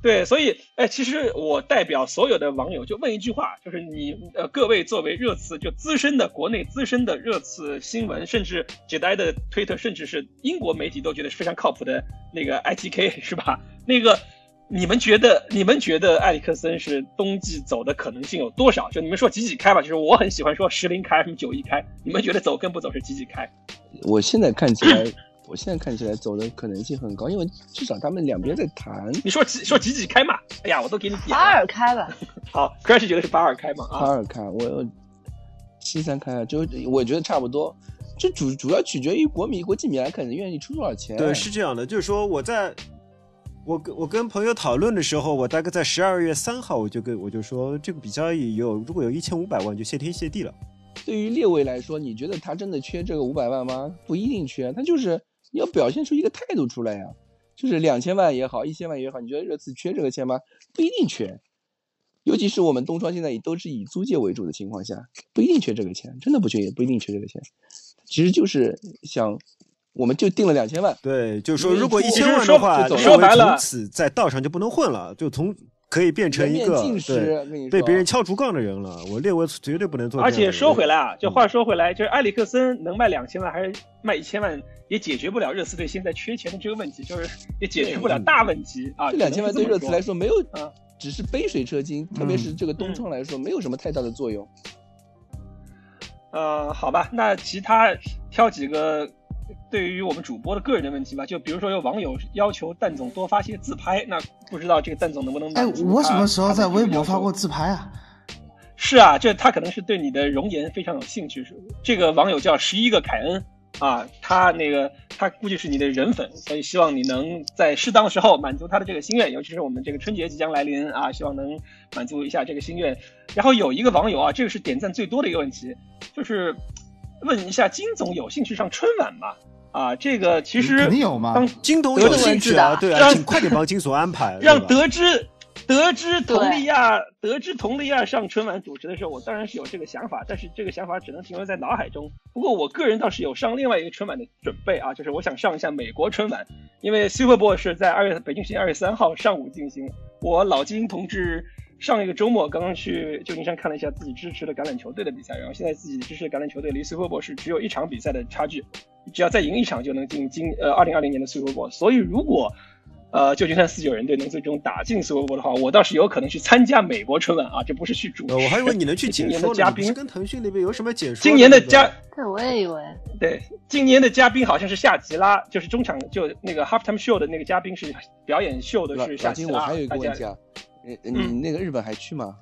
对，所以，哎，其实我代表所有的网友就问一句话，就是你呃，各位作为热刺就资深的国内资深的热刺新闻，甚至杰代的推特，甚至是英国媒体都觉得是非常靠谱的那个 ITK 是吧？那个。你们觉得，你们觉得埃里克森是冬季走的可能性有多少？就你们说几几开吧，就是我很喜欢说十零开，什么九一开，你们觉得走跟不走是几几开？我现在看起来，我现在看起来走的可能性很高，因为至少他们两边在谈。你说几说几几开嘛？哎呀，我都给你点八二。开吧，好，Crash 觉得是八二开嘛？啊，巴尔看我七三开，就我觉得差不多。这主主要取决于国米国际米兰可能愿意出多少钱。对，是这样的，就是说我在我跟我跟朋友讨论的时候，我大概在十二月三号，我就跟我就说，这个比交易有如果有一千五百万，就谢天谢地了。对于列维来说，你觉得他真的缺这个五百万吗？不一定缺，他就是你要表现出一个态度出来呀。就是两千万也好，一千万也好，你觉得热刺缺这个钱吗？不一定缺。尤其是我们东窗现在也都是以租借为主的情况下，不一定缺这个钱，真的不缺，也不一定缺这个钱。其实就是想，我们就定了两千万。对，就是说如果一千万的话，说白了，从此在道上就不能混了，就从可以变成一个对被别人敲竹杠的人了。我列维绝对不能做。而且说回来啊，就话说回来，就是埃里克森能卖两千万还是卖一千万，也解决不了热刺队现在缺钱的这个问题，就是也解决不了大问题啊。这两千万对热刺来说没有啊。只是杯水车薪，特别是这个东窗来说，没有什么太大的作用。呃，好吧，那其他挑几个对于我们主播的个人的问题吧。就比如说有网友要求蛋总多发些自拍，那不知道这个蛋总能不能？哎，我什么时候在微博发过自拍啊？是啊，这他可能是对你的容颜非常有兴趣。是这个网友叫十一个凯恩。啊，他那个他估计是你的人粉，所以希望你能在适当的时候满足他的这个心愿，尤其是我们这个春节即将来临啊，希望能满足一下这个心愿。然后有一个网友啊，这个是点赞最多的一个问题，就是问一下金总有兴趣上春晚吗？啊，这个其实肯定有吗？金总有兴趣啊，对啊，请快点帮金总安排，让得知。得知佟丽娅得知佟丽娅上春晚主持的时候，我当然是有这个想法，但是这个想法只能停留在脑海中。不过我个人倒是有上另外一个春晚的准备啊，就是我想上一下美国春晚，因为 Super Bowl 是在二月北京时间二月三号上午进行。我老金同志上一个周末刚刚去旧金山看了一下自己支持的橄榄球队的比赛，然后现在自己支持的橄榄球队离 Super Bowl 是只有一场比赛的差距，只要再赢一场就能进今呃二零二零年的 Super Bowl。所以如果呃，旧金山四九人队能最终打进 Super Bowl 的话，我倒是有可能去参加美国春晚啊，这不是去主持。我还以为你能去今年的嘉宾，跟腾讯那边有什么解说？今年的嘉，对，我也以为。对，今年的嘉宾好像是夏吉拉，就是中场就那个 Halftime Show 的那个嘉宾是表演秀的是夏吉拉。我还有一个问题啊，你你那个日本还去吗？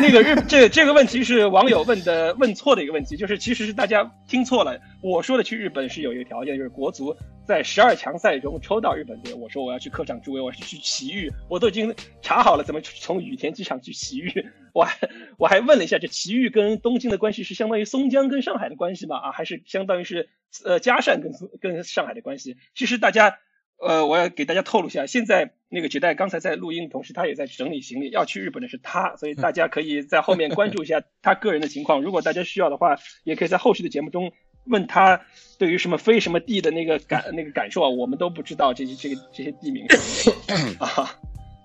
那个日这这个问题是网友问的问错的一个问题，就是其实是大家听错了。我说的去日本是有一个条件，就是国足在十二强赛中抽到日本队。我说我要去客场助威，我是去奇遇，我都已经查好了怎么从羽田机场去奇遇。我还我还问了一下，这奇遇跟东京的关系是相当于松江跟上海的关系吗？啊，还是相当于是呃嘉善跟跟上海的关系？其实大家。呃，我要给大家透露一下，现在那个绝代刚才在录音的同时，他也在整理行李，要去日本的是他，所以大家可以在后面关注一下 他个人的情况。如果大家需要的话，也可以在后续的节目中问他对于什么飞什么地的那个感那个感受啊，我们都不知道这些这个这些地名 啊，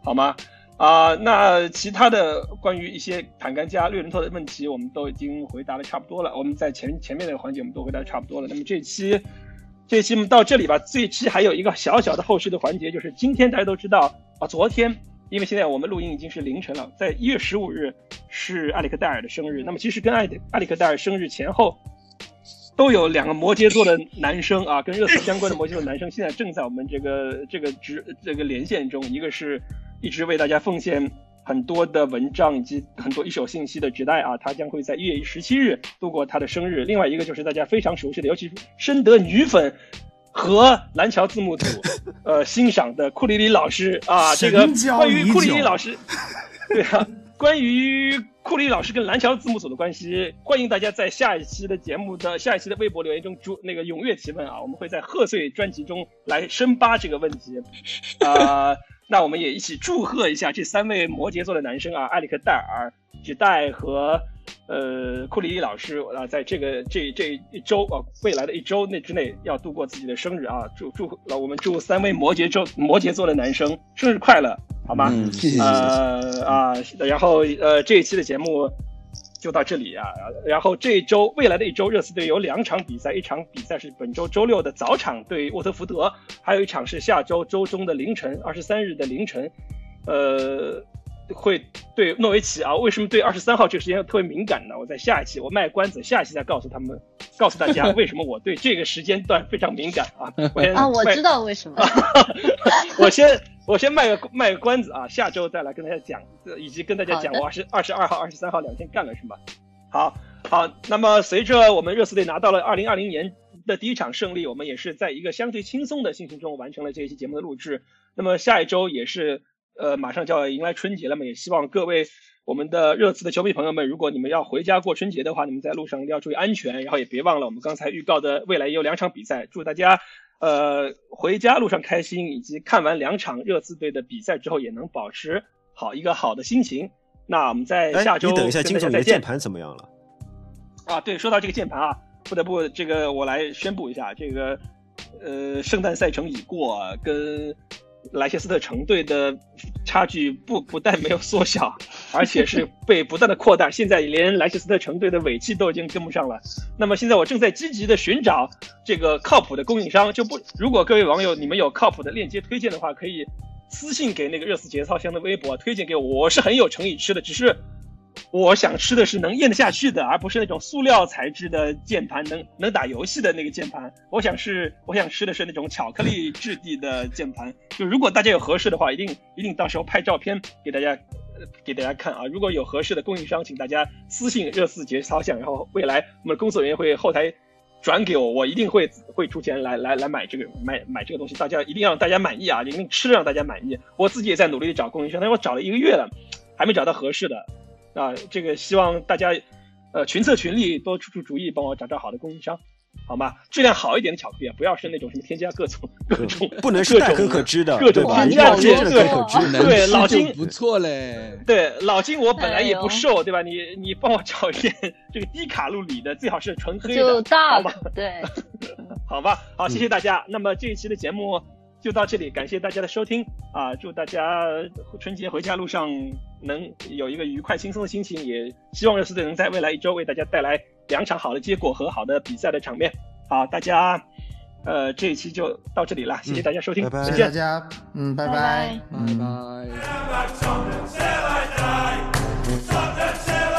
好吗？啊，那其他的关于一些坦甘加、略伦特的问题，我们都已经回答的差不多了。我们在前前面那个环节我们都回答的差不多了。那么这期。这期我们到这里吧。这期还有一个小小的后续的环节，就是今天大家都知道啊，昨天，因为现在我们录音已经是凌晨了，在一月十五日是艾里克戴尔的生日。那么其实跟艾艾里克戴尔生日前后，都有两个摩羯座的男生啊，跟热刺相关的摩羯座男生，现在正在我们这个这个直这个连线中。一个是一直为大家奉献。很多的文章以及很多一手信息的纸袋啊，他将会在一月十七日度过他的生日。另外一个就是大家非常熟悉的，尤其是深得女粉和蓝桥字幕组 呃欣赏的库里里老师啊。这个关于库里里老师，对啊，关于库里老师跟蓝桥字幕组的关系，欢迎大家在下一期的节目的下一期的微博留言中主那个踊跃提问啊，我们会在贺岁专辑中来深扒这个问题啊。那我们也一起祝贺一下这三位摩羯座的男生啊，艾里克戴尔、吉代和呃库里利老师啊，在这个这这一周啊，未来的一周内之内要度过自己的生日啊，祝祝我们祝三位摩羯座摩羯座的男生生日快乐，好吗？嗯谢谢呃啊，然后呃这一期的节目。就到这里啊，然后这一周未来的一周，热刺队有两场比赛，一场比赛是本周周六的早场对沃特福德，还有一场是下周周中的凌晨，二十三日的凌晨，呃。会对诺维奇啊？为什么对二十三号这个时间特别敏感呢？我在下一期我卖关子，下一期再告诉他们，告诉大家 为什么我对这个时间段非常敏感啊！啊，我知道为什么。我先我先卖个卖个关子啊，下周再来跟大家讲，以及跟大家讲我二十二十二号、二十三号两天干了什么。好，好，那么随着我们热刺队拿到了二零二零年的第一场胜利，我们也是在一个相对轻松的心情中完成了这一期节目的录制。那么下一周也是呃马上就要迎来春节了嘛，也希望各位我们的热刺的球迷朋友们，如果你们要回家过春节的话，你们在路上一定要注意安全，然后也别忘了我们刚才预告的未来也有两场比赛，祝大家呃回家路上开心，以及看完两场热刺队的比赛之后也能保持好一个好的心情。那我们在哎下周你等一下，跟金总，的键盘怎么样了？啊，对，说到这个键盘啊，不得不这个我来宣布一下，这个呃，圣诞赛程已过，跟莱切斯特城队的差距不不但没有缩小，而且是被不断的扩大，现在连莱切斯特城队的尾气都已经跟不上了。那么现在我正在积极的寻找这个靠谱的供应商，就不如果各位网友你们有靠谱的链接推荐的话，可以私信给那个热刺节操箱的微博推荐给我，我是很有诚意吃的，只是。我想吃的是能咽得下去的，而不是那种塑料材质的键盘，能能打游戏的那个键盘。我想是，我想吃的是那种巧克力质地的键盘。就如果大家有合适的话，一定一定到时候拍照片给大家，给大家看啊。如果有合适的供应商，请大家私信热四节操项，然后未来我们工作人员会后台转给我，我一定会会出钱来来来买这个买买这个东西。大家一定让大家满意啊，一定吃让大家满意。我自己也在努力找供应商，但是我找了一个月了，还没找到合适的。啊，这个希望大家，呃，群策群力，多出出主意，帮我找找好的供应商，好吗？质量好一点的巧克力，啊，不要是那种什么添加各种各种，不能是各种可可脂的，各种对吧？添加剂对可可脂。能对老金不错嘞。对，老金我本来也不瘦，对吧？你你帮我找一点这个低卡路里的，最好是纯黑就的，好吗？对，好吧，好，嗯谢谢大家。那么这一期的节目就到这里，感谢大家的收听啊！祝大家春节回家路上能有一个愉快轻松的心情，也希望热刺队能在未来一周为大家带来两场好的结果和好的比赛的场面。好，大家，呃，这一期就到这里了，谢谢大家收听，拜拜再见谢谢大。家，嗯，拜拜拜拜，拜